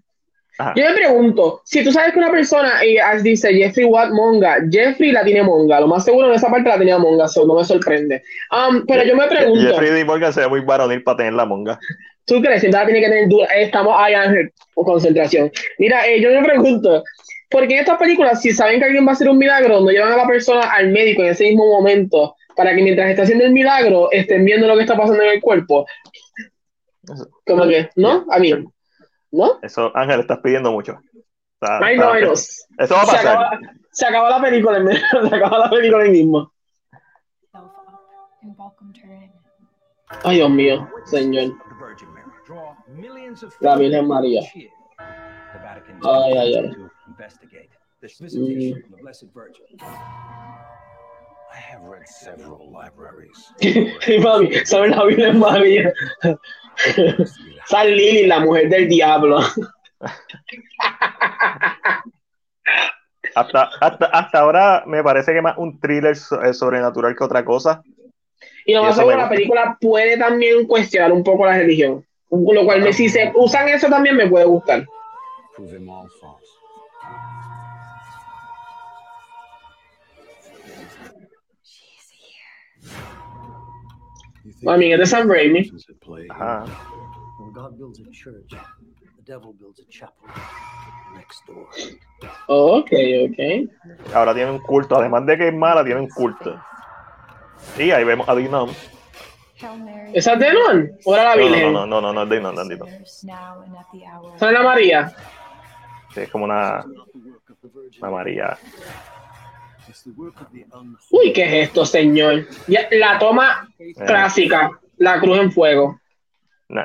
Yo me pregunto, si tú sabes que una persona y dice Jeffrey Watt Monga, Jeffrey la tiene Monga, lo más seguro en esa parte la tenía Monga, no me sorprende. Um, pero yo me pregunto. Jeffrey D. Morgan se ve muy varonil para tener la Monga. ¿Tú crees? Siempre tiene que tener duda. Estamos ahí, Ángel, con concentración. Mira, eh, yo me pregunto, ¿por qué en estas películas, si saben que alguien va a hacer un milagro, no llevan a la persona al médico en ese mismo momento para que mientras está haciendo el milagro estén viendo lo que está pasando en el cuerpo? Como que, ¿no? A mí. ¿No? Eso, Ángel, estás pidiendo mucho. Ay, no, no. Eso va a pasar. Se acaba, se acaba la película, se acaba la película ahí mismo. Ay, Dios mío, Señor. La Virgen María. Ay, ay, ay. Mm. I have read several libraries. mami, sobre la Virgen María. San Lili, la mujer del diablo. hasta, hasta, hasta ahora me parece que más un thriller eh, sobrenatural que otra cosa. Y lo más seguro, la película puede también cuestionar un poco la religión. Lo cual, si se usan eso también me puede gustar. I mean, es de Sam Raimi. Ajá. Door. ok, ok. Ahora tiene un culto, además de que es mala, tiene un culto. Y ahí vemos a Dinon. ¿Esa es Dinon? ¿O era la Virgen? No, no, no, no, no, es. ¿Esa es la María? Sí, es como una, una María. Uy, ¿qué es esto, señor? la toma eh. clásica, la cruz en fuego.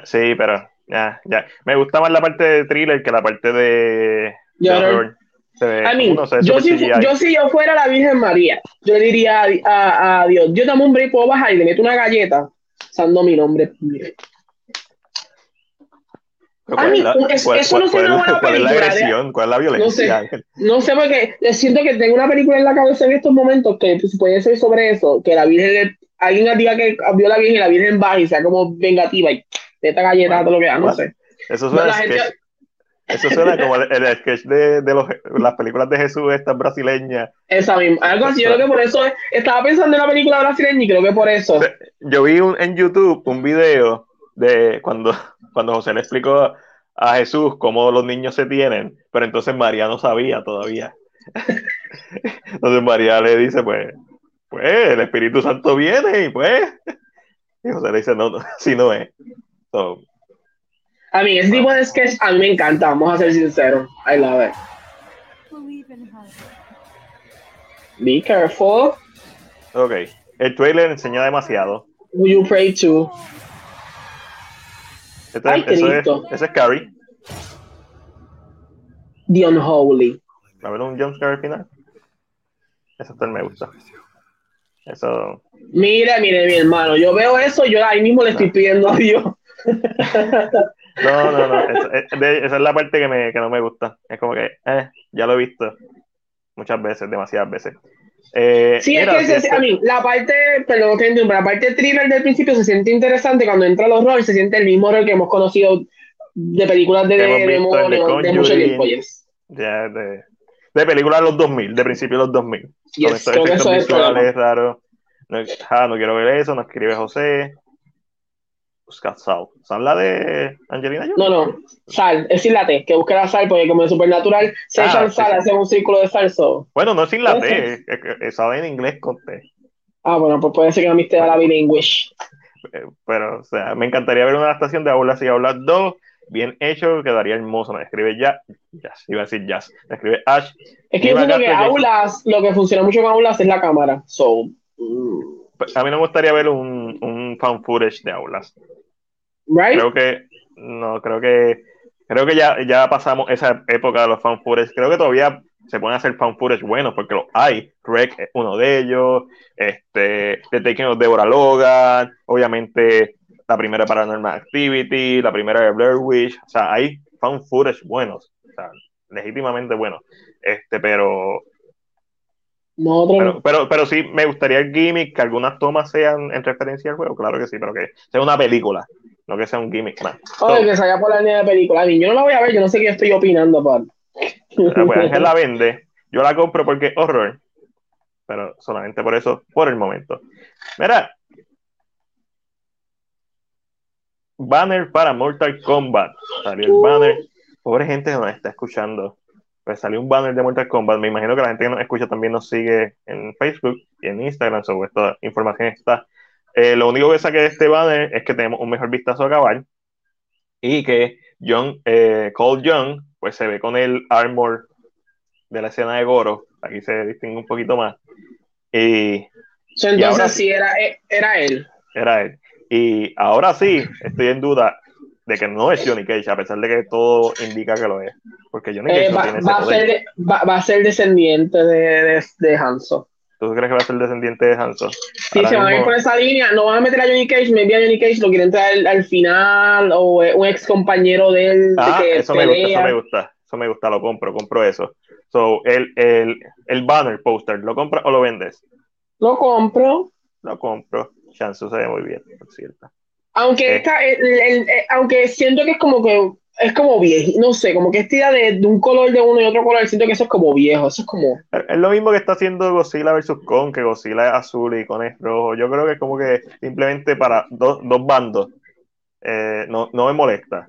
sí, pero ya, ya. Me gusta más la parte de thriller que la parte de. yo, si, yo, si yo fuera la Virgen María, yo diría a, Dios, yo dame un break, puedo bajar y le meto una galleta, usando mi nombre. ¿Cuál, es la, cuál, eso no cuál, cuál, cuál es la agresión? ¿Cuál es la violencia? No sé, no sé porque siento que tengo una película en la cabeza en estos momentos que pues, puede ser sobre eso, que la Virgen, alguien diga que vio la Virgen y la Virgen baja y sea como vengativa y de esta galleta, todo lo que da, no sé. Eso suena, gente... eso suena como el, el sketch de, de los, las películas de Jesús, estas brasileñas. Esa misma, algo así, yo creo que por eso, estaba pensando en la película brasileña y creo que por eso. Yo vi un, en YouTube un video de cuando cuando José le explicó a Jesús cómo los niños se tienen, pero entonces María no sabía todavía. entonces María le dice, pues, pues el Espíritu Santo viene y pues, y José le dice, no, no si no es. a mí, ese tipo de sketch a mí me encanta, vamos a ser sinceros. I love it. Be careful. Ok, el trailer enseña demasiado. Will you pray too? Este, Ay, eso, es, ese es Carrie. The Unholy. A ver un jumpscare al final. Eso también me gusta. Eso. Mira, mire, mi hermano. Yo veo eso, yo ahí mismo le estoy pidiendo a Dios. No, no, no. esa es la parte que, me, que no me gusta. Es como que, eh, ya lo he visto muchas veces, demasiadas veces. Eh, sí, es que a mí, la parte, perdón, que la parte thriller del principio se siente interesante cuando entra los roles, se siente el mismo rol que hemos conocido de películas de, de, de, de, de, películas de los 2000, de principios de los 2000. Yes, con estos efectos visuales raros. No, ah, no quiero ver eso, no escribe José. Busca sal. ¿Sal la de Angelina Jolie? No, no. Sal. Es sin la T. Que busque la sal porque como es supernatural, se ah, echan sal, hacen un círculo de sal. Bueno, no es sin la T. Es, sabe en inglés con T. Ah, bueno, pues puede ser que no me a la bilingüe. Eh, pero, o sea, me encantaría ver una adaptación de Aulas y Aulas 2 bien hecho, quedaría hermoso. Me escribe ya, jazz, iba a decir jazz. Me escribe Ash. Es que yo siento que Aulas, lo que funciona mucho con Aulas es la cámara. So, pues, a mí no me gustaría ver un, un fan footage de Aulas. Right? Creo que, no, creo que, creo que ya, ya pasamos esa época de los fan footage. Creo que todavía se pueden hacer fan footage buenos porque lo hay. Rec es uno de ellos. Este, The Taking of Deborah Logan. Obviamente, la primera Paranormal Activity. La primera de Blair Witch. O sea, hay fan footage buenos. O sea, legítimamente buenos. Este, pero no, pero, pero, sí, me gustaría el gimmick, que algunas tomas sean en referencia al juego, claro que sí, pero que sea una película, no que sea un gimmick más. Oye, que salga por la línea de película. Yo no la voy a ver, yo no sé qué estoy opinando, por. Ah, pues Ángel la vende, yo la compro porque es horror, pero solamente por eso, por el momento. Mira, banner para Mortal Kombat. Salió el banner. Pobre gente que nos está escuchando pues salió un banner de Mortal Kombat. Me imagino que la gente que nos escucha también nos sigue en Facebook y en Instagram, sobre esta información está. Eh, lo único que saqué de este banner es que tenemos un mejor vistazo a cabal y que John, eh, Cole Young, pues se ve con el armor de la escena de Goro. Aquí se distingue un poquito más. Y, entonces sí, era, era él. Era él. Y ahora sí, estoy en duda de que no es Johnny Cage, a pesar de que todo indica que lo es. Porque Johnny Cage eh, no va, tiene va, a ser, va, va, a ser descendiente de, de, de Hanzo. ¿Tú crees que va a ser descendiente de Hanzo? Sí, se van a ir por esa línea. No van a meter a Johnny Cage, me envía a Johnny Cage, lo quieren traer al, final, o un ex compañero de él. Ah, que eso me gusta, eso me gusta. Eso me gusta, lo compro, compro eso. So, el, el, el banner poster, ¿lo compras o lo vendes? Lo compro. Lo compro. Shansu se ve muy bien, por cierto. Aunque, Eh. esta, el- el- eh, aunque siento que es como que es como viejo, no sé, como que esta idea de, de un color de uno y otro color, siento que eso es como viejo, eso es como, Es es lo mismo que está haciendo Godzilla vs. Kong, que Godzilla es azul y Kong es rojo. Yo creo que es como que simplemente para dos, dos bandos. Eh, no, no me molesta.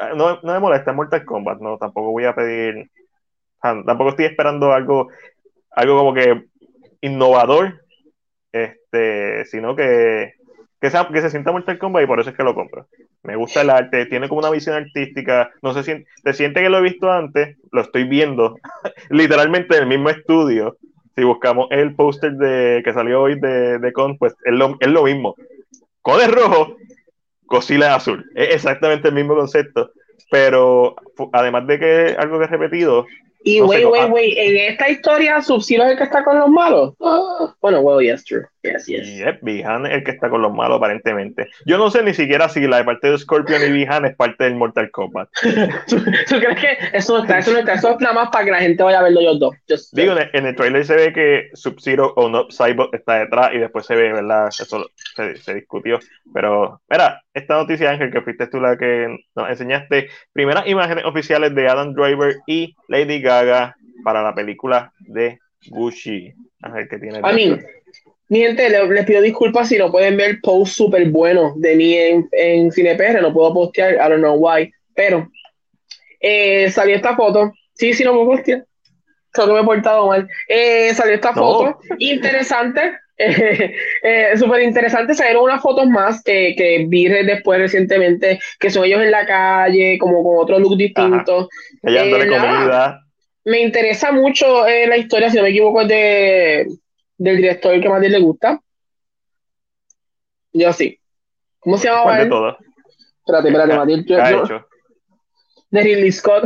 Eh, No, no me molesta en Mortal Kombat, no, tampoco voy a pedir. ah, Tampoco estoy esperando algo, algo como que innovador, este, sino que, que, sea, que se sienta Mortal Kombat y por eso es que lo compro. Me gusta el arte, tiene como una visión artística, no se siente, se siente que lo he visto antes, lo estoy viendo literalmente en el mismo estudio. Si buscamos el póster de que salió hoy de, de Con, pues es lo, es lo mismo. Con es rojo, Godzilla azul. Es exactamente el mismo concepto. Pero además de que algo que es repetido, y wait, ah. wait, en esta historia Sub-Zero es el que está con los malos. Ah, bueno, well, yes, true, yes, yes. Yep, Bihan es el que está con los malos aparentemente. Yo no sé ni siquiera si la de parte de Scorpion y Bihan es parte del Mortal Kombat. ¿Tú, tú crees que eso no está, eso no está, eso es nada más para que la gente vaya a verlo ellos dos? Just- Digo, en el, en el trailer se ve que Sub-Zero o no Cyborg está detrás y después se ve, ¿verdad? Eso se, se discutió. Pero, mira, esta noticia, Ángel, que fuiste tú la que nos enseñaste, primeras imágenes oficiales de Adam Driver y Lady Gaga para la película de Gucci. Ángel, que tiene. Mean, mi gente, le- les pido disculpas si no pueden ver post súper bueno de mí en, en CinePR, no puedo postear, I don't know why, pero eh, salió esta foto, sí, sí, no puedo postear, creo que me he portado mal, eh, salió esta No. foto, interesante, eh, eh, súper interesante, salieron unas fotos más que, que vi después recientemente, que son ellos en la calle, como con otro look distinto, Ella dándole eh, nada. comida. Me interesa mucho eh, la historia, si no me equivoco, es de, del director que más le gusta. Yo sí. ¿Cómo se ¿Cuál llamaba de todo? Espérate, espérate. ¿Qué Yo- ha yo- hecho? de Ridley Scott.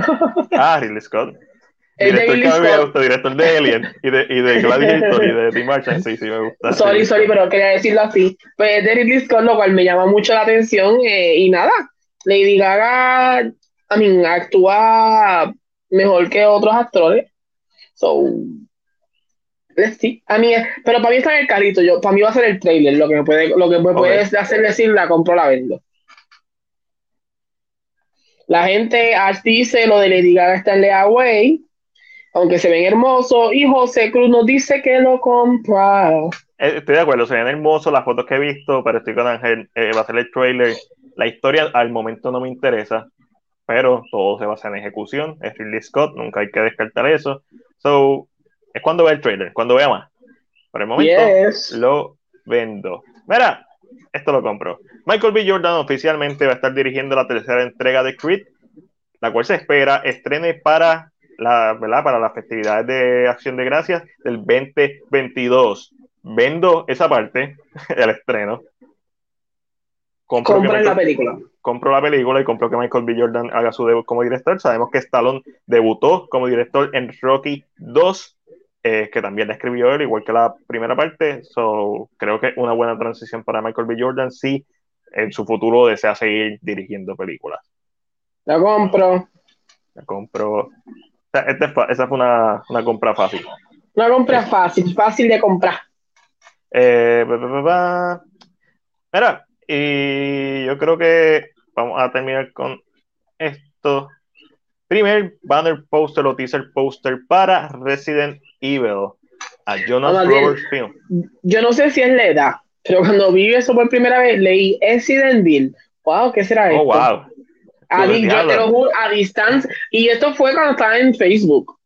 Ah, Ridley Scott. El de Director que a mí me gusta, director de Alien y de, y de Gladiator y de Tim Marchand, sí, sí me gusta. Sorry, sorry, pero quería decirlo así. Pues es de Ridley Scott, lo cual me llama mucho la atención. eh, y nada, Lady Gaga, I mean, actúa mejor que otros actores. So, let's see. A mí, pero para mí está en el carrito. Yo, para mí va a ser el trailer. Lo que me puede, lo que me puede hacer decir, la compro, la vendo. La gente dice lo de Lady Gaga está en Away, aunque se ven hermosos. Y José Cruz nos dice que lo compra. Eh, Estoy de acuerdo, se ven hermosos las fotos que he visto, pero estoy con Ángel, eh, va a ser el trailer. La historia al momento no me interesa, pero todo se basa en ejecución. Es Ridley Scott, nunca hay que descartar eso. So, es cuando vea el trailer, cuando vea más. Por el momento, Yes. lo vendo. Mira, esto lo compro. Michael B. Jordan oficialmente va a estar dirigiendo la tercera entrega de Creed, la cual se espera estrene para la, ¿verdad? para las festividades de Acción de Gracias del 2022. Vendo esa parte, el estreno. Compro la película. compro la película y compro que Michael B. Jordan haga su debut como director. Sabemos que Stallone debutó como director en Rocky 2, eh, que también la escribió él, igual que la primera parte. So, creo que es una buena transición para Michael B. Jordan si en su futuro desea seguir dirigiendo películas. La compro. La compro. o sea, este esa fue una, una compra fácil. Una compra fácil, fácil de comprar. Eh. Mira, y yo creo que vamos a terminar con esto. Primer banner poster o teaser poster para Resident Evil a Jonas Vamos a ver. Brothers Film. Yo no sé si es la edad, pero cuando vi eso por primera vez, leí Resident Evil. Wow, ¿qué será esto? Oh, wow. A, di- yo te lo juro, a distancia. Y esto fue cuando estaba en Facebook.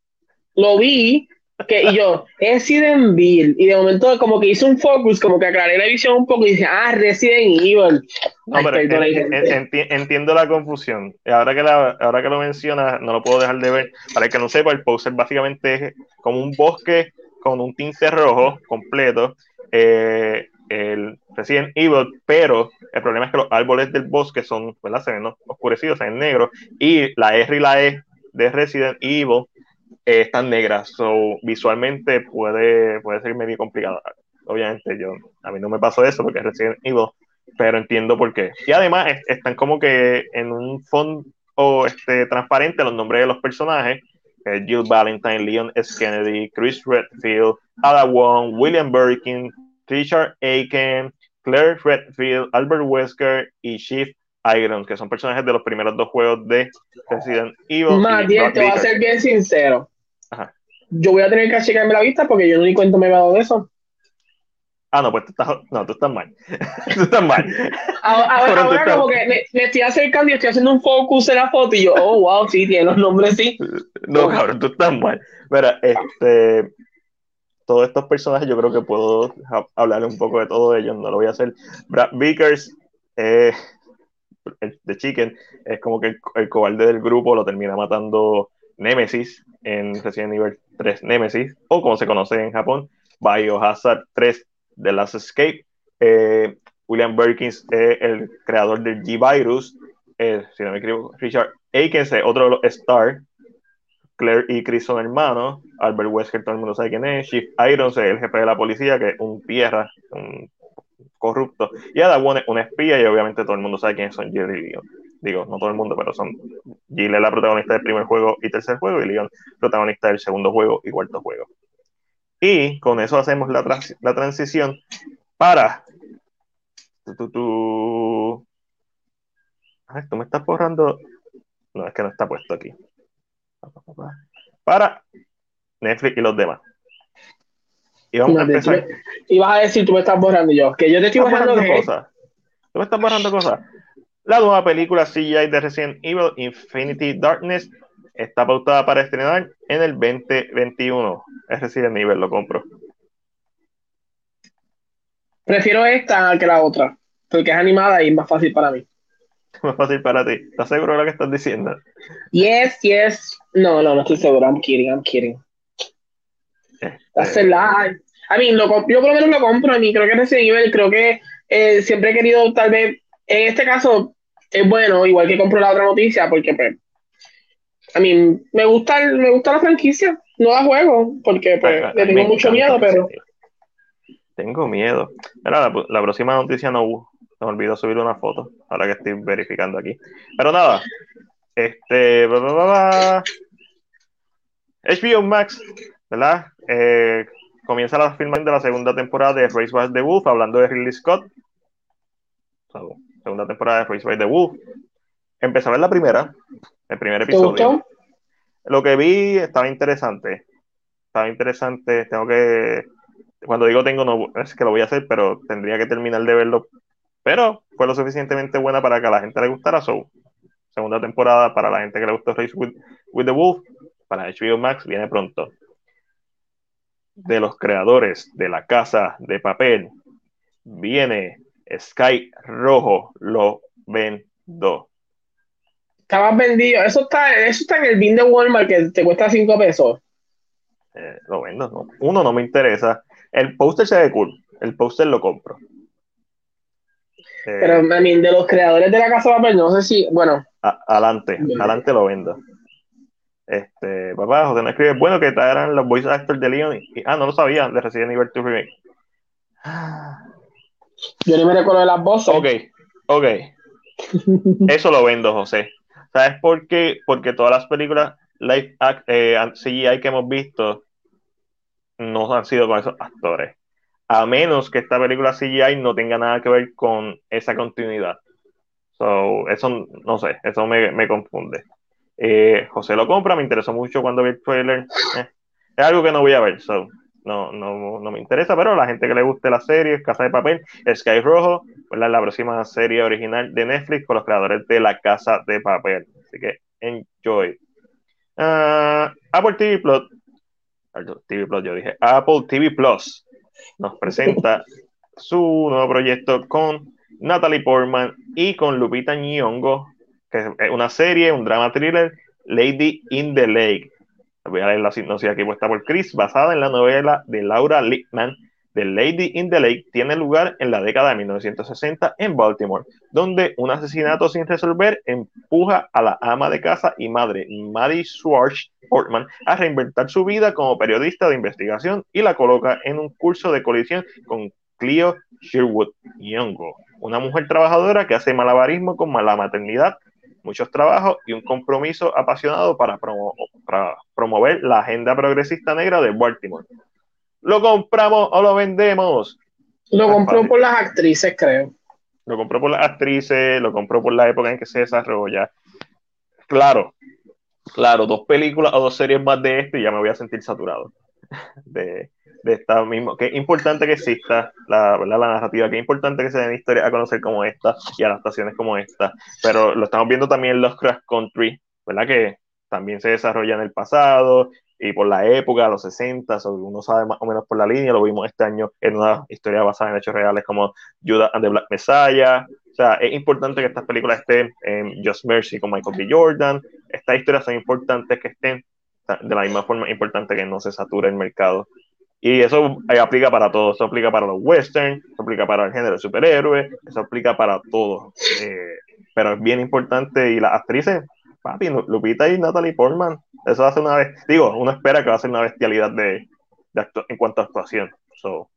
Lo vi que, y yo, Resident Evil. Y de momento, como que hice un focus, como que aclaré la visión un poco y dije, ah, Resident Evil. No, Ay, pero perdona, en- en- gente. enti- entiendo la confusión. Ahora que, la, ahora que lo mencionas, no lo puedo dejar de ver. Para el que no sepa, el poster básicamente es como un bosque con un tinte rojo completo. eh, el Resident Evil, pero el problema es que los árboles del bosque son, ¿verdad? Se ven oscurecidos, se ven negros. Y la R y la E de Resident Evil eh, están negras. So, visualmente puede, puede ser medio complicado. Obviamente, yo, a mí no me pasó eso porque Resident Evil pero entiendo por qué. Y además es- están como que en un fondo este, transparente los nombres de los personajes. eh, Jill Valentine, Leon S. Kennedy, Chris Redfield, Ada Wong, William Birkin, Richard Aiken, Claire Redfield, Albert Wesker y Chief Iron, que son personajes de los primeros dos juegos de Resident Evil. Más bien, te voy a ser bien sincero. Yo voy a tener que checarme la vista porque yo no ni cuento me he dado de eso. Ah, no, pues tú estás, no, tú estás mal. tú estás mal. Ahora, ahora, como que me, estoy acercando y estoy haciendo un focus en la foto y yo, oh, wow, sí, tiene los nombres, sí. No, cabrón, tú estás mal. Mira, este, todos estos personajes yo creo que puedo hablar un poco de todo ellos, no lo voy a hacer. Brad Vickers, eh, de Chicken, es como que el, cobarde del grupo lo termina matando Nemesis en Resident Evil 3 Nemesis, o como se conoce en Japón, Biohazard 3 The Last Escape. Eh, William Berkins es el creador del G-Virus, eh, si no me equivoco, Richard Aikens es otro de los Star, Claire y Chris son hermanos, Albert Wesker todo el mundo sabe quién es, Chief Irons el jefe de la policía, que es un tierra, un corrupto, y Ada es una espía, y obviamente todo el mundo sabe quiénes son Jill y Leon. Digo, no todo el mundo, pero son Jill es la protagonista del primer juego y tercer juego, y Leon protagonista del segundo juego y cuarto juego. Y con eso hacemos la, la transición para. Tú, tú, tú me estás borrando. No, es que no está puesto aquí. Para Netflix y los demás. Y vamos a empezar. Y vas a decir, tú me estás borrando yo, que yo te estoy borrando, cosas. Tú me estás borrando cosas. La nueva película CGI de Resident Evil Infinity Darkness está pautada para estrenar en el 2021. Es el nivel lo compro. Prefiero esta que la otra, porque es animada y es más fácil para mí. Más fácil para ti. ¿Estás seguro de lo que estás diciendo? Yes, yes. No, no, no estoy seguro. I'm kidding, I'm kidding. Este... I mean, lo, yo por lo menos lo compro a mí. Creo que Resident Evil, creo que eh, siempre he querido, tal vez, en este caso, es bueno, igual que compro la otra noticia, porque pues, a mí me gusta, me gusta la franquicia, no la juego, porque pues, le tengo mucho miedo, pero... Tengo miedo. Pero la, próxima noticia no, me olvido subir una foto, ahora que estoy verificando aquí. Pero nada, este... HBO Max, ¿verdad? Eh, comienza la filmación de la segunda temporada de Race by the Wolf, hablando de Ridley Scott. Segunda temporada de Race by the Wolf. Empecé a ver la primera, el primer episodio. Lo que vi estaba interesante. Estaba interesante. Tengo que. Cuando digo tengo, no es que lo voy a hacer, pero tendría que terminar de verlo. Pero fue lo suficientemente buena para que a la gente le gustara. So, segunda temporada para la gente que le gustó Race with, the Wolf. Para HBO Max viene pronto. De los creadores de la casa de papel viene Sky Rojo. Lo vendo. Estaba vendido. Eso está, eso está en el bin de Walmart que te cuesta 5 pesos. Eh, lo vendo, no. Uno no me interesa. El póster se ve cool. El póster lo compro. Eh, Pero, a mí, de los creadores de la casa de papel, no sé si, bueno. adelante, adelante lo vendo. Este, papá, José no escribe, bueno que traerán los voice actors de Leon. Y, ah, no lo sabía, de Resident Evil 2 Remake. Yo ni me recuerdo de las voces. Ok, ok. Eso lo vendo, José. ¿Sabes por qué? Porque todas las películas live eh, CGI que hemos visto no han sido con esos actores. A menos que esta película CGI no tenga nada que ver con esa continuidad. So, eso no sé, eso me, confunde. Eh, José lo compra, me interesó mucho cuando vi el trailer. Eh, es algo que no voy a ver, so, no, no, no me interesa, pero a la gente que le guste la serie, Casa de Papel, Sky Rojo, la próxima serie original de Netflix con los creadores de La Casa de Papel. Así que enjoy. Ah, Apple TV Plus, TV Plus, yo dije, Apple TV Plus nos presenta su nuevo proyecto con Natalie Portman y con Lupita Nyong'o, que es una serie, un drama thriller, Lady in the Lake. Voy a leer la sinopsis aquí puesta por Chris, basada en la novela de Laura Lippman The Lady in the Lake tiene lugar en la década de 1960 en Baltimore, donde un asesinato sin resolver empuja a la ama de casa y madre Maddie Schwartz Portman a reinventar su vida como periodista de investigación y la coloca en un curso de colisión con Cleo Sherwood Youngo, una mujer trabajadora que hace malabarismo con la maternidad, muchos trabajos y un compromiso apasionado para promover la agenda progresista negra de Baltimore. ¿Lo compramos o lo vendemos? Lo compró por las actrices, creo. Lo compró por las actrices, lo compró por la época en que se desarrolla. Claro, claro, dos películas o dos series más de esto y ya me voy a sentir saturado de, de esta misma. Que es importante que exista la, la narrativa, que es importante que se den historias a conocer como esta y adaptaciones como esta. Pero lo estamos viendo también en los Crash Country, ¿verdad? Que también se desarrolla en el pasado y por la época, los 60, o uno sabe más o menos por la línea, lo vimos este año en una historia basada en hechos reales como Judas and the Black Messiah. O sea, es importante que estas películas estén en Just Mercy con Michael B. Jordan. Estas historias son importantes que estén de la misma forma importante que no se sature el mercado. Y eso aplica para todo, eso aplica para los westerns, eso aplica para el género de superhéroes, eso aplica para todo. Eh, pero es bien importante y las actrices, papi, Lupita y Natalie Portman, eso hace una vez, digo, uno espera que va a ser una bestialidad de, de en cuanto a actuación. So,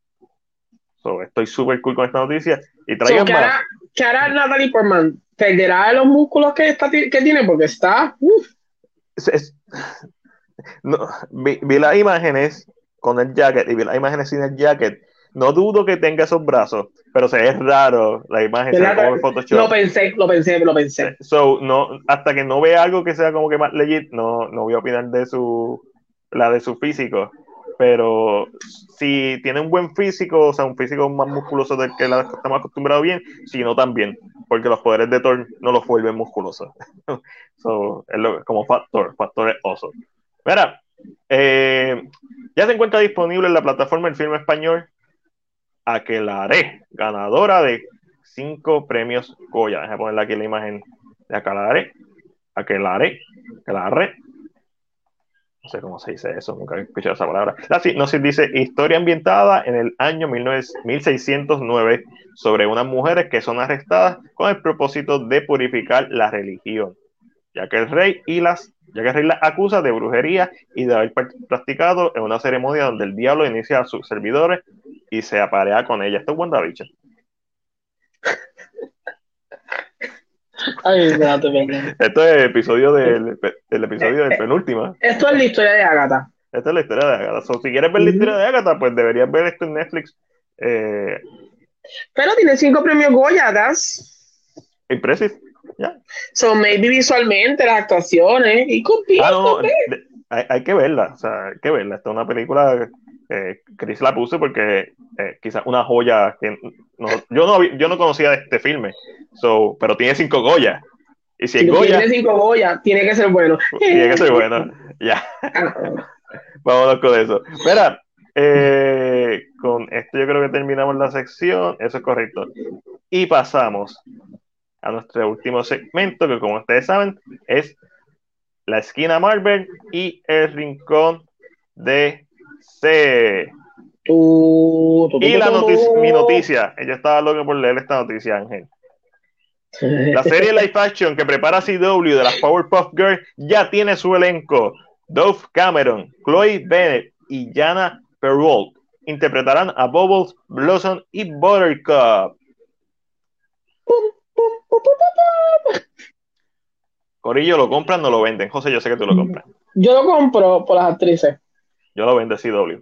so estoy súper cool con esta noticia. Y traigan so, ¿qué, hará, ¿Qué hará Natalie Portman? ¿Perderá los músculos que, está, que tiene? Porque está... Es, es, no, vi, vi, las imágenes con el jacket y vi las imágenes sin el jacket. No dudo que tenga esos brazos, pero se es raro la imagen. Se como Photoshop. Lo pensé, lo pensé, lo pensé. So, no, hasta que no vea algo que sea como que más legit, no, no voy a opinar de su, la de su físico. Pero si tiene un buen físico, o sea, un físico más musculoso del que la estamos acostumbrados bien, si no también, porque los poderes de Thor no los vuelven musculosos. so, es lo, como factor, factor es oso. Mira, eh, ya se encuentra disponible en la plataforma El Filme Español Aquelaré, ganadora de cinco premios Goya. Déjame ponerle aquí la imagen de Aquelaré. Aquelaré, Aquelaré. No sé cómo se dice eso, nunca he escuchado esa palabra. La se dice historia ambientada en el año 1609 sobre unas mujeres que son arrestadas con el propósito de purificar la religión, ya que el rey y las ya que Rey la acusa de brujería y de haber practicado en una ceremonia donde el diablo inicia a sus servidores y se aparea con ella. Esto es WandaVision. Ay, Esto es el episodio del, el episodio del penúltimo. Esto es la historia de Agatha. Esta es la historia de Agatha. si quieres ver la historia de Agatha, pues deberías ver esto en Netflix. Eh... Pero tiene cinco premios Goya, Impresis. Yeah. So maybe visualmente las actuaciones y. Ah, no, hay, hay, que verla, o sea, hay que verla. Esta es una película que Chris la puso porque eh, quizás una joya que no, yo no yo no conocía este filme, so, pero tiene cinco Goya. Y si, Goya, tiene cinco Goya, tiene que ser bueno. Tiene que ser bueno. Ya. Ah. Vámonos con eso. Espera, eh, con esto yo creo que terminamos la sección. Eso es correcto. Y pasamos a nuestro último segmento, que como ustedes saben, es la esquina Marvel y el rincón de C. y la noticia, mi noticia, ella estaba loca por leer esta noticia, Ángel. La serie live action que prepara CW de las Powerpuff Girls ya tiene su elenco. Dove Cameron, Chloe Bennett y Jana Perrault interpretarán a Bubbles, Blossom y Buttercup. Corillo, ¿lo compran o lo venden? José, yo sé que tú lo compras. Yo lo compro por las actrices. Yo lo vendo CW.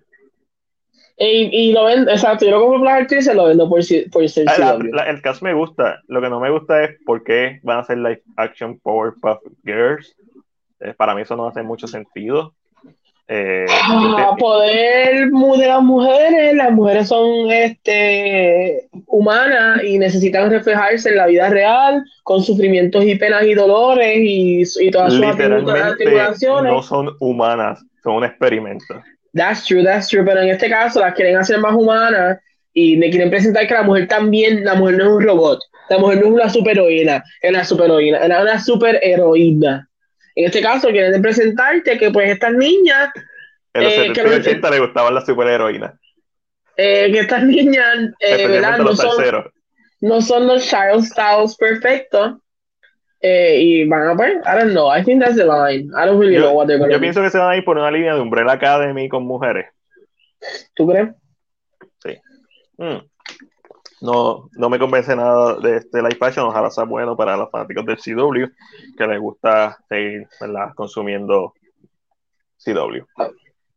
Y, y lo vendo, exacto, yo lo compro por las actrices y lo vendo por, por ser ah, el caso me gusta. Lo que no me gusta es por qué van a hacer live action Powerpuff Girls. Eh, para mí eso no hace mucho sentido. Eh, ah, poder de las mujeres, las mujeres son este, humanas y necesitan reflejarse en la vida real con sufrimientos y penas y dolores y, y todas sus tribulaciones. No son humanas, son un experimento. That's true, that's true, pero en este caso las quieren hacer más humanas y me quieren presentar que la mujer también, la mujer no es un robot, la mujer no es una superheroína, es una superheroína, es una superheroína. En este caso, quieren presentarte que pues estas niñas... En los eh, 70 y 80 le gustaban las superheroínas. Eh, que estas niñas, eh, ¿verdad? No son, no son, los child styles perfectos. Eh, y van a ver, I don't know, I think that's the line. I don't really yo, know what they're going Yo pienso que se van a ir por una línea de Umbrella Academy con mujeres. ¿Tú crees? Sí. Mm no, no me convence nada de este live action. Ojalá sea bueno para los fanáticos del CW que les gusta seguir consumiendo CW. Uh,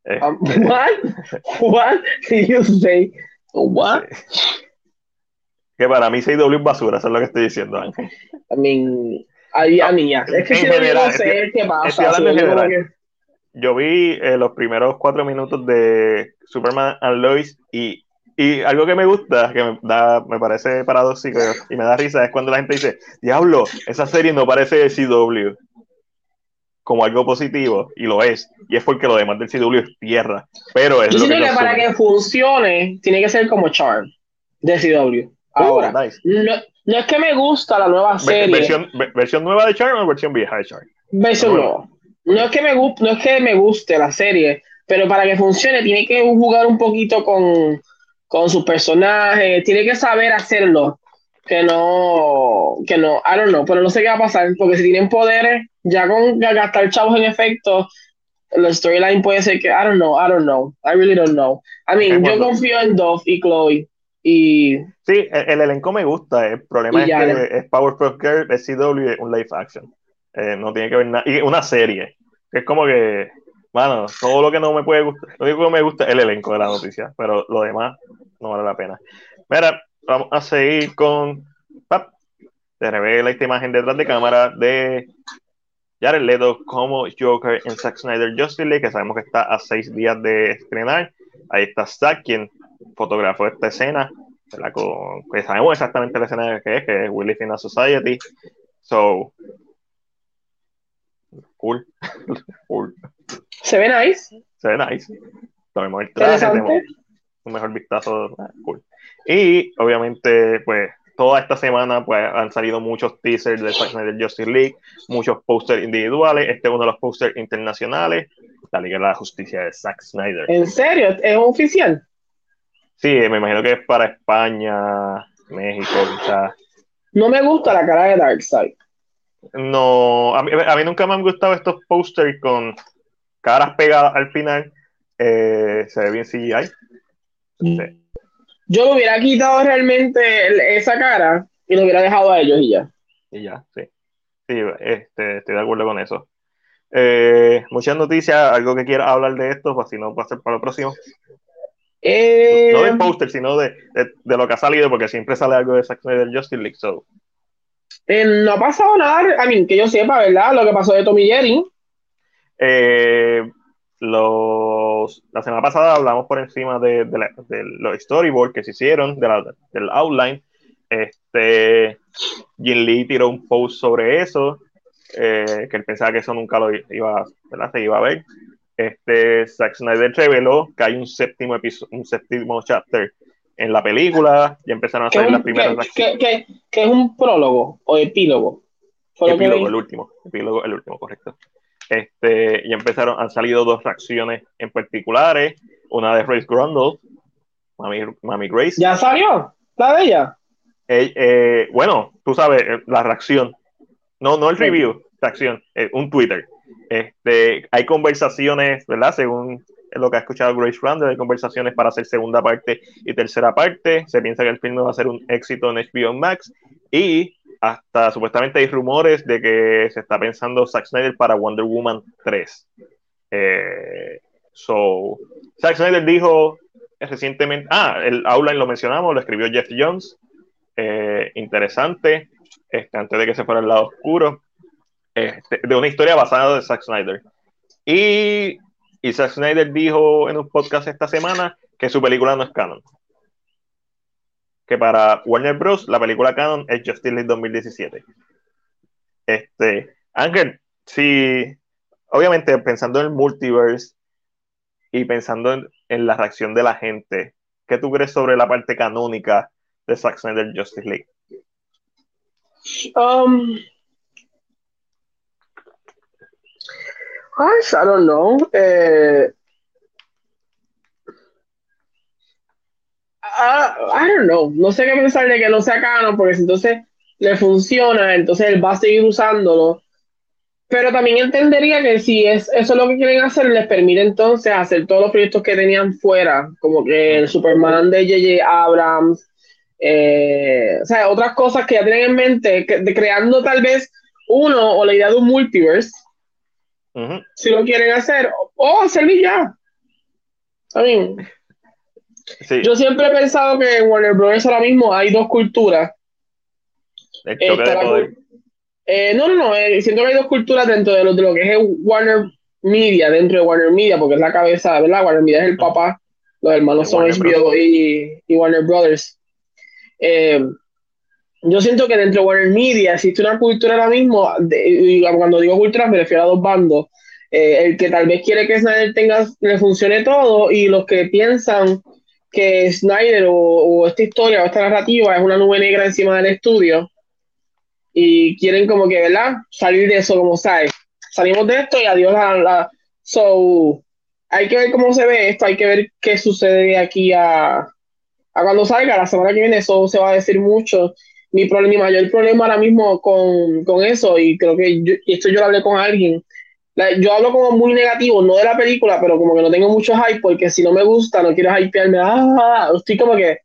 eh, um, what? what did you say? What? Que para mí CW es basura, eso es lo que estoy diciendo, Ángel. I mean, ahí, a mí, es que En si general, no sé estoy- qué pasa. estoy hablando en. Yo vi eh, los primeros cuatro minutos de Superman and Lois y, y algo que me gusta, que me, da, me parece paradójico y me da risa, es cuando la gente dice, diablo, esa serie no parece de CW como algo positivo, y lo es, y es porque lo demás del CW es tierra, pero es Yo lo que que para que funcione, tiene que ser como Charm de CW. Ahora, Oh, nice. no, no es que me gusta la nueva serie, versión, versión, ve- ¿Versión nueva de Charm o versión vieja de Charm? bueno. nueva. No es, que me no es que me guste la serie, pero para que funcione, tiene que jugar un poquito con, con sus personajes, tiene que saber hacerlo. Que no, que no, I don't know, pero no sé qué va a pasar, porque si tienen poderes, ya con gastar chavos en efectos, la storyline puede ser que, I don't know, I don't know, I really don't know. I mean, yo confío en Dove y Chloe, y Sí, el, el elenco me gusta. El problema es ya, que ya. es Powerpuff Girl, es CW, es un live action. Eh, no tiene que ver nada. Y una serie. Es como que, mano, todo lo que no me puede gustar, lo único que me gusta es el elenco de la noticia, pero lo demás no vale la pena. Mira, vamos a seguir con. Pap, te revela esta imagen detrás de cámara de Jared Leto como Joker en Zack Snyder Justice League, que sabemos que está a seis días de estrenar. Ahí está Zack, quien fotografió esta escena. Con, que sabemos exactamente la escena que es, que es We Live Society. So, cool. cool. Se ve nice, Se ve nice. Tomemos el traje, tenemos un mejor vistazo. Cool. Y obviamente, pues, toda esta semana pues, han salido muchos teasers de Zack Snyder Justice League, muchos pósters individuales. Este es uno de los pósters internacionales, la Liga de la Justicia de Zack Snyder. ¿En serio? ¿Es oficial? Sí, me imagino que es para España, México, quizás. No me gusta la cara de Darkseid. No, a mí, a mí nunca me han gustado estos posters con caras pegadas al final. Eh, se ve bien CGI. Sí. Yo le hubiera quitado realmente el- esa cara y lo hubiera dejado a ellos y ya. Y ya, sí. Sí, este, estoy de acuerdo con eso. Eh, muchas noticias, algo que quiera hablar de esto, pues si no, va a ser para lo próximo. Eh, No del póster, sino de, de, de lo que ha salido, porque siempre sale algo de Zack Justice League. So. eh, no ha pasado nada, a mí, que yo sepa, ¿verdad? Lo que pasó de Tommy Jerry. Eh, los, la semana pasada hablamos por encima de, de, la- de los storyboards que se hicieron, de la- del outline. Este, Jin Lee tiró un post sobre eso, eh, que él pensaba que eso nunca lo iba, ¿verdad? se iba a ver. Este, Zack Snyder reveló que hay un séptimo episodio, un séptimo chapter en la película, ya empezaron a salir las un- primeras que, que- que- es un prólogo o epílogo. Fue Epílogo, el último. Epílogo, el último, correcto. Este, y empezaron, han salido dos reacciones en particulares. Una de Grace Grundle, Mami, Mami Grace. ¿Ya salió? ¿La de ella? Eh, eh, bueno, tú sabes, eh, la reacción. No, no el review, reacción, eh, un Twitter. Este, hay conversaciones, ¿verdad? Según lo que ha escuchado Grace Randall, hay conversaciones para hacer segunda parte y tercera parte. Se piensa que el filme va a ser un éxito en HBO Max y hasta supuestamente hay rumores de que se está pensando Zack Snyder para Wonder Woman 3. Eh, so, Zack Snyder dijo recientemente, ah, el outline lo mencionamos, lo escribió Jeff Jones, eh, interesante, este, antes de que se fuera al lado oscuro, este, de una historia basada de Zack Snyder. Y, y Zack Snyder dijo en un podcast esta semana que su película no es canon. Que para Warner Bros. la película canon es Justice League 2017. Este, Ángel, si obviamente pensando en el multiverse y pensando en, la reacción de la gente, ¿qué tú crees sobre la parte canónica de Zack Snyder Justice League? Um, I don't know. Eh, I, I don't know. No sé qué pensar de que no sea canon, porque si entonces le funciona, entonces él va a seguir usándolo. Pero también entendería que si es eso es lo que quieren hacer, les permite entonces hacer todos los proyectos que tenían fuera, como que el Superman de J.J. Abrams, eh, o sea, otras cosas que ya tienen en mente, que- de creando tal vez uno o la idea de un multiverse, Ujú. si lo quieren hacer, o, o hacerlo ya. I mean, Yo siempre he pensado que en Warner Bros. ahora mismo hay dos culturas. Eh, no, no, no, eh, siento que hay dos culturas dentro de lo, de lo que es Warner Media, dentro de Warner Media, porque es la cabeza, ¿verdad? Warner Media es el papá, los hermanos son HBO y, y, Warner Brothers. Eh, yo siento que dentro de Warner Media existe una cultura ahora mismo, y cuando digo cultura me refiero a dos bandos, el que tal vez quiere que Snyder tenga, le funcione todo y los que piensan que Snyder o, esta historia o esta narrativa es una nube negra encima del estudio y quieren como que, ¿verdad? Salir de eso como sabes. Salimos de esto y adiós a la... So, hay que ver cómo se ve esto, hay que ver qué sucede aquí a, a cuando salga, la semana que viene, eso se va a decir mucho. Mi, problema, mi mayor problema ahora mismo con, con eso, y creo que yo, esto yo lo hablé con alguien, yo hablo como muy negativo, no de la película, pero como que no tengo mucho hype, porque si no me gusta, no quiero hypearme, ah, estoy como que,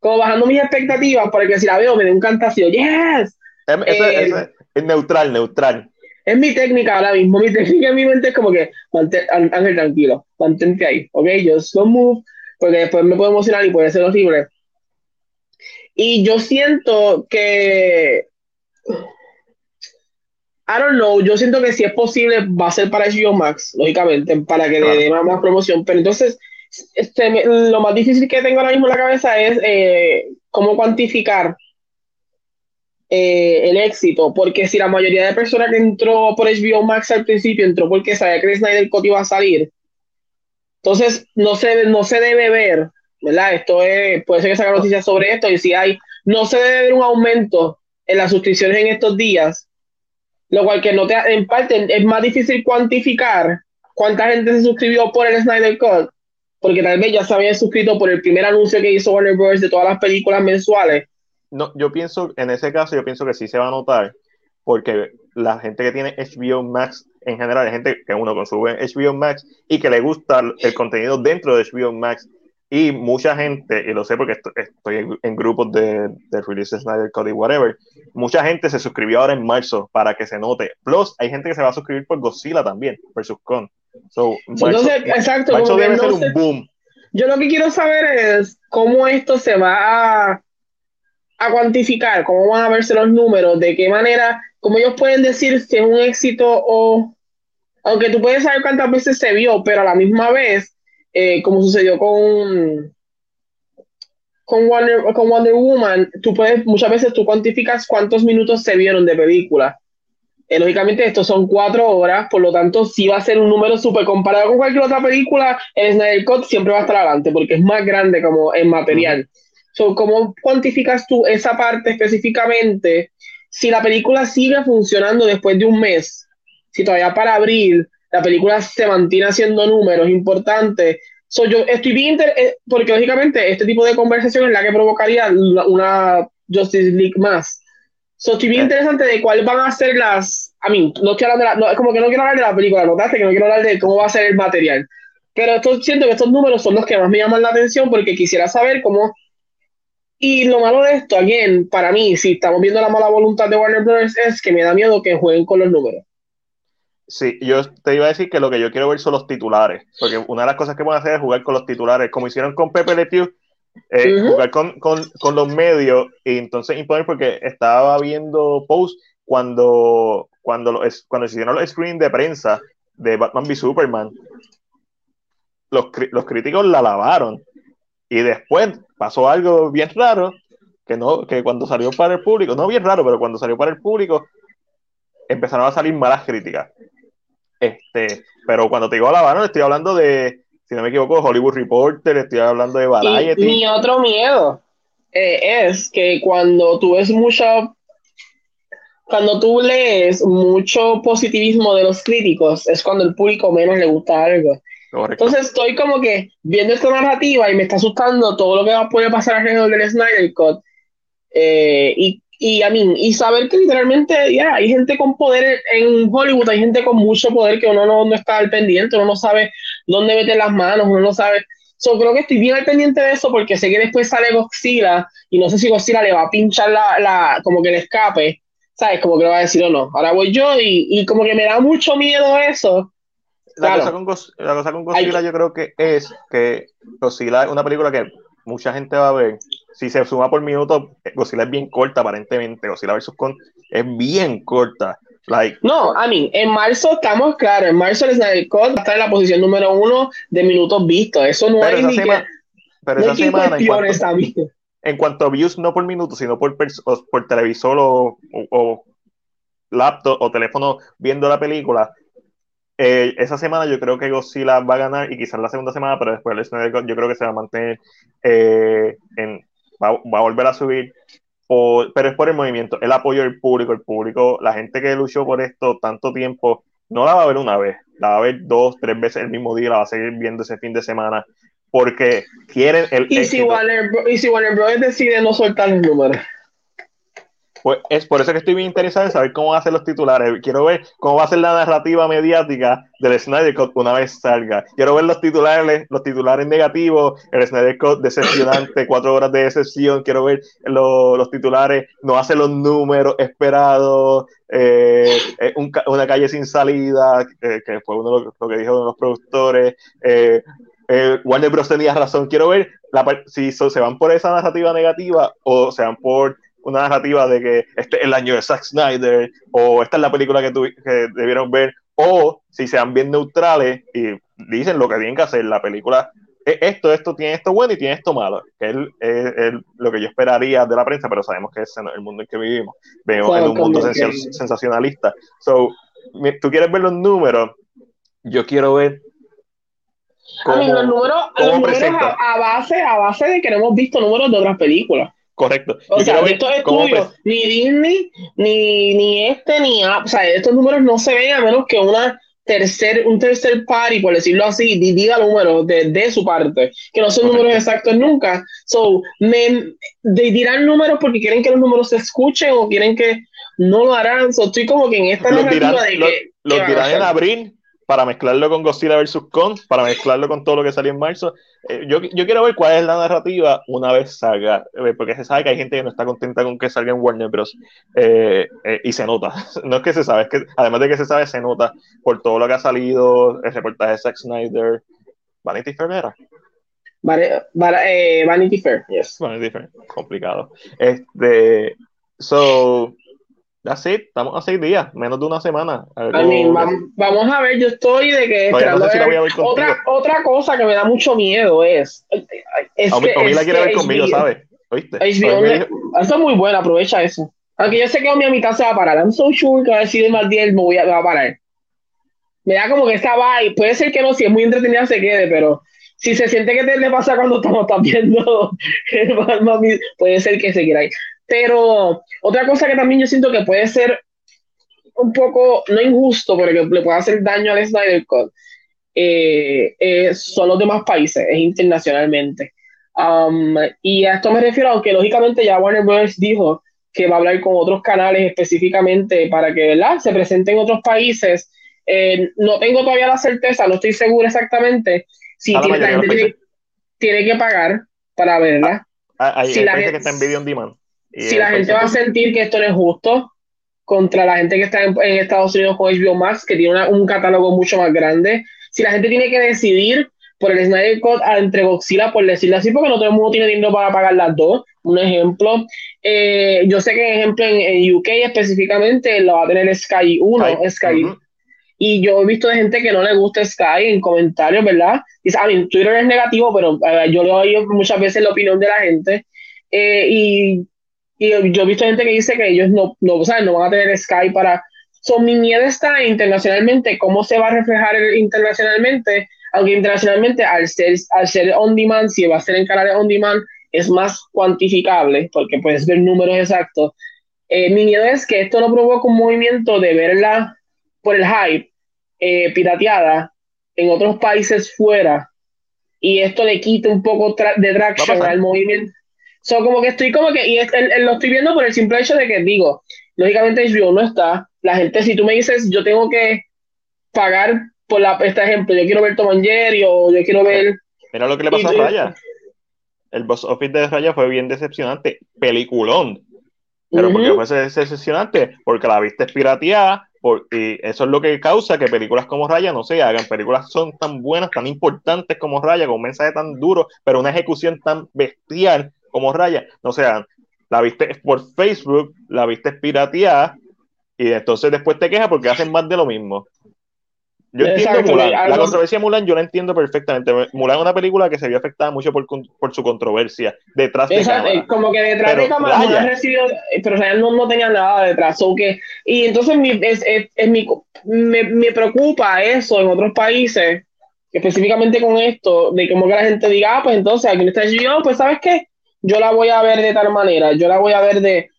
como bajando mis expectativas para que si la veo me dé un cantacio, yes. Eh, es neutral, neutral. Es mi técnica ahora mismo, mi técnica en mi mente es como que, Ángel, tranquilo, mantente ahí, ok, just don't move, porque después me puedo emocionar y puede ser horrible. Y yo siento que I don't know, yo siento que si es posible va a ser para HBO Max, lógicamente, para que le dé más, promoción, pero entonces este, lo más difícil que tengo ahora mismo en la cabeza es eh, cómo cuantificar eh, el éxito, porque si la mayoría de personas que entró por HBO Max al principio entró porque sabía que Snyder Cut iba a salir, entonces no se, no se debe ver, ¿verdad? Esto es, puede ser que salga noticias sobre esto y si hay, no se debe ver un aumento en las suscripciones en estos días lo cual que no te, en parte es más difícil cuantificar cuánta gente se suscribió por el Snyder Cut, porque tal vez ya se habían suscrito por el primer anuncio que hizo Warner Bros. de todas las películas mensuales. No, yo pienso, en ese caso, yo pienso que sí se va a notar, porque la gente que tiene HBO Max en general, hay gente que uno consume HBO Max y que le gusta el contenido dentro de HBO Max y mucha gente, y lo sé porque estoy en, grupos de, de Release Snyder Code y whatever, mucha gente se suscribió ahora en marzo para que se note. Plus, hay gente que se va a suscribir por Godzilla también, versus Con. So, Entonces, exacto, marzo debe ser un boom. Yo lo que quiero saber es cómo esto se va a, a cuantificar, cómo van a verse los números, de qué manera, cómo ellos pueden decir si es un éxito o... Aunque tú puedes saber cuántas veces se vio, pero a la misma vez eh, como sucedió con, con, Wonder, con Wonder Woman, tú puedes, muchas veces tú cuantificas cuántos minutos se vieron de película. Eh, lógicamente, estos son cuatro horas, por lo tanto, si va a ser un número súper comparado con cualquier otra película, el Snyder Cut siempre va a estar adelante porque es más grande como en material. ¿Cómo cuantificas tú esa parte específicamente? Si la película sigue funcionando después de un mes, si todavía para abril la película se mantiene haciendo números importantes. So, yo estoy bien, eh, porque lógicamente este tipo de conversación es la que provocaría una Justice League más. So, estoy bien interesante de cuáles van a ser las. A mí, no estoy hablando de la, no, como que no quiero hablar de la película, notaste que no quiero hablar de cómo va a ser el material. Pero esto, siento que estos números son los que más me llaman la atención porque quisiera saber cómo. Y lo malo de esto, again, para mí, si estamos viendo la mala voluntad de Warner Bros., es que me da miedo que jueguen con los números. Sí, yo te iba a decir que lo que yo quiero ver son los titulares, porque una de las cosas que pueden hacer es jugar con los titulares, como hicieron con Pepe Le Pew, eh, jugar con, con, con, los medios y entonces imponer, porque estaba viendo posts cuando, cuando, cuando se hicieron los screens de prensa de Batman v Superman, los, los críticos la lavaron y después pasó algo bien raro, que, no, que cuando salió para el público, no bien raro, pero cuando salió para el público, empezaron a salir malas críticas. Este, pero cuando te digo la estoy hablando de, si no me equivoco, Hollywood Reporter, estoy hablando de Variety. Y mi otro miedo eh, es que cuando tú ves mucho, cuando tú lees mucho positivismo de los críticos, es cuando el público menos le gusta algo. Entonces estoy como que viendo esta narrativa y me está asustando todo lo que puede pasar alrededor del Snyder Cut. Eh, y y a mí, y saber que literalmente ya hay gente con poder en Hollywood, hay gente con mucho poder que uno no, está al pendiente, uno no sabe dónde meter las manos, uno no sabe. So, creo que estoy bien al pendiente de eso porque sé que después sale Godzilla y no sé si Godzilla le va a pinchar la, la como que le escape, ¿sabes? Como que le va a decir o no, ahora voy yo y, y como que me da mucho miedo eso. la, cosa con, la, cosa con, Godzilla yo creo que es que Godzilla es una película que mucha gente va a ver. Si se suma por minuto, Godzilla es bien corta aparentemente. Godzilla vs. Kong es bien corta. Like, no, a mí, en marzo estamos claros. En marzo el Snyder Cut está en la posición número uno de minutos vistos. Eso no hay ni que. Pero esa semana, en cuanto, en cuanto, a views, no por minuto, sino por, por televisor o, o, laptop o teléfono viendo la película, eh, esa semana yo creo que Godzilla va a ganar y quizás la segunda semana, pero después el Snyder Cut yo creo que se va a mantener eh, en, va, va, a volver a subir pero es por el movimiento, el apoyo del público, el público, la gente que luchó por esto tanto tiempo, no la va a ver una vez, la va a ver dos, tres veces el mismo día, la va a seguir viendo ese fin de semana, porque quieren el... ¿Y si Warner, y si Warner Bros. decide no soltar los números? Pues es por eso que estoy bien interesado en saber cómo van a ser los titulares. Quiero ver cómo va a ser la narrativa mediática del Snyder Cut una vez salga. Quiero ver los titulares, los titulares negativos, el Snyder Cut decepcionante, cuatro horas de decepción. Quiero ver los titulares, no hace los números esperados, eh, eh, una calle sin salida, eh, que fue uno de lo, que dijo uno de los productores. Warner Bros. tenía razón. Quiero ver si se van por esa narrativa negativa o se van por una narrativa de que este es el año de Zack Snyder, o esta es la película que, que debieron ver, o si sean bien neutrales y dicen lo que tienen que hacer, la película esto, esto tiene esto bueno y tiene esto malo, que es, lo que yo esperaría de la prensa, pero sabemos que es el mundo en que vivimos. Vivimos en un mundo sensacionalista. So, tú quieres ver los números, yo quiero ver cómo, los números, a, base, a base de que no hemos visto números de otras películas. Correcto. O sea, estos estudios, ni Disney, ni, ni este, ni o sea, estos números no se ven a menos que una tercer, un tercer party, por decirlo así, diga números de, de, su parte, que no son números exactos nunca. So, me, dirán números porque quieren que los números se escuchen o quieren que no lo harán. So, estoy como que en esta los dirán, de que. Los, dirán en abril para mezclarlo con Godzilla vs. Kong, para mezclarlo con todo lo que salió en marzo. Eh, yo, yo, quiero ver cuál es la narrativa una vez salga, eh, porque se sabe que hay gente que no está contenta con que salga en Warner Bros. Eh, y se nota. No es que se sabe, es que además de que se sabe, se nota por todo lo que ha salido, el reportaje de Zack Snyder. Vanity Fair era. Vanity Fair, yes. Vanity Fair, complicado. Este, so, Así, estamos a seis días, menos de una semana. vamos, a ver, yo estoy de que. otra, otra cosa que me da mucho miedo es. es a, que, la quiere ver conmigo, ¿sabes? ¿Oíste? eso es muy bueno, aprovecha eso. Aunque yo sé que a mi mitad se va a parar. I'm so sure que va a decir más 10 me, voy a, va a parar. Me da como que esta y Puede ser que no, si es muy entretenida se quede, pero si se siente que te le pasa cuando estamos viendo, puede ser que se quiera ir. Pero otra cosa que también yo siento que puede ser un poco, no injusto, pero que le puede hacer daño al Snyder Cut, eh, eh, son los demás países, es internacionalmente. Um, y a esto me refiero, aunque lógicamente ya Warner Bros. dijo que va a hablar con otros canales específicamente para que ¿verdad? se presente en otros países. Eh, no tengo todavía la certeza, no estoy seguro exactamente si tiene, la gente tiene, que pagar para verla. Ah, hay, si la gente que está en video on demand si la gente va a sentir que esto no es justo contra la gente que está en, Estados Unidos con HBO Max, que tiene un catálogo mucho más grande, si la gente tiene que decidir por el Snyder Cut entre Godzilla, por decirlo así, porque no todo el mundo tiene dinero para pagar las dos. Un ejemplo, eh, yo sé que, ejemplo, en, UK específicamente lo va a tener Sky 1, Sky. Y yo he visto de gente que no le gusta Sky en comentarios, ¿verdad? Y, a mí, Twitter es negativo, pero eh, yo le oído muchas veces la opinión de la gente. Eh, y y yo he visto gente que dice que ellos no, no, no van a tener Sky para... son mi miedo está internacionalmente, cómo se va a reflejar internacionalmente, aunque internacionalmente al ser, al ser on demand, si va a ser en canales on demand, es más cuantificable, porque puedes ver números exactos. Eh, mi miedo es que esto no provoque un movimiento de verla por el hype eh, pirateada en otros países fuera y esto le quite un poco de tracción al movimiento So, como que estoy como que, y lo estoy viendo por el simple hecho de que digo, lógicamente HBO no está. La gente, si tú me dices, yo tengo que pagar por la, este ejemplo, yo quiero ver Tom and Jerry o yo quiero ver. Mira lo que le pasó a Raya. El box office de Raya fue bien decepcionante. Peliculón. Pero porque fue decepcionante? Porque la viste pirateada, por, y eso es lo que causa que películas como Raya no se hagan. Películas son tan buenas, tan importantes como Raya, con un mensaje tan duro, pero una ejecución tan bestial como Raya, no se hagan. La viste por Facebook, la viste pirateada, y entonces después te quejas porque hacen más de lo mismo. Yo entiendo Mulan. La controversia de Mulan yo la entiendo perfectamente. Mulan es una película que se vio afectada mucho por, por su controversia detrás de cámara. Como que detrás pero de cámara no recibido, pero real no, no, tenía nada detrás. que, y entonces mi, es, es, es mi, me, me, preocupa eso en otros países, específicamente con esto, de como que la gente diga, ah, pues entonces aquí está yo, pues sabes qué, yo la voy a ver de tal manera, yo la voy a ver de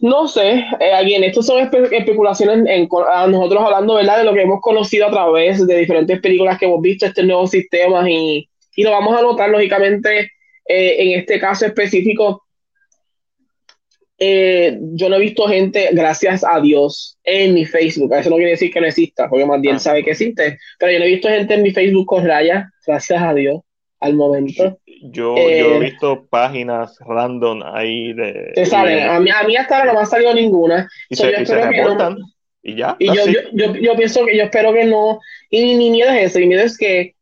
no sé, eh, alguien, estos son especulaciones en, a nosotros hablando, ¿verdad? De lo que hemos conocido a través de diferentes películas que hemos visto, estos nuevos sistemas y, y lo vamos a notar, lógicamente, eh, en este caso específico. Eh, yo no he visto gente, gracias a Dios, en mi Facebook. Eso no quiere decir que no exista, porque más bien ah. sabe que existe. Pero yo no he visto gente en mi Facebook con rayas, gracias a Dios, al momento. Yo, he eh, visto páginas random ahí de. Te salen. A mí, a mí hasta ahora no me ha salido ninguna. Y se, reportan. y ya. Y yo, yo, yo, pienso que yo espero que no. Y mi miedo es eso. Mi miedo es que,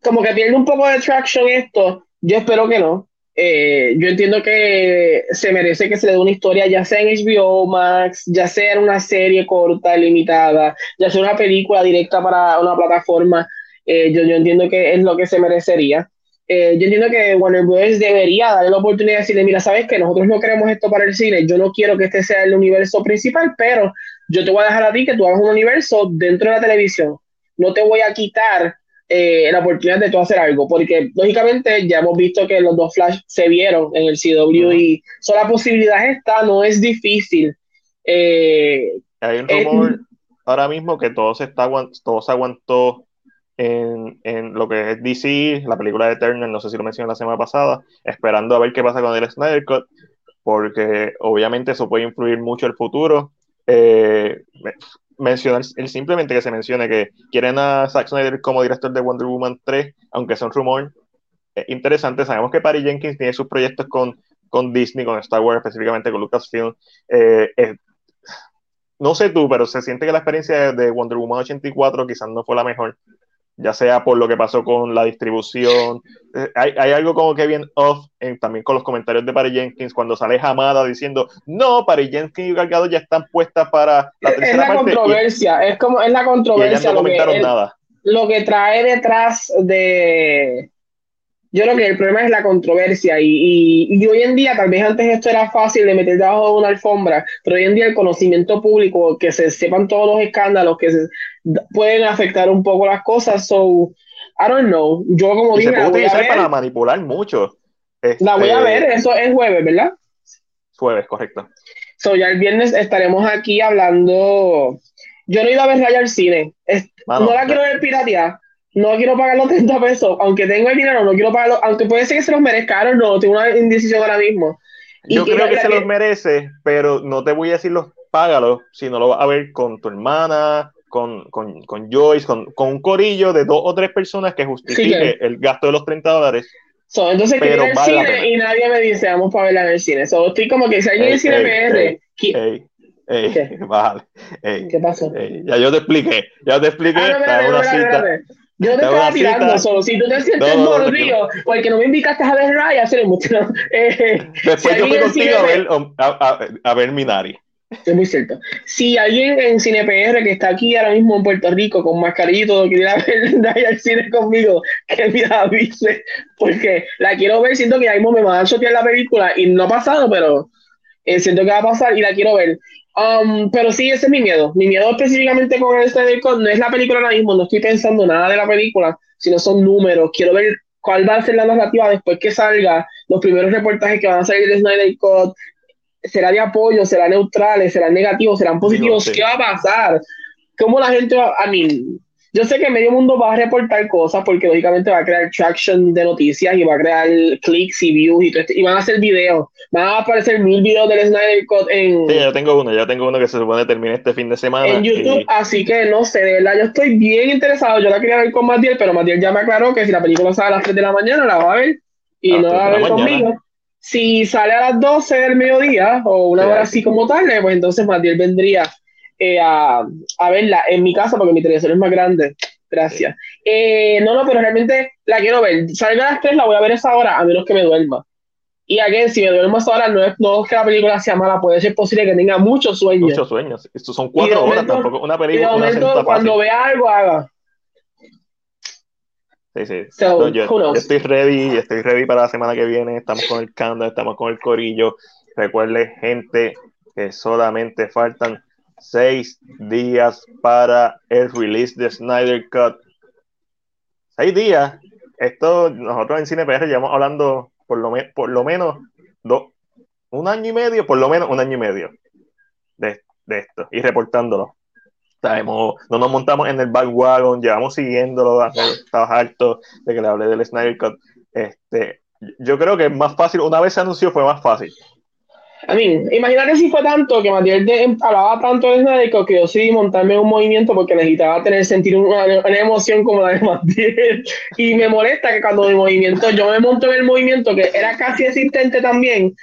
como que pierde un poco de traction esto. Yo espero que no. Eh, yo entiendo que se merece que se le dé una historia, ya sea en HBO Max, ya sea en una serie corta, limitada, ya sea una película directa para una plataforma. Eh, yo, yo entiendo que es lo que se merecería. Eh, yo entiendo que Warner Bros. debería darle la oportunidad de decirle, mira, sabes que nosotros no queremos esto para el cine, yo no quiero que este sea el universo principal, pero yo te voy a dejar a ti que tú hagas un universo dentro de la televisión. No te voy a quitar eh, la oportunidad de tú hacer algo, porque lógicamente ya hemos visto que los dos Flash se vieron en el CW y solo la posibilidad está, no es difícil. Eh, Hay un rumor ahora mismo que todo se, está, todo se aguantó en, en, lo que es DC, la película de Eternal, no sé si lo mencioné la semana pasada, esperando a ver qué pasa con el Snyder Cut, porque obviamente eso puede influir mucho el futuro. Eh, mencionar simplemente que se mencione que quieren a Zack Snyder como director de Wonder Woman 3, aunque sea un rumor interesante. Sabemos que Patty Jenkins tiene sus proyectos con, con Disney, con Star Wars, específicamente con Lucasfilm. Eh, no sé tú, pero se siente que la experiencia de Wonder Woman 84 quizás no fue la mejor ya sea por lo que pasó con la distribución. Eh, hay, hay algo como que bien off también con los comentarios de Paris Jenkins cuando sale Hamada diciendo, no, Paris Jenkins y Galgado ya están puestas para la tercera Es la controversia, es como, es la controversia. no comentaron nada. Lo que trae detrás de, yo creo que el problema es la controversia y, y, hoy en día, tal vez antes esto era fácil de meter debajo de una alfombra, pero hoy en día el conocimiento público, que se sepan todos los escándalos que se, pueden afectar un poco las cosas, so, I don't know, yo como dije... Se puede utilizar para manipular mucho. la voy a ver, este, eso es jueves, ¿verdad? Jueves, correcto. So, ya el viernes estaremos aquí hablando... Yo no ido a ver Raya al cine, no la quiero ver pirateada no quiero pagar los 30 pesos, aunque tengo el dinero, no quiero pagarlo, aunque puede ser que se los merezca, no, tengo una indecisión ahora mismo. Yo creo que se los merece, pero no te voy a decir los págalos, sino lo vas a ver con tu hermana, con, con, con Joyce, con, con, un corillo de dos o tres personas que justifique el gasto de los 30 dólares. entonces pero quiero ir al cine y nadie me dice, vamos para verla en el cine. So, estoy como que si alguien en cine PR, vale. ¿Qué pasó? ya yo te expliqué, ya te expliqué. Ah, una cita. Yo te estaba tirando solo. Si tú te sientes no, mordido, porque no me invitaste a ver Raya, se mucho. Eh, Después yo fui contigo a ver, a, a, ver Minari. Es muy cierto. Si alguien en CinePR que está aquí ahora mismo en Puerto Rico con todo quiere ir a ver Raya al cine conmigo, que me avise, porque la quiero ver. Siento que ahí mismo me van a chotear la película y no ha pasado, pero eh, siento que va a pasar y la quiero ver. Um, pero sí, ese es mi miedo. Mi miedo específicamente con este Code no es la película ahora mismo, no estoy pensando nada de la película, sino son números. Quiero ver cuál va a ser la narrativa después que salga, los primeros reportajes que van a salir de Snyder Code. ¿Será de apoyo? ¿Será neutrales? ¿Serán negativos? ¿Serán positivos? ¿Qué va a pasar? ¿Cómo la gente va a mí? Yo sé que medio mundo va a reportar cosas porque lógicamente va a crear traction de noticias y va a crear clics y views y, todo esto, y van a hacer videos. Van a aparecer mil videos del Snyder Cut en. Sí, yo tengo uno, ya tengo uno que se supone termine este fin de semana. En YouTube, así que no sé, de verdad, yo estoy bien interesado. Yo la quería ver con Matiel, pero Matiel ya me aclaró que si la película sale a las 3 de la mañana, la va a ver y no la va a ver conmigo. Si sale a las 12 del mediodía o una hora así como tarde, pues entonces Matiel vendría eh, a, a, verla en mi casa porque mi televisión es más grande. Gracias. Eh, no, no, pero realmente la quiero ver. Salga a las 3, la voy a ver esa hora, a menos que me duerma. Y aquí, si me duermo esa hora, no es, no es que la película sea mala, puede ser posible que tenga muchos sueños. Muchos sueños. Estos son cuatro horas tampoco. Una película. Y de momento, cuando vea algo, haga. Sí, sí. yo, estoy ready, estoy ready para la semana que viene. Estamos con el candle, estamos con el corillo. Recuerde, gente, que solamente faltan seis días para el release de Snyder Cut. Seis días. Esto, nosotros en Cine PR llevamos hablando por lo, por lo menos dos, un año y medio, por lo menos un año y medio de, de esto y reportándolo. Sabemos, no nos montamos en el bandwagon, llevamos siguiéndolo, estaba harto de que le hablé del Snyder Cut. Este, yo creo que es más fácil, una vez se anunció fue más fácil. A mí, imagínate si fue tanto que Matías hablaba tanto de Snyder que yo decidí montarme en un movimiento porque necesitaba tener sentir una, una emoción como la de Matías. Y me molesta que cuando mi movimiento, yo me monto en el movimiento que era casi existente también,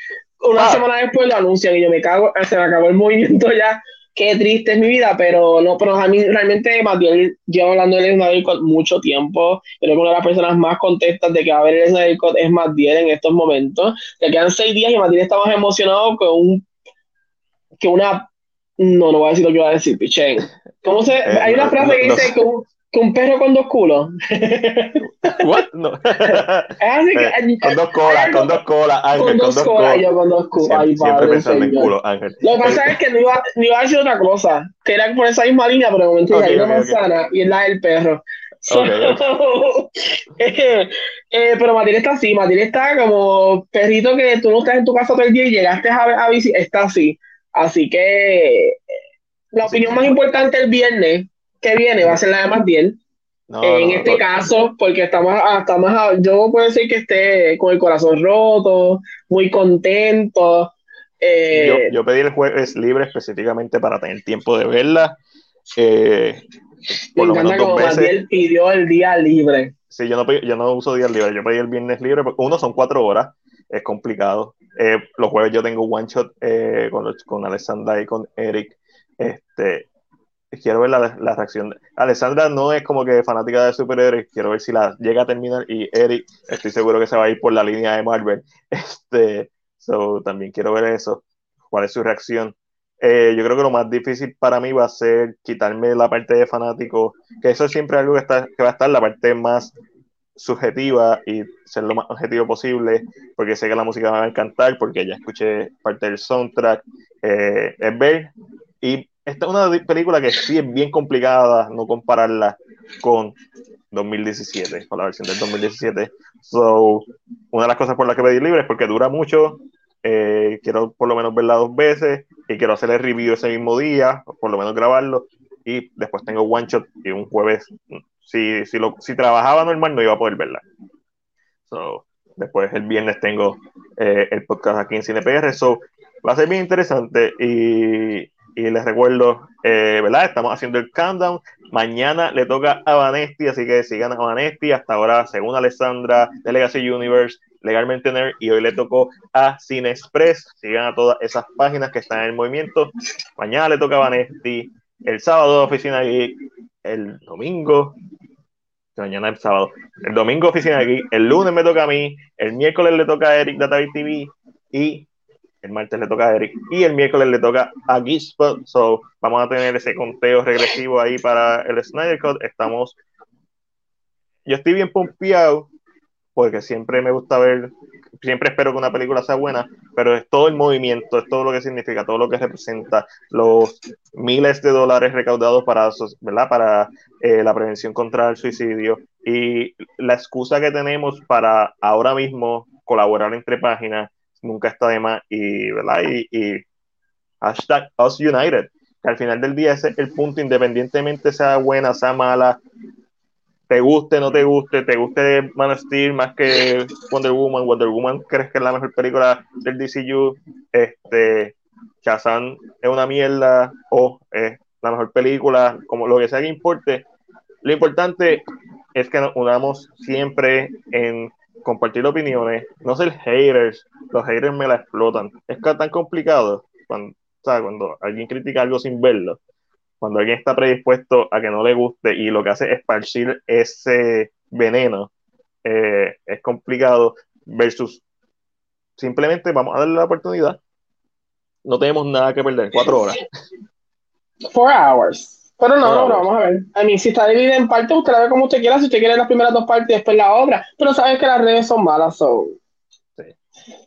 una ah. semana después lo anuncian y yo me cago, se me acabó el movimiento ya qué triste es mi vida, pero no, pero a mí realmente Matiel lleva hablando del Snyder Cut mucho tiempo. Creo que una de las personas más contentas de que va a haber el Snyder Cut es Matiel en estos momentos. Le quedan seis días y Matiel está más emocionado que un que una no, no voy a decir lo que iba a decir, pichén. ¿Cómo se? Eh, Hay una frase que dice que un, que un perro con dos culos. What? No. Eh, con dos colas, con dos colas, Ángel. Con dos, colas, yo con dos culos. Siempre, siempre pensando en culo, Ángel. Lo que pasa es que no iba, no iba a decir otra cosa, que era por esa misma línea, pero de momento okay, hay una manzana y es la del perro. eh, eh, pero Matilde está así, Matilde está como perrito que tú no estás en tu casa todo el día y llegaste a, a visitar, está así. Así que la opinión más importante el viernes que viene va a ser la de Matiel. en este caso, porque estamos, estamos, yo puedo decir que esté con el corazón roto, muy contento. Eh, yo, pedí el jueves libre específicamente para tener tiempo de verla. Eh, por me encanta como Matiel pidió el día libre. Sí, yo no, yo no uso días libres, yo pedí el viernes libre, uno son cuatro horas, es complicado. Eh, los jueves yo tengo one shot con, con Alessandra y con Eric. Este, quiero ver la, la, reacción. Alessandra no es como que fanática de superhéroes, quiero ver si la llega a terminar y Eric, estoy seguro que se va a ir por la línea de Marvel. Este, so, también quiero ver eso, cuál es su reacción. Eh, yo creo que lo más difícil para mí va a ser quitarme la parte de fanático, que eso es siempre algo que, está, que va a estar la parte más subjetiva y ser lo más objetivo posible, porque sé que la música me va a encantar, porque ya escuché parte del soundtrack, eh, es ver y esta es una película que sí es bien complicada no compararla con 2017, con la versión del 2017. So, una de las cosas por las que pedí libre es porque dura mucho. Eh, quiero por lo menos verla dos veces y quiero hacer el review ese mismo día, por lo menos grabarlo. Y después tengo one shot y un jueves. Si, si, lo, si trabajaba normal, no iba a poder verla. So, después el viernes tengo eh, el podcast aquí en CinePR. So, va a ser bien interesante y y les recuerdo, eh, ¿verdad? Estamos haciendo el countdown. Mañana le toca a Vanesti, así que sigan a Vanesti. Hasta ahora, según Alessandra de Legacy Universe, legalmente nerd. Y hoy le tocó a Cine Express. Sigan a todas esas páginas que están en movimiento. Mañana le toca a Vanesti. El sábado, Oficina Geek. El domingo. Mañana es sábado. El domingo, Oficina Geek. El lunes me toca a mí. El miércoles le toca a Eric Data TV. Y el martes le toca a Eric y el miércoles le toca a Geekspot. So, vamos a tener ese conteo regresivo ahí para el Snyder Cut. Estamos. Yo estoy bien pompeado porque siempre me gusta ver, siempre espero que una película sea buena, pero es todo el movimiento, es todo lo que significa, todo lo que representa, los miles de dólares recaudados para, ¿verdad? para eh, la prevención contra el suicidio y la excusa que tenemos para ahora mismo colaborar entre páginas nunca está de más y, ¿verdad? Y, hashtag Us United, que al final del día ese es el punto, independientemente sea buena, sea mala, te guste, no te guste, te guste Man of Steel más que Wonder Woman, Wonder Woman crees que es la mejor película del DCU, este, Shazam es una mierda o es la mejor película, como lo que sea que importe, lo importante es que nos unamos siempre en compartir opiniones, no ser haters, los haters me la explotan. Es tan complicado cuando, cuando alguien critica algo sin verlo. cuando alguien está predispuesto a que no le guste y lo que hace es esparcir ese veneno, eh, es complicado versus simplemente vamos a darle la oportunidad. No tenemos nada que perder, cuatro horas. Four hours. Pero no, no, vamos a ver. A mí, si está dividida en partes, usted la ve como usted quiera. Si usted quiere las primeras dos partes y después la otra. Pero sabes que las redes son malas, so.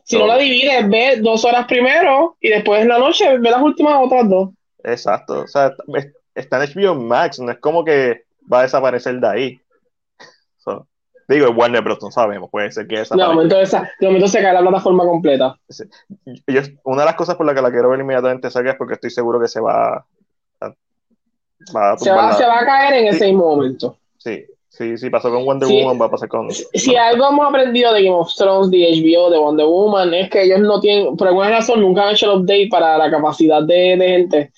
Si no la divide, ve dos horas primero y después en la noche ve las últimas otras dos. Exacto. O sea, está en HBO Max, no es como que va a desaparecer de ahí. digo, Warner Bros. no sabemos, puede ser que desaparezca. No, entonces, de momento se cae la plataforma completa. una de las cosas por las que la quiero ver inmediatamente es porque estoy seguro que se va se, va, a caer en ese mismo momento. Sí, sí, sí, pasó con Wonder Woman, va a pasar con. Si algo hemos aprendido de Game of Thrones, de HBO, de Wonder Woman, es que ellos no tienen, por alguna razón, nunca han hecho el update para la capacidad de, de gente.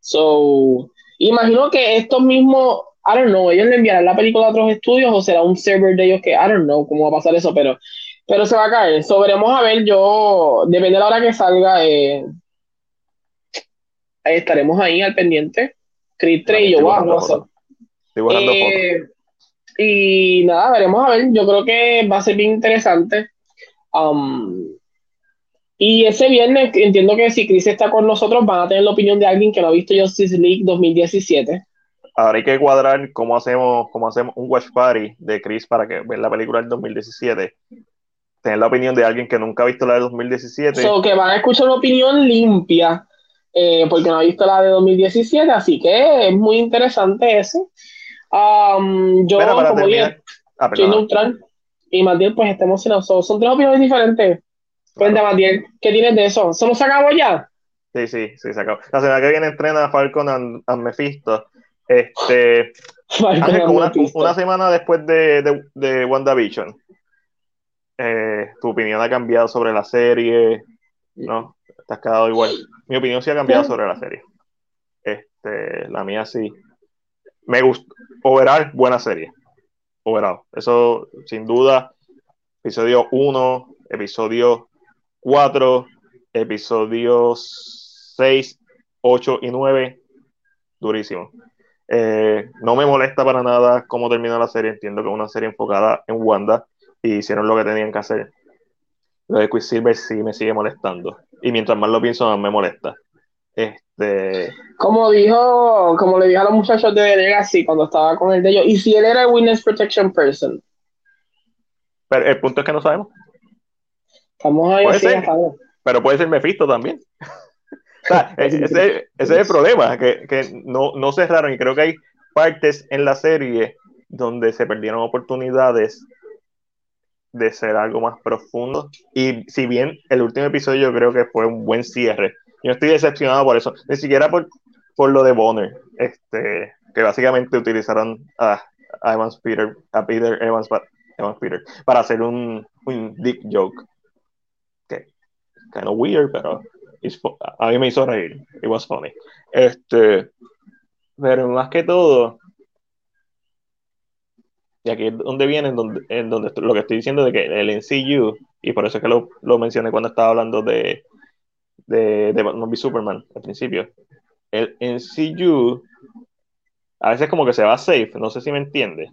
So, imagino que estos mismos, I don't know, ellos le enviarán la película a otros estudios o será un server de ellos que, I don't know cómo va a pasar eso, pero, pero se va a caer. So, veremos a ver, yo, depende de la hora que salga, eh, estaremos ahí al pendiente. Creed 3 y yo, wow, eh, Y nada, veremos a ver. Yo creo que va a ser bien interesante. Um, y ese viernes entiendo que si Chris está con nosotros, van a tener la opinión de alguien que no ha visto Justice League 2017. Ahora hay que cuadrar cómo hacemos, cómo hacemos un watch party de Chris para que ver la película del 2017. Tener la opinión de alguien que nunca ha visto la del 2017. So que van a escuchar una opinión limpia eh, porque no ha visto la de 2017, así que es muy interesante eso. Um, yo, como dije, ah, soy neutral y Matiel pues está emocionado. Son, tres opiniones diferentes. Cuenta, Matiel, ¿qué tienes de eso? ¿Solo se acabó ya? Sí, sí, sí, se acabó. La semana que viene entrena Falcon a, Mephisto. Este, una, una, semana después de, de, de WandaVision. Eh, tu opinión ha cambiado sobre la serie, ¿no? Te has quedado igual mi opinión sí ha cambiado sobre la serie. Este, la mía sí. Me gusta. Overall, buena serie. Overall. Eso, sin duda. Episodio 1, episodio 4, episodios 6, 8 y 9. Durísimo. Eh, no me molesta para nada cómo termina la serie. Entiendo que es una serie enfocada en Wanda y hicieron lo que tenían que hacer. Lo de Quicksilver sí me sigue molestando y mientras más lo pienso, más me molesta. Este... Como dijo, como le dije a los muchachos de Legacy cuando estaba con el de ellos, y si él era el Witness Protection Person. Pero el punto es que no sabemos. Estamos ahí pero puede ser Mephisto también. o sea, ese, ese, es el problema, que, que no, no cerraron y creo que hay partes en la serie donde se perdieron oportunidades de ser algo más profundo. Y si bien el último episodio yo creo que fue un buen cierre, yo estoy decepcionado por eso, ni siquiera por, por lo de Bonner, este, que básicamente utilizaron a, Evans Peter, a Peter Evans, Evans Peter, para hacer un, un dick joke. Que kind of weird, pero a mí me hizo reír. It was funny. Este, pero más que todo, y aquí es donde viene, en donde, en donde lo que estoy diciendo de que el NCU, y por eso es que lo, lo mencioné cuando estaba hablando de, de, de Batman Superman al principio. El NCU a veces como que se va safe, no sé si me entiende.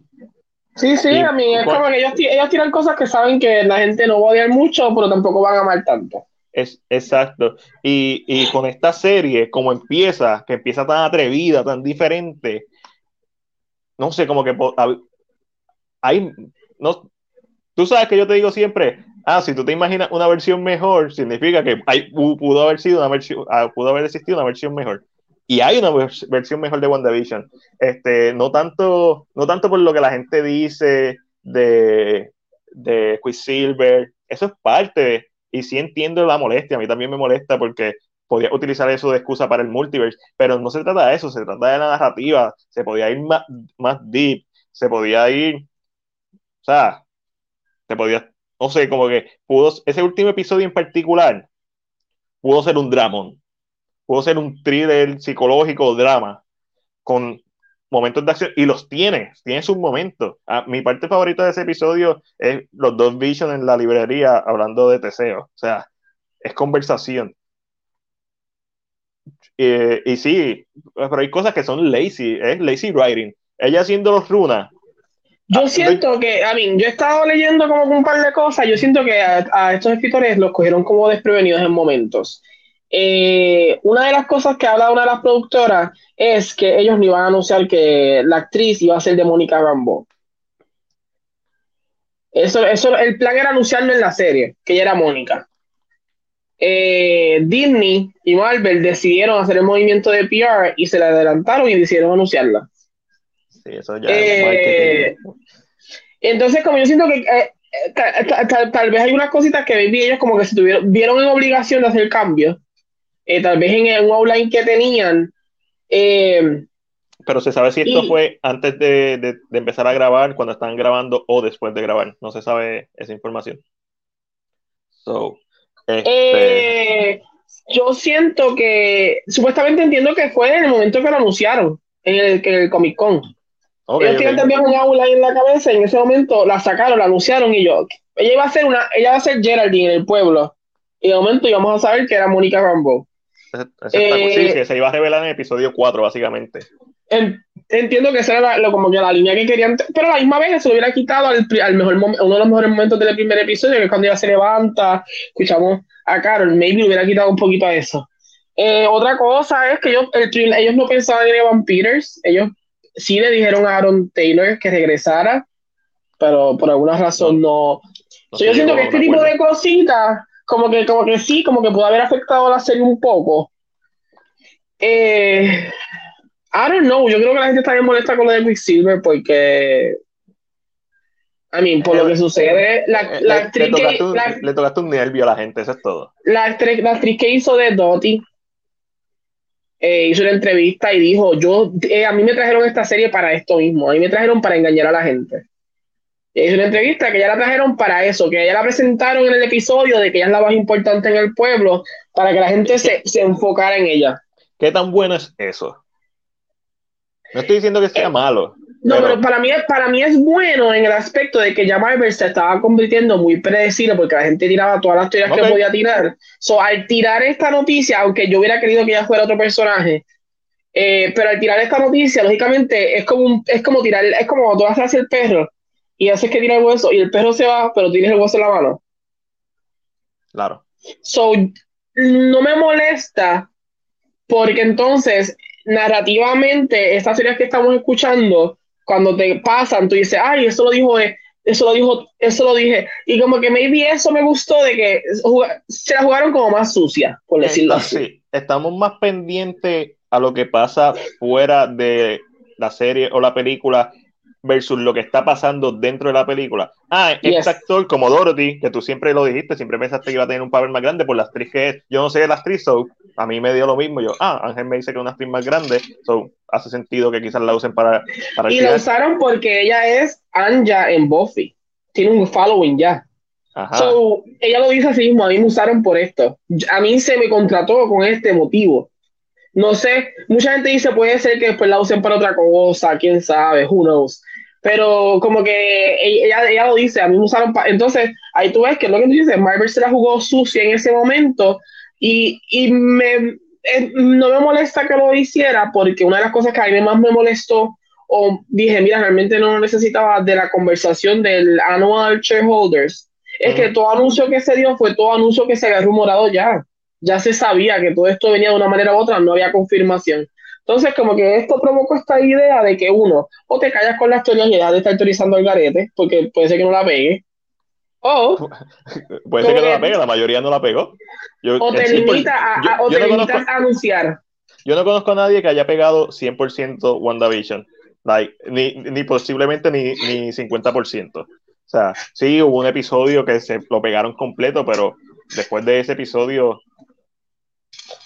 Sí, sí, a mí es como que ellos, ellos tiran cosas que saben que la gente no va a odiar mucho, pero tampoco van a amar tanto. Es, exacto. Y, y, con esta serie, como empieza, que empieza tan atrevida, tan diferente, no sé, como que hay, no, tú sabes que yo te digo siempre, ah, si tú te imaginas una versión mejor, significa que hay, pudo haber sido una versión, ah, pudo haber existido una versión mejor. Y hay una versión mejor de WandaVision. Este, no tanto, no tanto por lo que la gente dice de, de Quicksilver, eso es parte, y sí entiendo la molestia, a mí también me molesta porque podía utilizar eso de excusa para el multiverse, pero no se trata de eso, se trata de la narrativa, se podía ir más, más deep, se podía ir o sea, te podías, no sé, como que pudo, ese último episodio en particular pudo ser un dramón, pudo ser un thriller psicológico drama con momentos de acción y los tiene, tiene sus momentos. Ah, mi parte favorita de ese episodio es los dos Vision en la librería hablando de Teseo, o sea, es conversación. Eh, y sí, pero hay cosas que son lazy, es lazy writing. Ella haciendo los runas. Yo ah, siento que, a mí, yo he estado leyendo como un par de cosas, yo siento que a, estos escritores los cogieron como desprevenidos en momentos. Eh, una de las cosas que habla una de las productoras es que ellos no iban a anunciar que la actriz iba a ser de Mónica Rambo. Eso, eso, el plan era anunciarlo en la serie, que ella era Mónica. Eh, Disney y Marvel decidieron hacer el movimiento de PR y se la adelantaron y decidieron anunciarla. Sí, eso ya eh, entonces, como yo siento que eh, tal, vez hay unas cositas que ellos como que se tuvieron, vieron en obligación de hacer cambios, tal vez en un outline que tenían. Pero se sabe si esto fue antes de, empezar a grabar, cuando están grabando o después de grabar. No se sabe esa información. So, este, eh, yo siento que, supuestamente entiendo que fue en el momento que lo anunciaron, en el, el Comic Con. Ellos tienen también un aula en la cabeza y en ese momento la sacaron, la anunciaron y yo, ella iba a ser una, ella va a ser Geraldine en el pueblo. Y de momento íbamos a saber que era Mónica Rambo. Eh, se iba a revelar en el episodio 4, básicamente entiendo que esa era la, como que la línea que querían, pero a la misma vez se lo hubiera quitado al, mejor uno de los mejores momentos del primer episodio, que es cuando ella se levanta, escuchamos a Carol, maybe hubiera quitado un poquito a eso. Eh, otra cosa es que ellos, ellos no pensaban en Evan Peters, ellos sí le dijeron a Aaron Taylor que regresara, pero por alguna razón no. yo siento que este tipo de cositas, como que, como que sí, como que puede haber afectado a la serie un poco. Eh, I don't know, yo creo que la gente está bien molesta con lo de Quicksilver porque. I mean, por lo que sucede, la, la actriz. Le tocaste, un, le tocaste un nervio a la gente, eso es todo. La la actriz que hizo de Dottie eh, hizo una entrevista y dijo: Yo, eh, a mí me trajeron esta serie para esto mismo, a mí me trajeron para engañar a la gente. hizo una entrevista que ya la trajeron para eso, que ella la presentaron en el episodio de que ella es la más importante en el pueblo, para que la gente se, se enfocara en ella. ¿Qué tan bueno es eso? No estoy diciendo que sea eh, malo. No, pero, para, mí, para mí es bueno en el aspecto de que ya Marvel se estaba convirtiendo muy predecible porque la gente tiraba todas las teorías que podía tirar. So, al tirar esta noticia, aunque yo hubiera querido que ella fuera otro personaje, eh, pero al tirar esta noticia, lógicamente, es como, es como tirar, es como tú haces el perro y haces que tira el hueso y el perro se va, pero tienes el hueso en la mano. Claro. So, no me molesta porque entonces narrativamente, estas series que estamos escuchando, cuando te pasan, tú dices, ay, eso lo dijo, eh, eso lo dijo, eso lo dije. Y como que maybe eso me gustó de que se la jugaron como más sucia, por decirlo así. estamos más pendientes a lo que pasa fuera de la serie o la película versus lo que está pasando dentro de la película. Ah, este actor como Dorothy, que tú siempre lo dijiste, siempre pensaste que iba a tener un papel más grande por la actriz que es. Yo no sé la actriz, so, a mí me dio lo mismo. Yo, ah, Ángel me dice que es una actriz más grande, so, hace sentido que quizás la usen para. para y la usaron porque ella es Anja en Buffy. Tiene un following ya. So, ella lo dice así mismo, a mí me usaron por esto. A mí se me contrató con este motivo. No sé, mucha gente dice puede ser que después la usen para otra cosa, quién sabe, who knows pero como que ella, ella lo dice, a mí me usaron, entonces ahí tú ves que lo que tú dices, Marvel se la jugó sucia en ese momento y, y me, eh, no me molesta que lo hiciera porque una de las cosas que a mí más me molestó o dije, mira, realmente no necesitaba de la conversación del annual shareholders, es que todo anuncio que se dio fue todo anuncio que se había rumorado ya. Ya se sabía que todo esto venía de una manera u otra, no había confirmación. Entonces, como que esto provocó esta idea de que uno, o te callas con las teorías y dejas de estar autorizando el garete, porque puede ser que no la pegue, o... puede ser que no la pegue, la mayoría no la pegó. o te limita a, o te limitas a anunciar. Yo no conozco a nadie que haya pegado 100% WandaVision. Like, ni, ni posiblemente ni, ni 50%. O sea, sí, hubo un episodio que se lo pegaron completo, pero después de ese episodio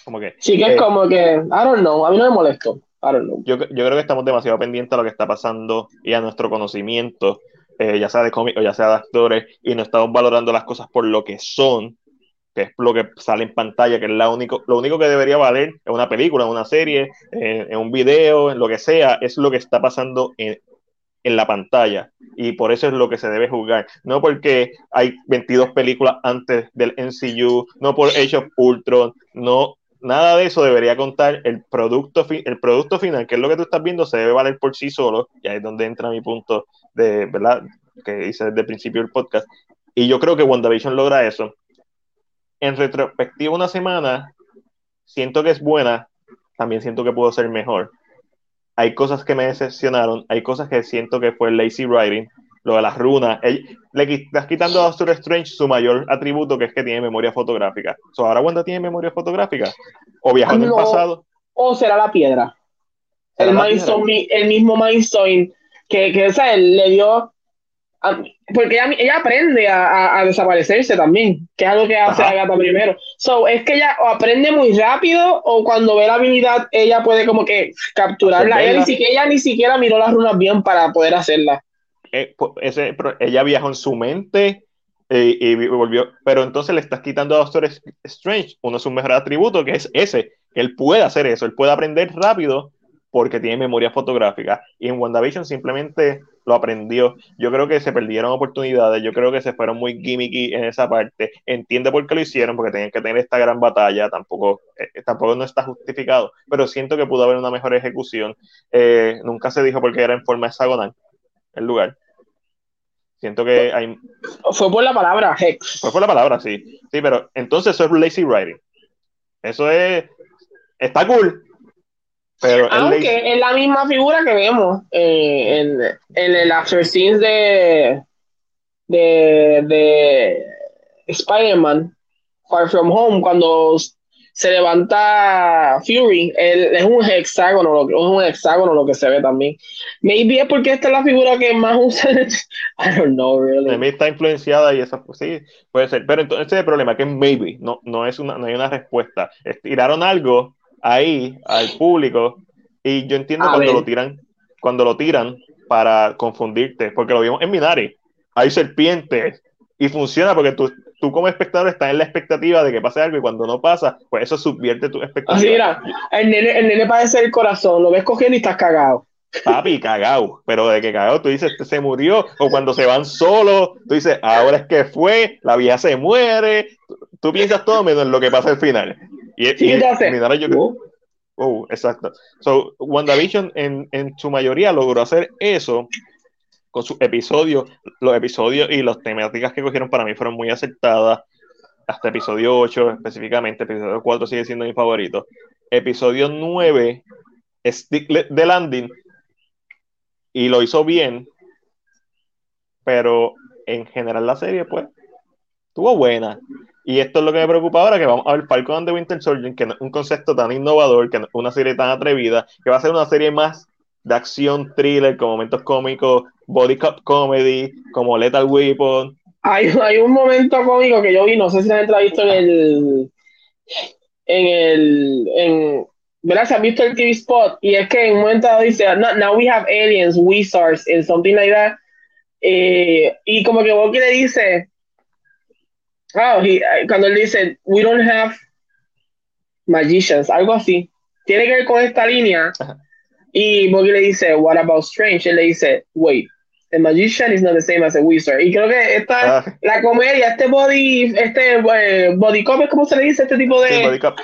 como que, sí, que es eh, como que, I don't know, a mí no me molesto. I don't know. Yo, yo creo que estamos demasiado pendientes a lo que está pasando y a nuestro conocimiento, eh, ya sea de cómics o ya sea de actores, y no estamos valorando las cosas por lo que son, que es lo que sale en pantalla, que es la único, lo único que debería valer en una película, en una serie, en, un video, en lo que sea, es lo que está pasando en, en la pantalla y por eso es lo que se debe juzgar. No porque hay 22 películas antes del NCU, no por Age of Ultron, no nada de eso debería contar el producto, el producto final, que es lo que tú estás viendo, se debe valer por sí solo, y ahí es donde entra mi punto de, ¿verdad? Que hice desde el principio del podcast. Y yo creo que WandaVision logra eso. En retrospectiva, una semana, siento que es buena, también siento que pudo ser mejor. Hay cosas que me decepcionaron, hay cosas que siento que fue lazy writing, lo de las runas. le estás quitando a Doctor Strange su mayor atributo, que es que tiene memoria fotográfica. ¿Ahora Wanda tiene memoria fotográfica? ¿O viajó en el pasado? ¿O será la piedra? El, el mismo Mindstone que, que o sea, le dio porque ella, aprende a, desaparecerse también, que es algo que hace Agatha primero. So, es que ella aprende muy rápido o cuando ve la habilidad, ella puede como que capturarla. Ella ni, siquiera, ella ni siquiera miró las runas bien para poder hacerla. Eh, ese, ella viajó en su mente eh, y volvió, pero entonces le estás quitando a Doctor Strange uno de sus mejores atributos, que es ese, que él puede hacer eso, él puede aprender rápido porque tiene memoria fotográfica. Y en WandaVision simplemente lo aprendió. Yo creo que se perdieron oportunidades, yo creo que se fueron muy gimmicky en esa parte. Entiende por qué lo hicieron, porque tenían que tener esta gran batalla, tampoco, eh, tampoco no está justificado, pero siento que pudo haber una mejor ejecución. Eh, nunca se dijo porque era en forma hexagonal el lugar. Siento que hay... Fue por la palabra hex. Fue por la palabra, sí. Sí, pero entonces eso es lazy writing. Eso es... Está cool, aunque es la misma figura que vemos eh, en, en, el After Scenes de, de, de Spider-Man, Far From Home, cuando se levanta Fury, es un hexágono, es un hexágono lo que se ve también. Maybe es porque esta es la figura que más usa. I don't know, really. Mí está influenciada y eso, pues sí, puede ser. Pero entonces el problema es que maybe, no, no, es una, no hay una respuesta. Tiraron algo ahí al público y yo entiendo cuando lo tiran, cuando lo tiran para confundirte, porque lo vimos en Minari, hay serpientes y funciona porque tú, tú como espectador estás en la expectativa de que pase algo y cuando no pasa, pues eso subvierte tu expectativa. Así mira, el nene, el nene parece el corazón, lo ves cogiendo y estás cagado. Papi, cagado, pero de que cagado tú dices, se murió, o cuando se van solos, tú dices, ahora es que fue, la vieja se muere, tú, piensas todo menos en lo que pasa al final. Y, sí, y, Minari, yo, uh. Oh, exacto. So, WandaVision en, en su mayoría logró hacer eso con sus episodios. Los episodios y las temáticas que cogieron para mí fueron muy acertadas. Hasta episodio 8 específicamente. Episodio 4 sigue siendo mi favorito. Episodio 9, Stick de Landing. Y lo hizo bien. Pero en general la serie, pues, estuvo buena. Y esto es lo que me preocupa ahora, que vamos a ver Falcon the Winter Soldier, que es un concepto tan innovador, que es una serie tan atrevida, que va a ser una serie más de acción, thriller, con momentos cómicos, body cop comedy, como Lethal Weapon. Hay, hay un momento cómico que yo vi, no sé si la gente lo ha visto en el... En el... En, ¿Verdad? Visto el TV spot y es que en un momento dice, now we have aliens, wizards, and something like that. Eh, y como que Bucky le dice, Oh, cuando él dice, we don't have magicians, algo así. Tiene que ver con esta línea. Y Boggy le dice, what about Strange? Él le dice, wait, a magician is not the same as a wizard. Y creo que esta, ah. la comedia, este body, este eh, body cop, ¿cómo se le dice este tipo de? body cop.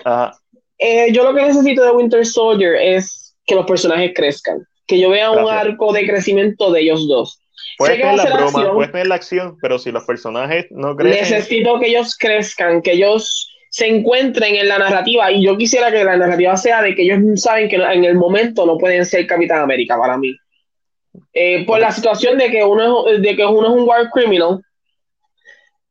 Eh, yo lo que necesito de Winter Soldier es que los personajes crezcan, que yo vea un arco de crecimiento de ellos dos. Puedes tener la broma, puedes tener la acción, pero si los personajes no crecen. Necesito que ellos crezcan, que ellos se encuentren en la narrativa. Y yo quisiera que la narrativa sea de que ellos saben que en el momento no pueden ser Capitán América para mí. Eh, por la situación de que, uno es, de que uno es un war criminal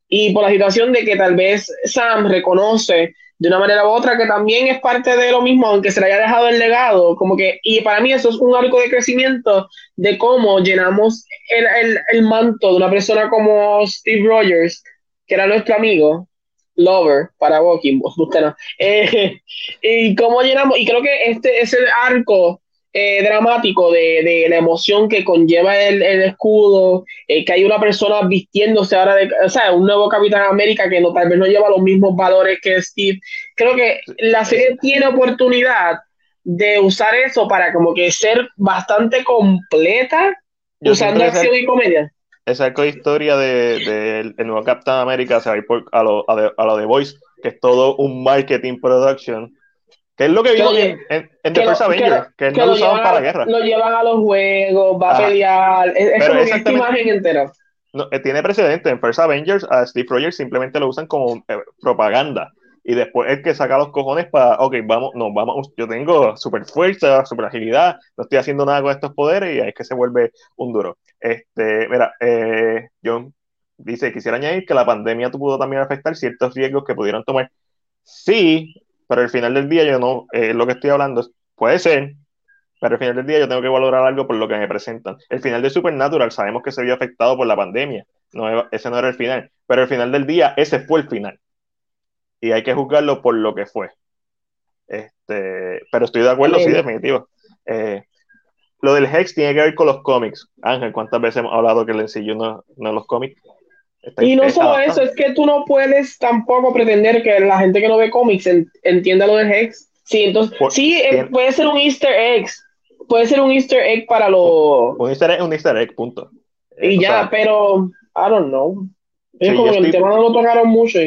y por la situación de que tal vez Sam reconoce de una manera u otra, que también es parte de lo mismo, aunque se le haya dejado el legado, como que, y para mí eso es un arco de crecimiento de cómo llenamos el, el, el manto de una persona como Steve Rogers, que era nuestro amigo, Lover, para Walking, usted no, y cómo llenamos, y creo que este es el arco eh, dramático de, de, la emoción que conlleva el, el escudo, eh, que hay una persona vistiéndose ahora de, o sea, un nuevo Capitán América que no, tal vez no lleva los mismos valores que Steve. Creo que la serie tiene oportunidad de usar eso para como que ser bastante completa, usando acción y comedia. Esa historia de, de, el nuevo Capitán América se va a por, a, lo, a, lo de Voice, que es todo un marketing production Que es lo que vimos en, en, en, The First Avenger, que, que, lo usaban para la guerra. Lo llevan a los juegos, va a pelear, es, es como esta imagen entera. No, eh, tiene precedente, en First Avengers a Steve Rogers simplemente lo usan como eh, propaganda y después el que saca los cojones para, ok, vamos, no, vamos, yo tengo super fuerza, super agilidad, no estoy haciendo nada con estos poderes y ahí es que se vuelve un duro. Este, mira, eh, John dice, quisiera añadir que la pandemia pudo también afectar ciertos riesgos que pudieron tomar. Sí, pero al final del día yo no, eh, lo que estoy hablando puede ser, pero al final del día yo tengo que valorar algo por lo que me presentan. El final de Supernatural sabemos que se vio afectado por la pandemia, no, ese no era el final, pero al final del día ese fue el final. Y hay que juzgarlo por lo que fue. Este, pero estoy de acuerdo, sí, definitivo. Eh, lo del Hex tiene que ver con los cómics. Ángel, ¿cuántas veces hemos hablado que le enseñó no, no los cómics? Y no solo eso, es que tú no puedes tampoco pretender que la gente que no ve cómics entienda lo del Hex. Sí, entonces, sí, eh, puede ser un Easter egg. Puede ser un Easter egg para los. Un Easter egg, un Easter egg, punto. Y ya, pero. I don't know. Es como que el tema no lo tocaron mucho.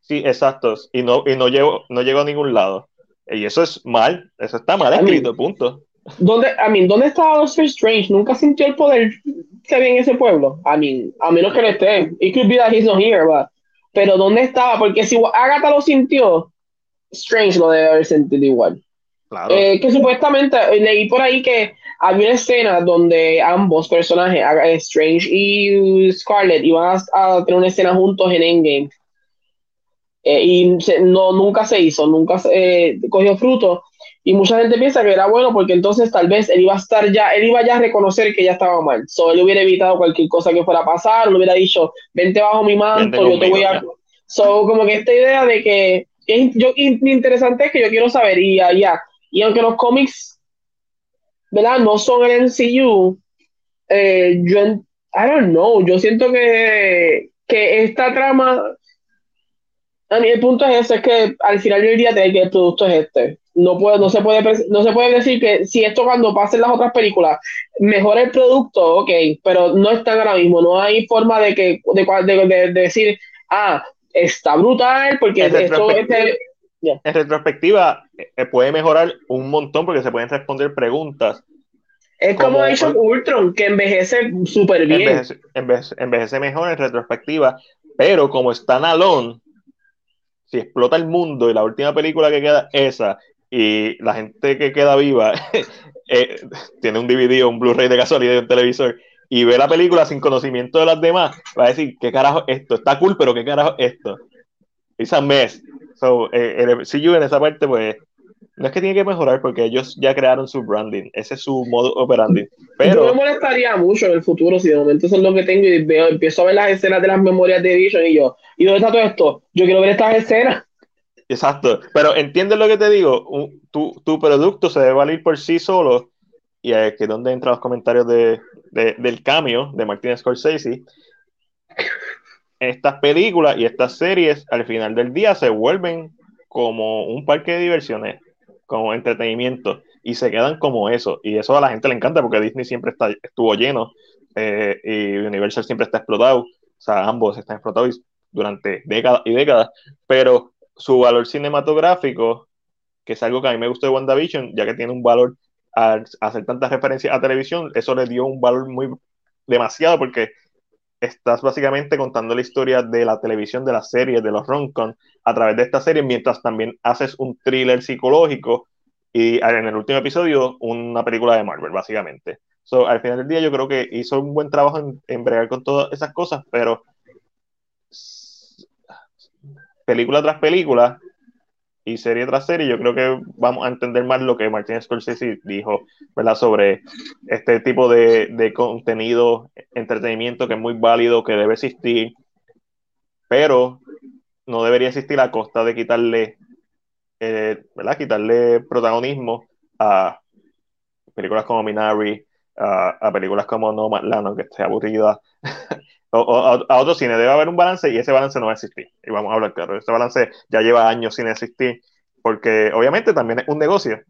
Sí, exacto. Y no, y no llegó, no a ningún lado. Y eso es mal. Eso está mal escrito, punto. ¿Dónde, I mean, ¿dónde estaba Doctor Strange? Nunca sintió el poder que había en ese pueblo. I mean, a menos que no esté. It could be that he's not here, but... Pero ¿dónde estaba? Porque si Agatha lo sintió, Strange lo debe haber sentido igual. Claro. Eh, que supuestamente eh, leí por ahí que había una escena donde ambos personajes, Strange y Scarlet, iban a, tener una escena juntos en Endgame. Eh, y no, nunca se hizo, nunca se cogió fruto y mucha gente piensa que era bueno porque entonces tal vez él iba a estar ya, él iba ya a reconocer que ya estaba mal. So, él hubiera evitado cualquier cosa que fuera a pasar, le hubiera dicho, vente bajo mi manto, yo te voy a... So, como que esta idea de que es yo, interesante es que yo quiero saber, y ya, y aunque los cómics, ¿verdad? No son el MCU, eh, yo, I don't know, yo siento que, que esta trama, a mí el punto es ese, es que al final del día que el producto es este no, puede, no, se puede, no se puede decir que si esto cuando pasen las otras películas mejora el producto, ok, pero no está ahora mismo, no hay forma de que de, de, decir, ah, está brutal porque en esto este, En retrospectiva eh, puede mejorar un montón porque se pueden responder preguntas. Es como, hecho Ultron, que envejece súper bien. Envejece, envejece, envejece, mejor en retrospectiva, pero como están alone, si explota el mundo y la última película que queda esa y la gente que queda viva eh, tiene un DVD o un Blu-ray de casualidad y un televisor y ve la película sin conocimiento de las demás, va a decir, ¿qué carajo es esto? Está cool, pero ¿qué carajo es esto? It's a mess. So, eh, en esa parte, pues, no es que tiene que mejorar porque ellos ya crearon su branding, ese es su modo operandi. Pero... Yo me molestaría mucho en el futuro si de momento eso es lo que tengo y veo, empiezo a ver las escenas de las memorias de Vision y yo, ¿y dónde está todo esto? Yo quiero ver estas escenas. Exacto, pero entiendes lo que te digo, tu, tu, producto se debe valer por sí solo. Y es donde entran los comentarios de, del cambio de Martin Scorsese. Estas películas y estas series al final del día se vuelven como un parque de diversiones, como entretenimiento. Y se quedan como eso. Y eso a la gente le encanta porque Disney siempre está, estuvo lleno eh, y Universal siempre está explotado, o sea, ambos están explotados durante décadas y décadas, pero su valor cinematográfico, que es algo que a mí me gusta de WandaVision, ya que tiene un valor al hacer tantas referencias a televisión, eso le dio un valor muy demasiado porque estás básicamente contando la historia de la televisión, de las series, de los roncon a través de esta serie, mientras también haces un thriller psicológico y en el último episodio una película de Marvel, básicamente. Al final del día yo creo que hizo un buen trabajo en, en bregar con todas esas cosas, pero película tras película y serie tras serie, yo creo que vamos a entender más lo que Martin Scorsese dijo, ¿verdad? Sobre este tipo de, de contenido, entretenimiento que es muy válido, que debe existir, pero no debería existir a costa de quitarle, eh, ¿verdad? Quitarle protagonismo a películas como Minari, a, a películas como No Land, que esté aburrida, o, a, otro cine. Debe haber un balance y ese balance no va a existir. Y vamos a hablar claro. Ese balance ya lleva años sin existir porque obviamente también es un negocio.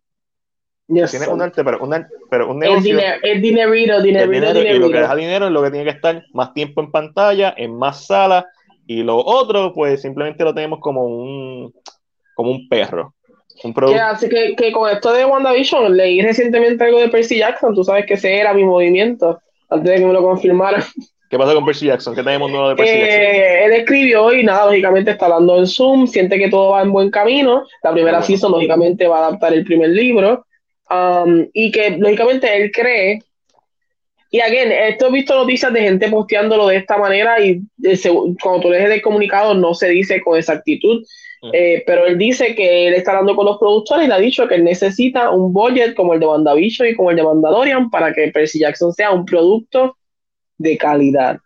tiene un arte, pero un, pero un negocio. El, dinero, el dinero, Y lo que deja dinero es lo que tiene que estar más tiempo en pantalla, en más salas. Y lo otro, pues simplemente lo tenemos como un, como un perro. Así que, que, con esto de WandaVision, leí recientemente algo de Percy Jackson, tú sabes que ese era mi movimiento, antes de que me lo confirmaran. ¿Qué pasa con Percy Jackson? ¿Qué tenemos nuevo de Percy eh, Jackson? Él escribió y nada, lógicamente está hablando en Zoom, siente que todo va en buen camino. La primera season, lógicamente, va a adaptar el primer libro. Um, y que, lógicamente, él cree. Y again, esto he visto noticias de gente posteándolo de esta manera y eh, cuando tú lees el comunicado no se dice con exactitud. Mm. Eh, pero él dice que él está hablando con los productores y le ha dicho que él necesita un budget como el de WandaVision y como el de Mandalorian para que Percy Jackson sea un producto de calidad.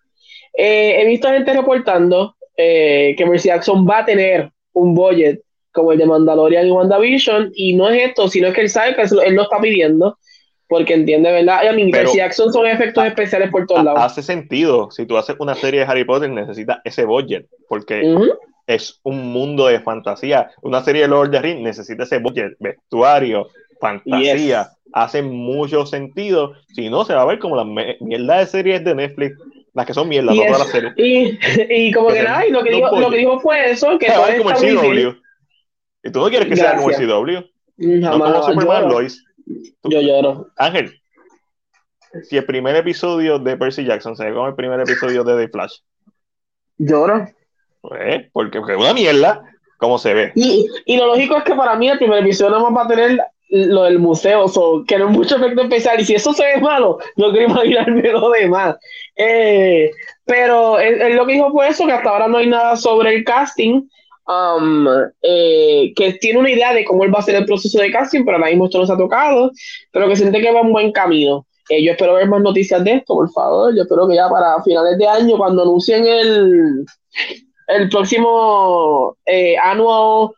Eh, he visto gente reportando eh, que Mercy Jackson va a tener un budget como el de Mandalorian y WandaVision, y no es esto, sino que él sabe que él lo está pidiendo, porque entiende, ¿verdad? Y a mí, Mercy Jackson son efectos especiales por todos lados. Hace sentido, si tú haces una serie de Harry Potter, necesitas ese budget, porque es un mundo de fantasía. Una serie de Lord of the Rings necesita ese budget, vestuario, fantasía hace mucho sentido. Si no, se va a ver como la mierda de series de Netflix, las que son mierda, no todas las series. Y, y como que, nada, y lo que, dijo, lo que dijo fue eso, que todo como el CW. Y tú no quieres que sea como el CW. no como Superman Lois. Yo lloro. Ángel, si el primer episodio de Percy Jackson se ve como el primer episodio de The Flash. Lloro. Pues, porque es una mierda, como se ve. Y, lo lógico es que para mí el primer episodio no va a tener lo del museo, que no es mucho efecto especial, y si eso se ve malo, no quiero imaginarme lo demás. Eh, pero él, lo que dijo fue eso, que hasta ahora no hay nada sobre el casting, um, eh, que tiene una idea de cómo él va a ser el proceso de casting, pero ahora mismo esto no se ha tocado, pero que siente que va un buen camino. Eh, yo espero ver más noticias de esto, por favor. Yo espero que ya para finales de año, cuando anuncien el, el próximo annual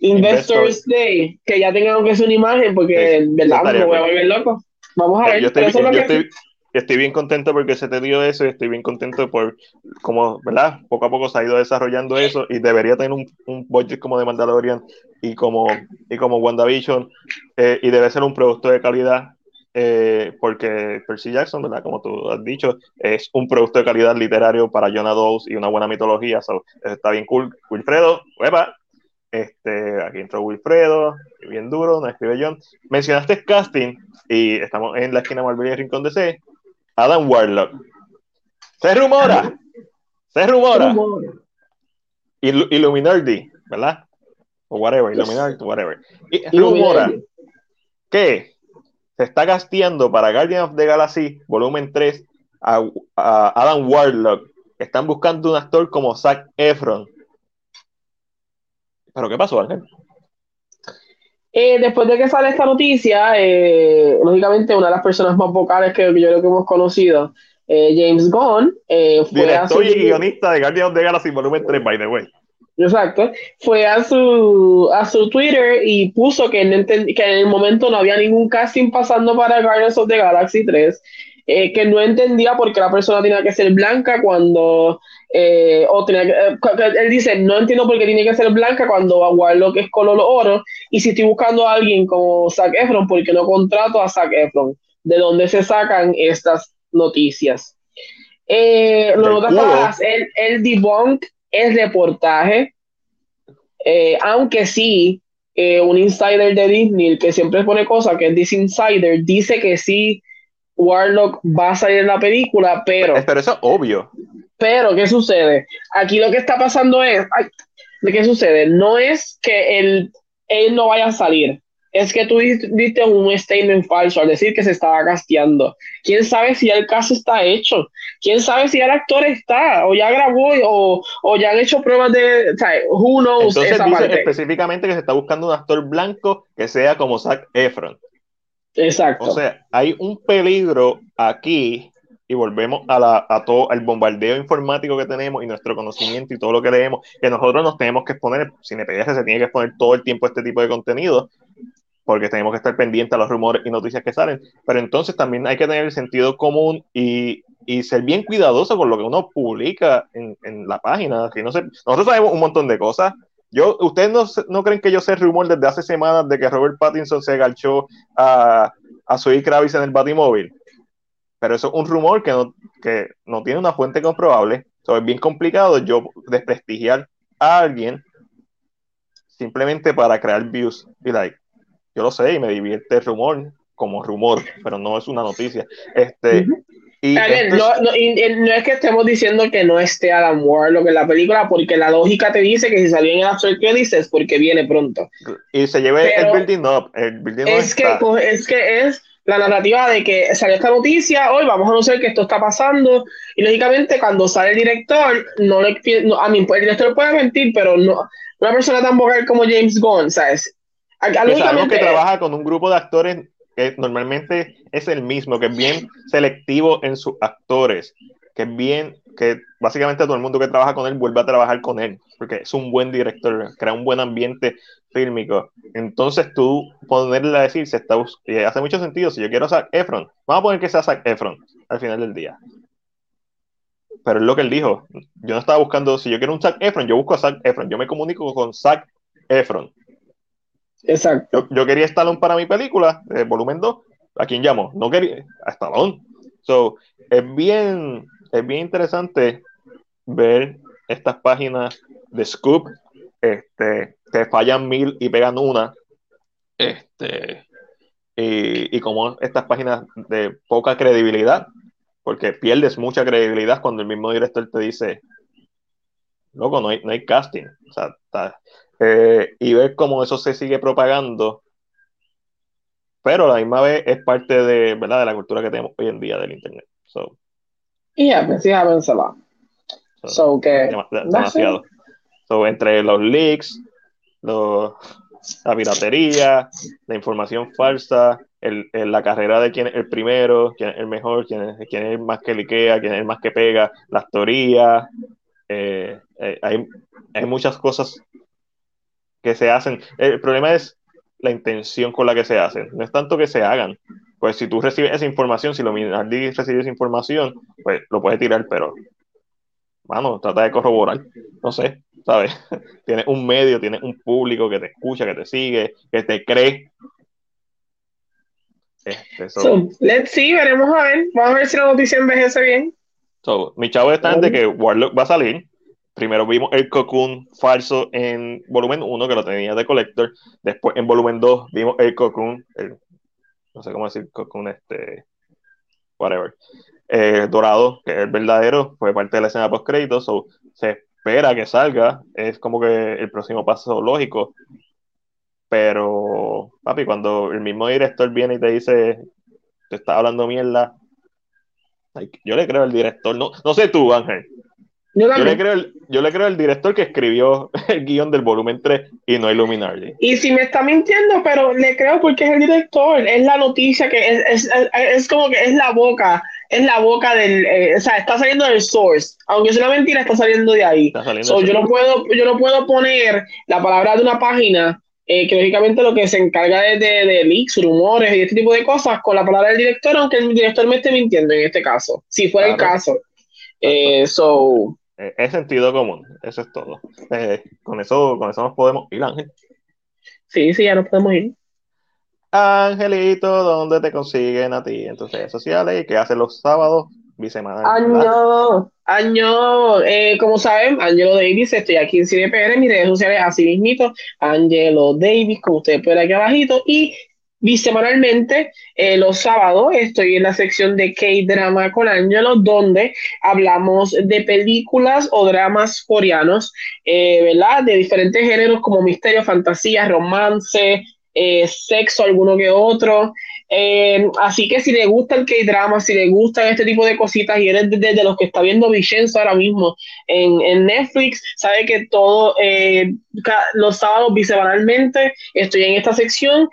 Investors Day, que ya tengan que ser una imagen, porque verdad me voy a volver loco. Vamos a ver. Yo estoy, bien contento porque se te dio eso y estoy bien contento por cómo, ¿verdad? Poco a poco se ha ido desarrollando eso y debería tener un, un budget como de Mandalorian y como, y como WandaVision eh, y debe ser un producto de calidad eh, porque Percy Jackson, ¿verdad? Como tú has dicho, es un producto de calidad literario para Jonah Dawes y una buena mitología, so, está bien cool. Wilfredo, hueva, este, aquí entró Wilfredo, bien duro, nos escribe John. Mencionaste casting y estamos en la esquina Marvel y Rincón de C. Adam Warlock. Se rumora, se rumora. Illuminati, ¿verdad? O whatever, Illuminati, whatever. Y rumora que se está gasteando para Guardian of the Galaxy volumen 3 a, a Adam Warlock. Están buscando un actor como Zac Efron ¿Pero qué pasó, Ángel? Eh, después de que sale esta noticia, eh, lógicamente una de las personas más vocales que yo creo que hemos conocido, eh, James Gunn, fue Director y guionista de Guardians of the Galaxy Volumen 3, by the way. Exacto. Fue a su, a su Twitter y puso que en, que en el momento no había ningún casting pasando para Guardians of the Galaxy 3, que no entendía por qué la persona tenía que ser blanca cuando eh, o eh, él dice, no entiendo por qué tiene que ser blanca cuando lo que es color oro, y si estoy buscando a alguien como Zac Efron, ¿por qué no contrato a Zac Efron? ¿De dónde se sacan estas noticias? Eh, el, el debunk es reportaje, eh, aunque sí, un insider de Disney que siempre pone cosas, que es This Insider, dice que sí, Warlock va a salir en la película, pero... Pero eso es obvio. Pero, ¿qué sucede? Aquí lo que está pasando es, ¿de qué sucede? No es que él, él no vaya a salir, es que tú diste un statement falso al decir que se estaba casteando. ¿Quién sabe si el caso está hecho? ¿Quién sabe si el actor está o ya grabó o, o ya han hecho pruebas de, o sea, who knows Entonces dice específicamente que se está buscando un actor blanco que sea como Zac Efron. Exacto. O sea, hay un peligro aquí y volvemos a, la, a todo el bombardeo informático que tenemos y nuestro conocimiento y todo lo que leemos, que nosotros nos tenemos que exponer, CinePDS se tiene que exponer todo el tiempo este tipo de contenido, porque tenemos que estar pendientes a los rumores y noticias que salen, pero entonces también hay que tener el sentido común y, y ser bien cuidadoso con lo que uno publica en, en la página. Si no sé, nosotros sabemos un montón de cosas. Yo, ¿Ustedes no, no creen que yo sé rumor desde hace semanas de que Robert Pattinson se agachó a, a Zoe Kravitz en el Batimóvil? pero eso es un rumor que no, que no tiene una fuente comprobable. es bien complicado yo desprestigiar a alguien simplemente para crear views. Y like, yo lo sé y me divierte el rumor como rumor, pero no es una noticia. Este, y no, es... que estemos diciendo que no esté Adam Warlock en la película, porque la lógica te dice que si salió en el After Credits es porque viene pronto. Y se lleve el building up. El building es, que, pues, es que es la narrativa de que salió esta noticia, hoy vamos a anunciar que esto está pasando, y lógicamente cuando sale el director, no le a mí, el director puede mentir, pero no, una persona tan vocal como James Gunn, ¿sabes? Sabemos que trabaja con un grupo de actores que normalmente es el mismo, que es bien selectivo en sus actores, que es bien, que básicamente todo el mundo que trabaja con él vuelve a trabajar con él, porque es un buen director, crea un buen ambiente fílmico. Entonces tú ponerle a decir, se está, hace mucho sentido, si yo quiero a Zac Efron, vamos a poner que sea Zac Efron al final del día. Pero es lo que él dijo. Yo no estaba buscando, si yo quiero un Zac Efron, yo busco a Zac Efron, yo me comunico con Zac Efron. Exacto. Yo, quería Stallone para mi película, eh, volumen 2. ¿A quién llamo? No quería a Stallone. So, es bien, es bien interesante ver estas páginas de Scoop este, que fallan mil y pegan una. Este, y, y como estas páginas de poca credibilidad, porque pierdes mucha credibilidad cuando el mismo director te dice, loco, no hay, no hay casting. O sea, está, eh, y ver cómo eso se sigue propagando, pero a la misma vez es parte de, ¿verdad? de la cultura que tenemos hoy en día del Internet. So, yeah, pues sí, So, que, demasiado. So, entre los leaks, los, la piratería, la información falsa, el, la carrera de quién es el primero, quién es el mejor, quién es, quién es el más que liquea, quién es el más que pega, las teorías. Eh, eh, hay, hay muchas cosas que se hacen. El problema es la intención con la que se hacen. No es tanto que se hagan. Pues si tú recibes esa información, si lo Minardi recibe esa información, pues lo puedes tirar, pero, mano, trata de corroborar. No sé, ¿sabes? tienes un medio, tienes un público que te escucha, que te sigue, que te cree. Este, let's see, veremos a ver. Vamos a ver si la noticia envejece bien. mi chavo está de que Warlock va a salir primero vimos el Cocoon falso en volumen 1, que lo tenía de Collector. Después en volumen 2 vimos el Cocoon, no sé cómo decir Cocoon, este, whatever, eh, dorado, que es el verdadero, fue parte de la escena post créditos, se espera que salga, es como que el próximo paso lógico. Pero, papi, cuando el mismo director viene y te dice, te está hablando mierda, yo le creo al director, no, no sé tú, Ángel, yo, le creo el, yo le creo al director que escribió el guion del volumen 3 y no Illuminati. Y si me está mintiendo, pero le creo porque es el director, es la noticia que es, es, es como que es la boca, es la boca del, eh, o sea, está saliendo del source, aunque es una mentira, está saliendo de ahí. yo no puedo, yo no puedo poner la palabra de una página eh, que lógicamente lo que se encarga de, de, leaks, rumores y este tipo de cosas con la palabra del director, aunque el director me esté mintiendo en este caso, si fuera el caso. Eh, so, eh, es sentido común, eso es todo. Eh, con eso, con eso nos podemos ir, Ángel. Sí, sí, ya nos podemos ir. Angelito, ¿dónde te consiguen a ti en tus redes sociales y qué hacen los sábados bisemanales? Año, año, eh, como saben, Angelo Davis, estoy aquí en CDPR, en mis redes sociales, así mismito, Angelo Davis, como ustedes pueden aquí abajito, y bisemanalmente, eh, los sábados, estoy en la sección de K-Drama con Angelo, donde hablamos de películas o dramas coreanos, eh, ¿verdad? De diferentes géneros como misterio, fantasía, romance, eh, sexo, alguno que otro. así que si le gusta el K-drama, si le gustan este tipo de cositas y eres de, los que está viendo Vicenzo ahora mismo en, en, Netflix, sabe que todo los sábados bisemanalmente estoy en esta sección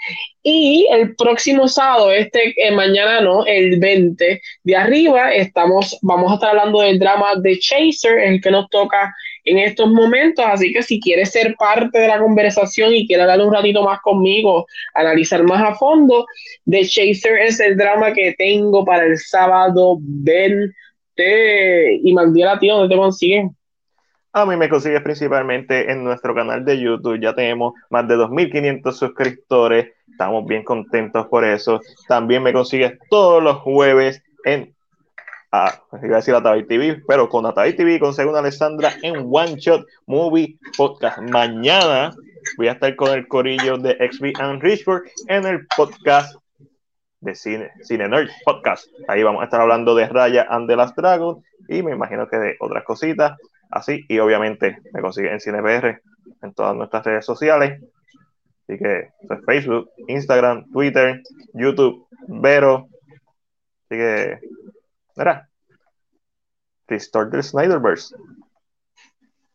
y el próximo sábado, este eh, mañana no, el 20 de arriba, estamos, vamos a estar hablando del drama de Chaser, el que nos toca en estos momentos. Así que si quieres ser parte de la conversación y quieres dar un ratito más conmigo, analizar más a fondo, The Chaser es el drama que tengo para el sábado 20. Y Magdiela, tío, ¿dónde te consiguen? A mí me consigues principalmente en nuestro canal de YouTube. Ya tenemos más de 2.500 suscriptores. Estamos bien contentos por eso. También me consigues todos los jueves en ah, iba a decir Atavay TV, pero con Atavay TV con Segunda Alessandra en One Shot Movie Podcast. Mañana voy a estar con el corillo de XB and Richford en el podcast de cine, Cine Nerd Podcast. Ahí vamos a estar hablando de Raya and the Last Dragon y me imagino que de otras cositas así. Y obviamente me consiguen en CinePR en todas nuestras redes sociales. Así que Facebook, Instagram, Twitter, YouTube, Vero. Así que, mira, Restore the Snyderverse.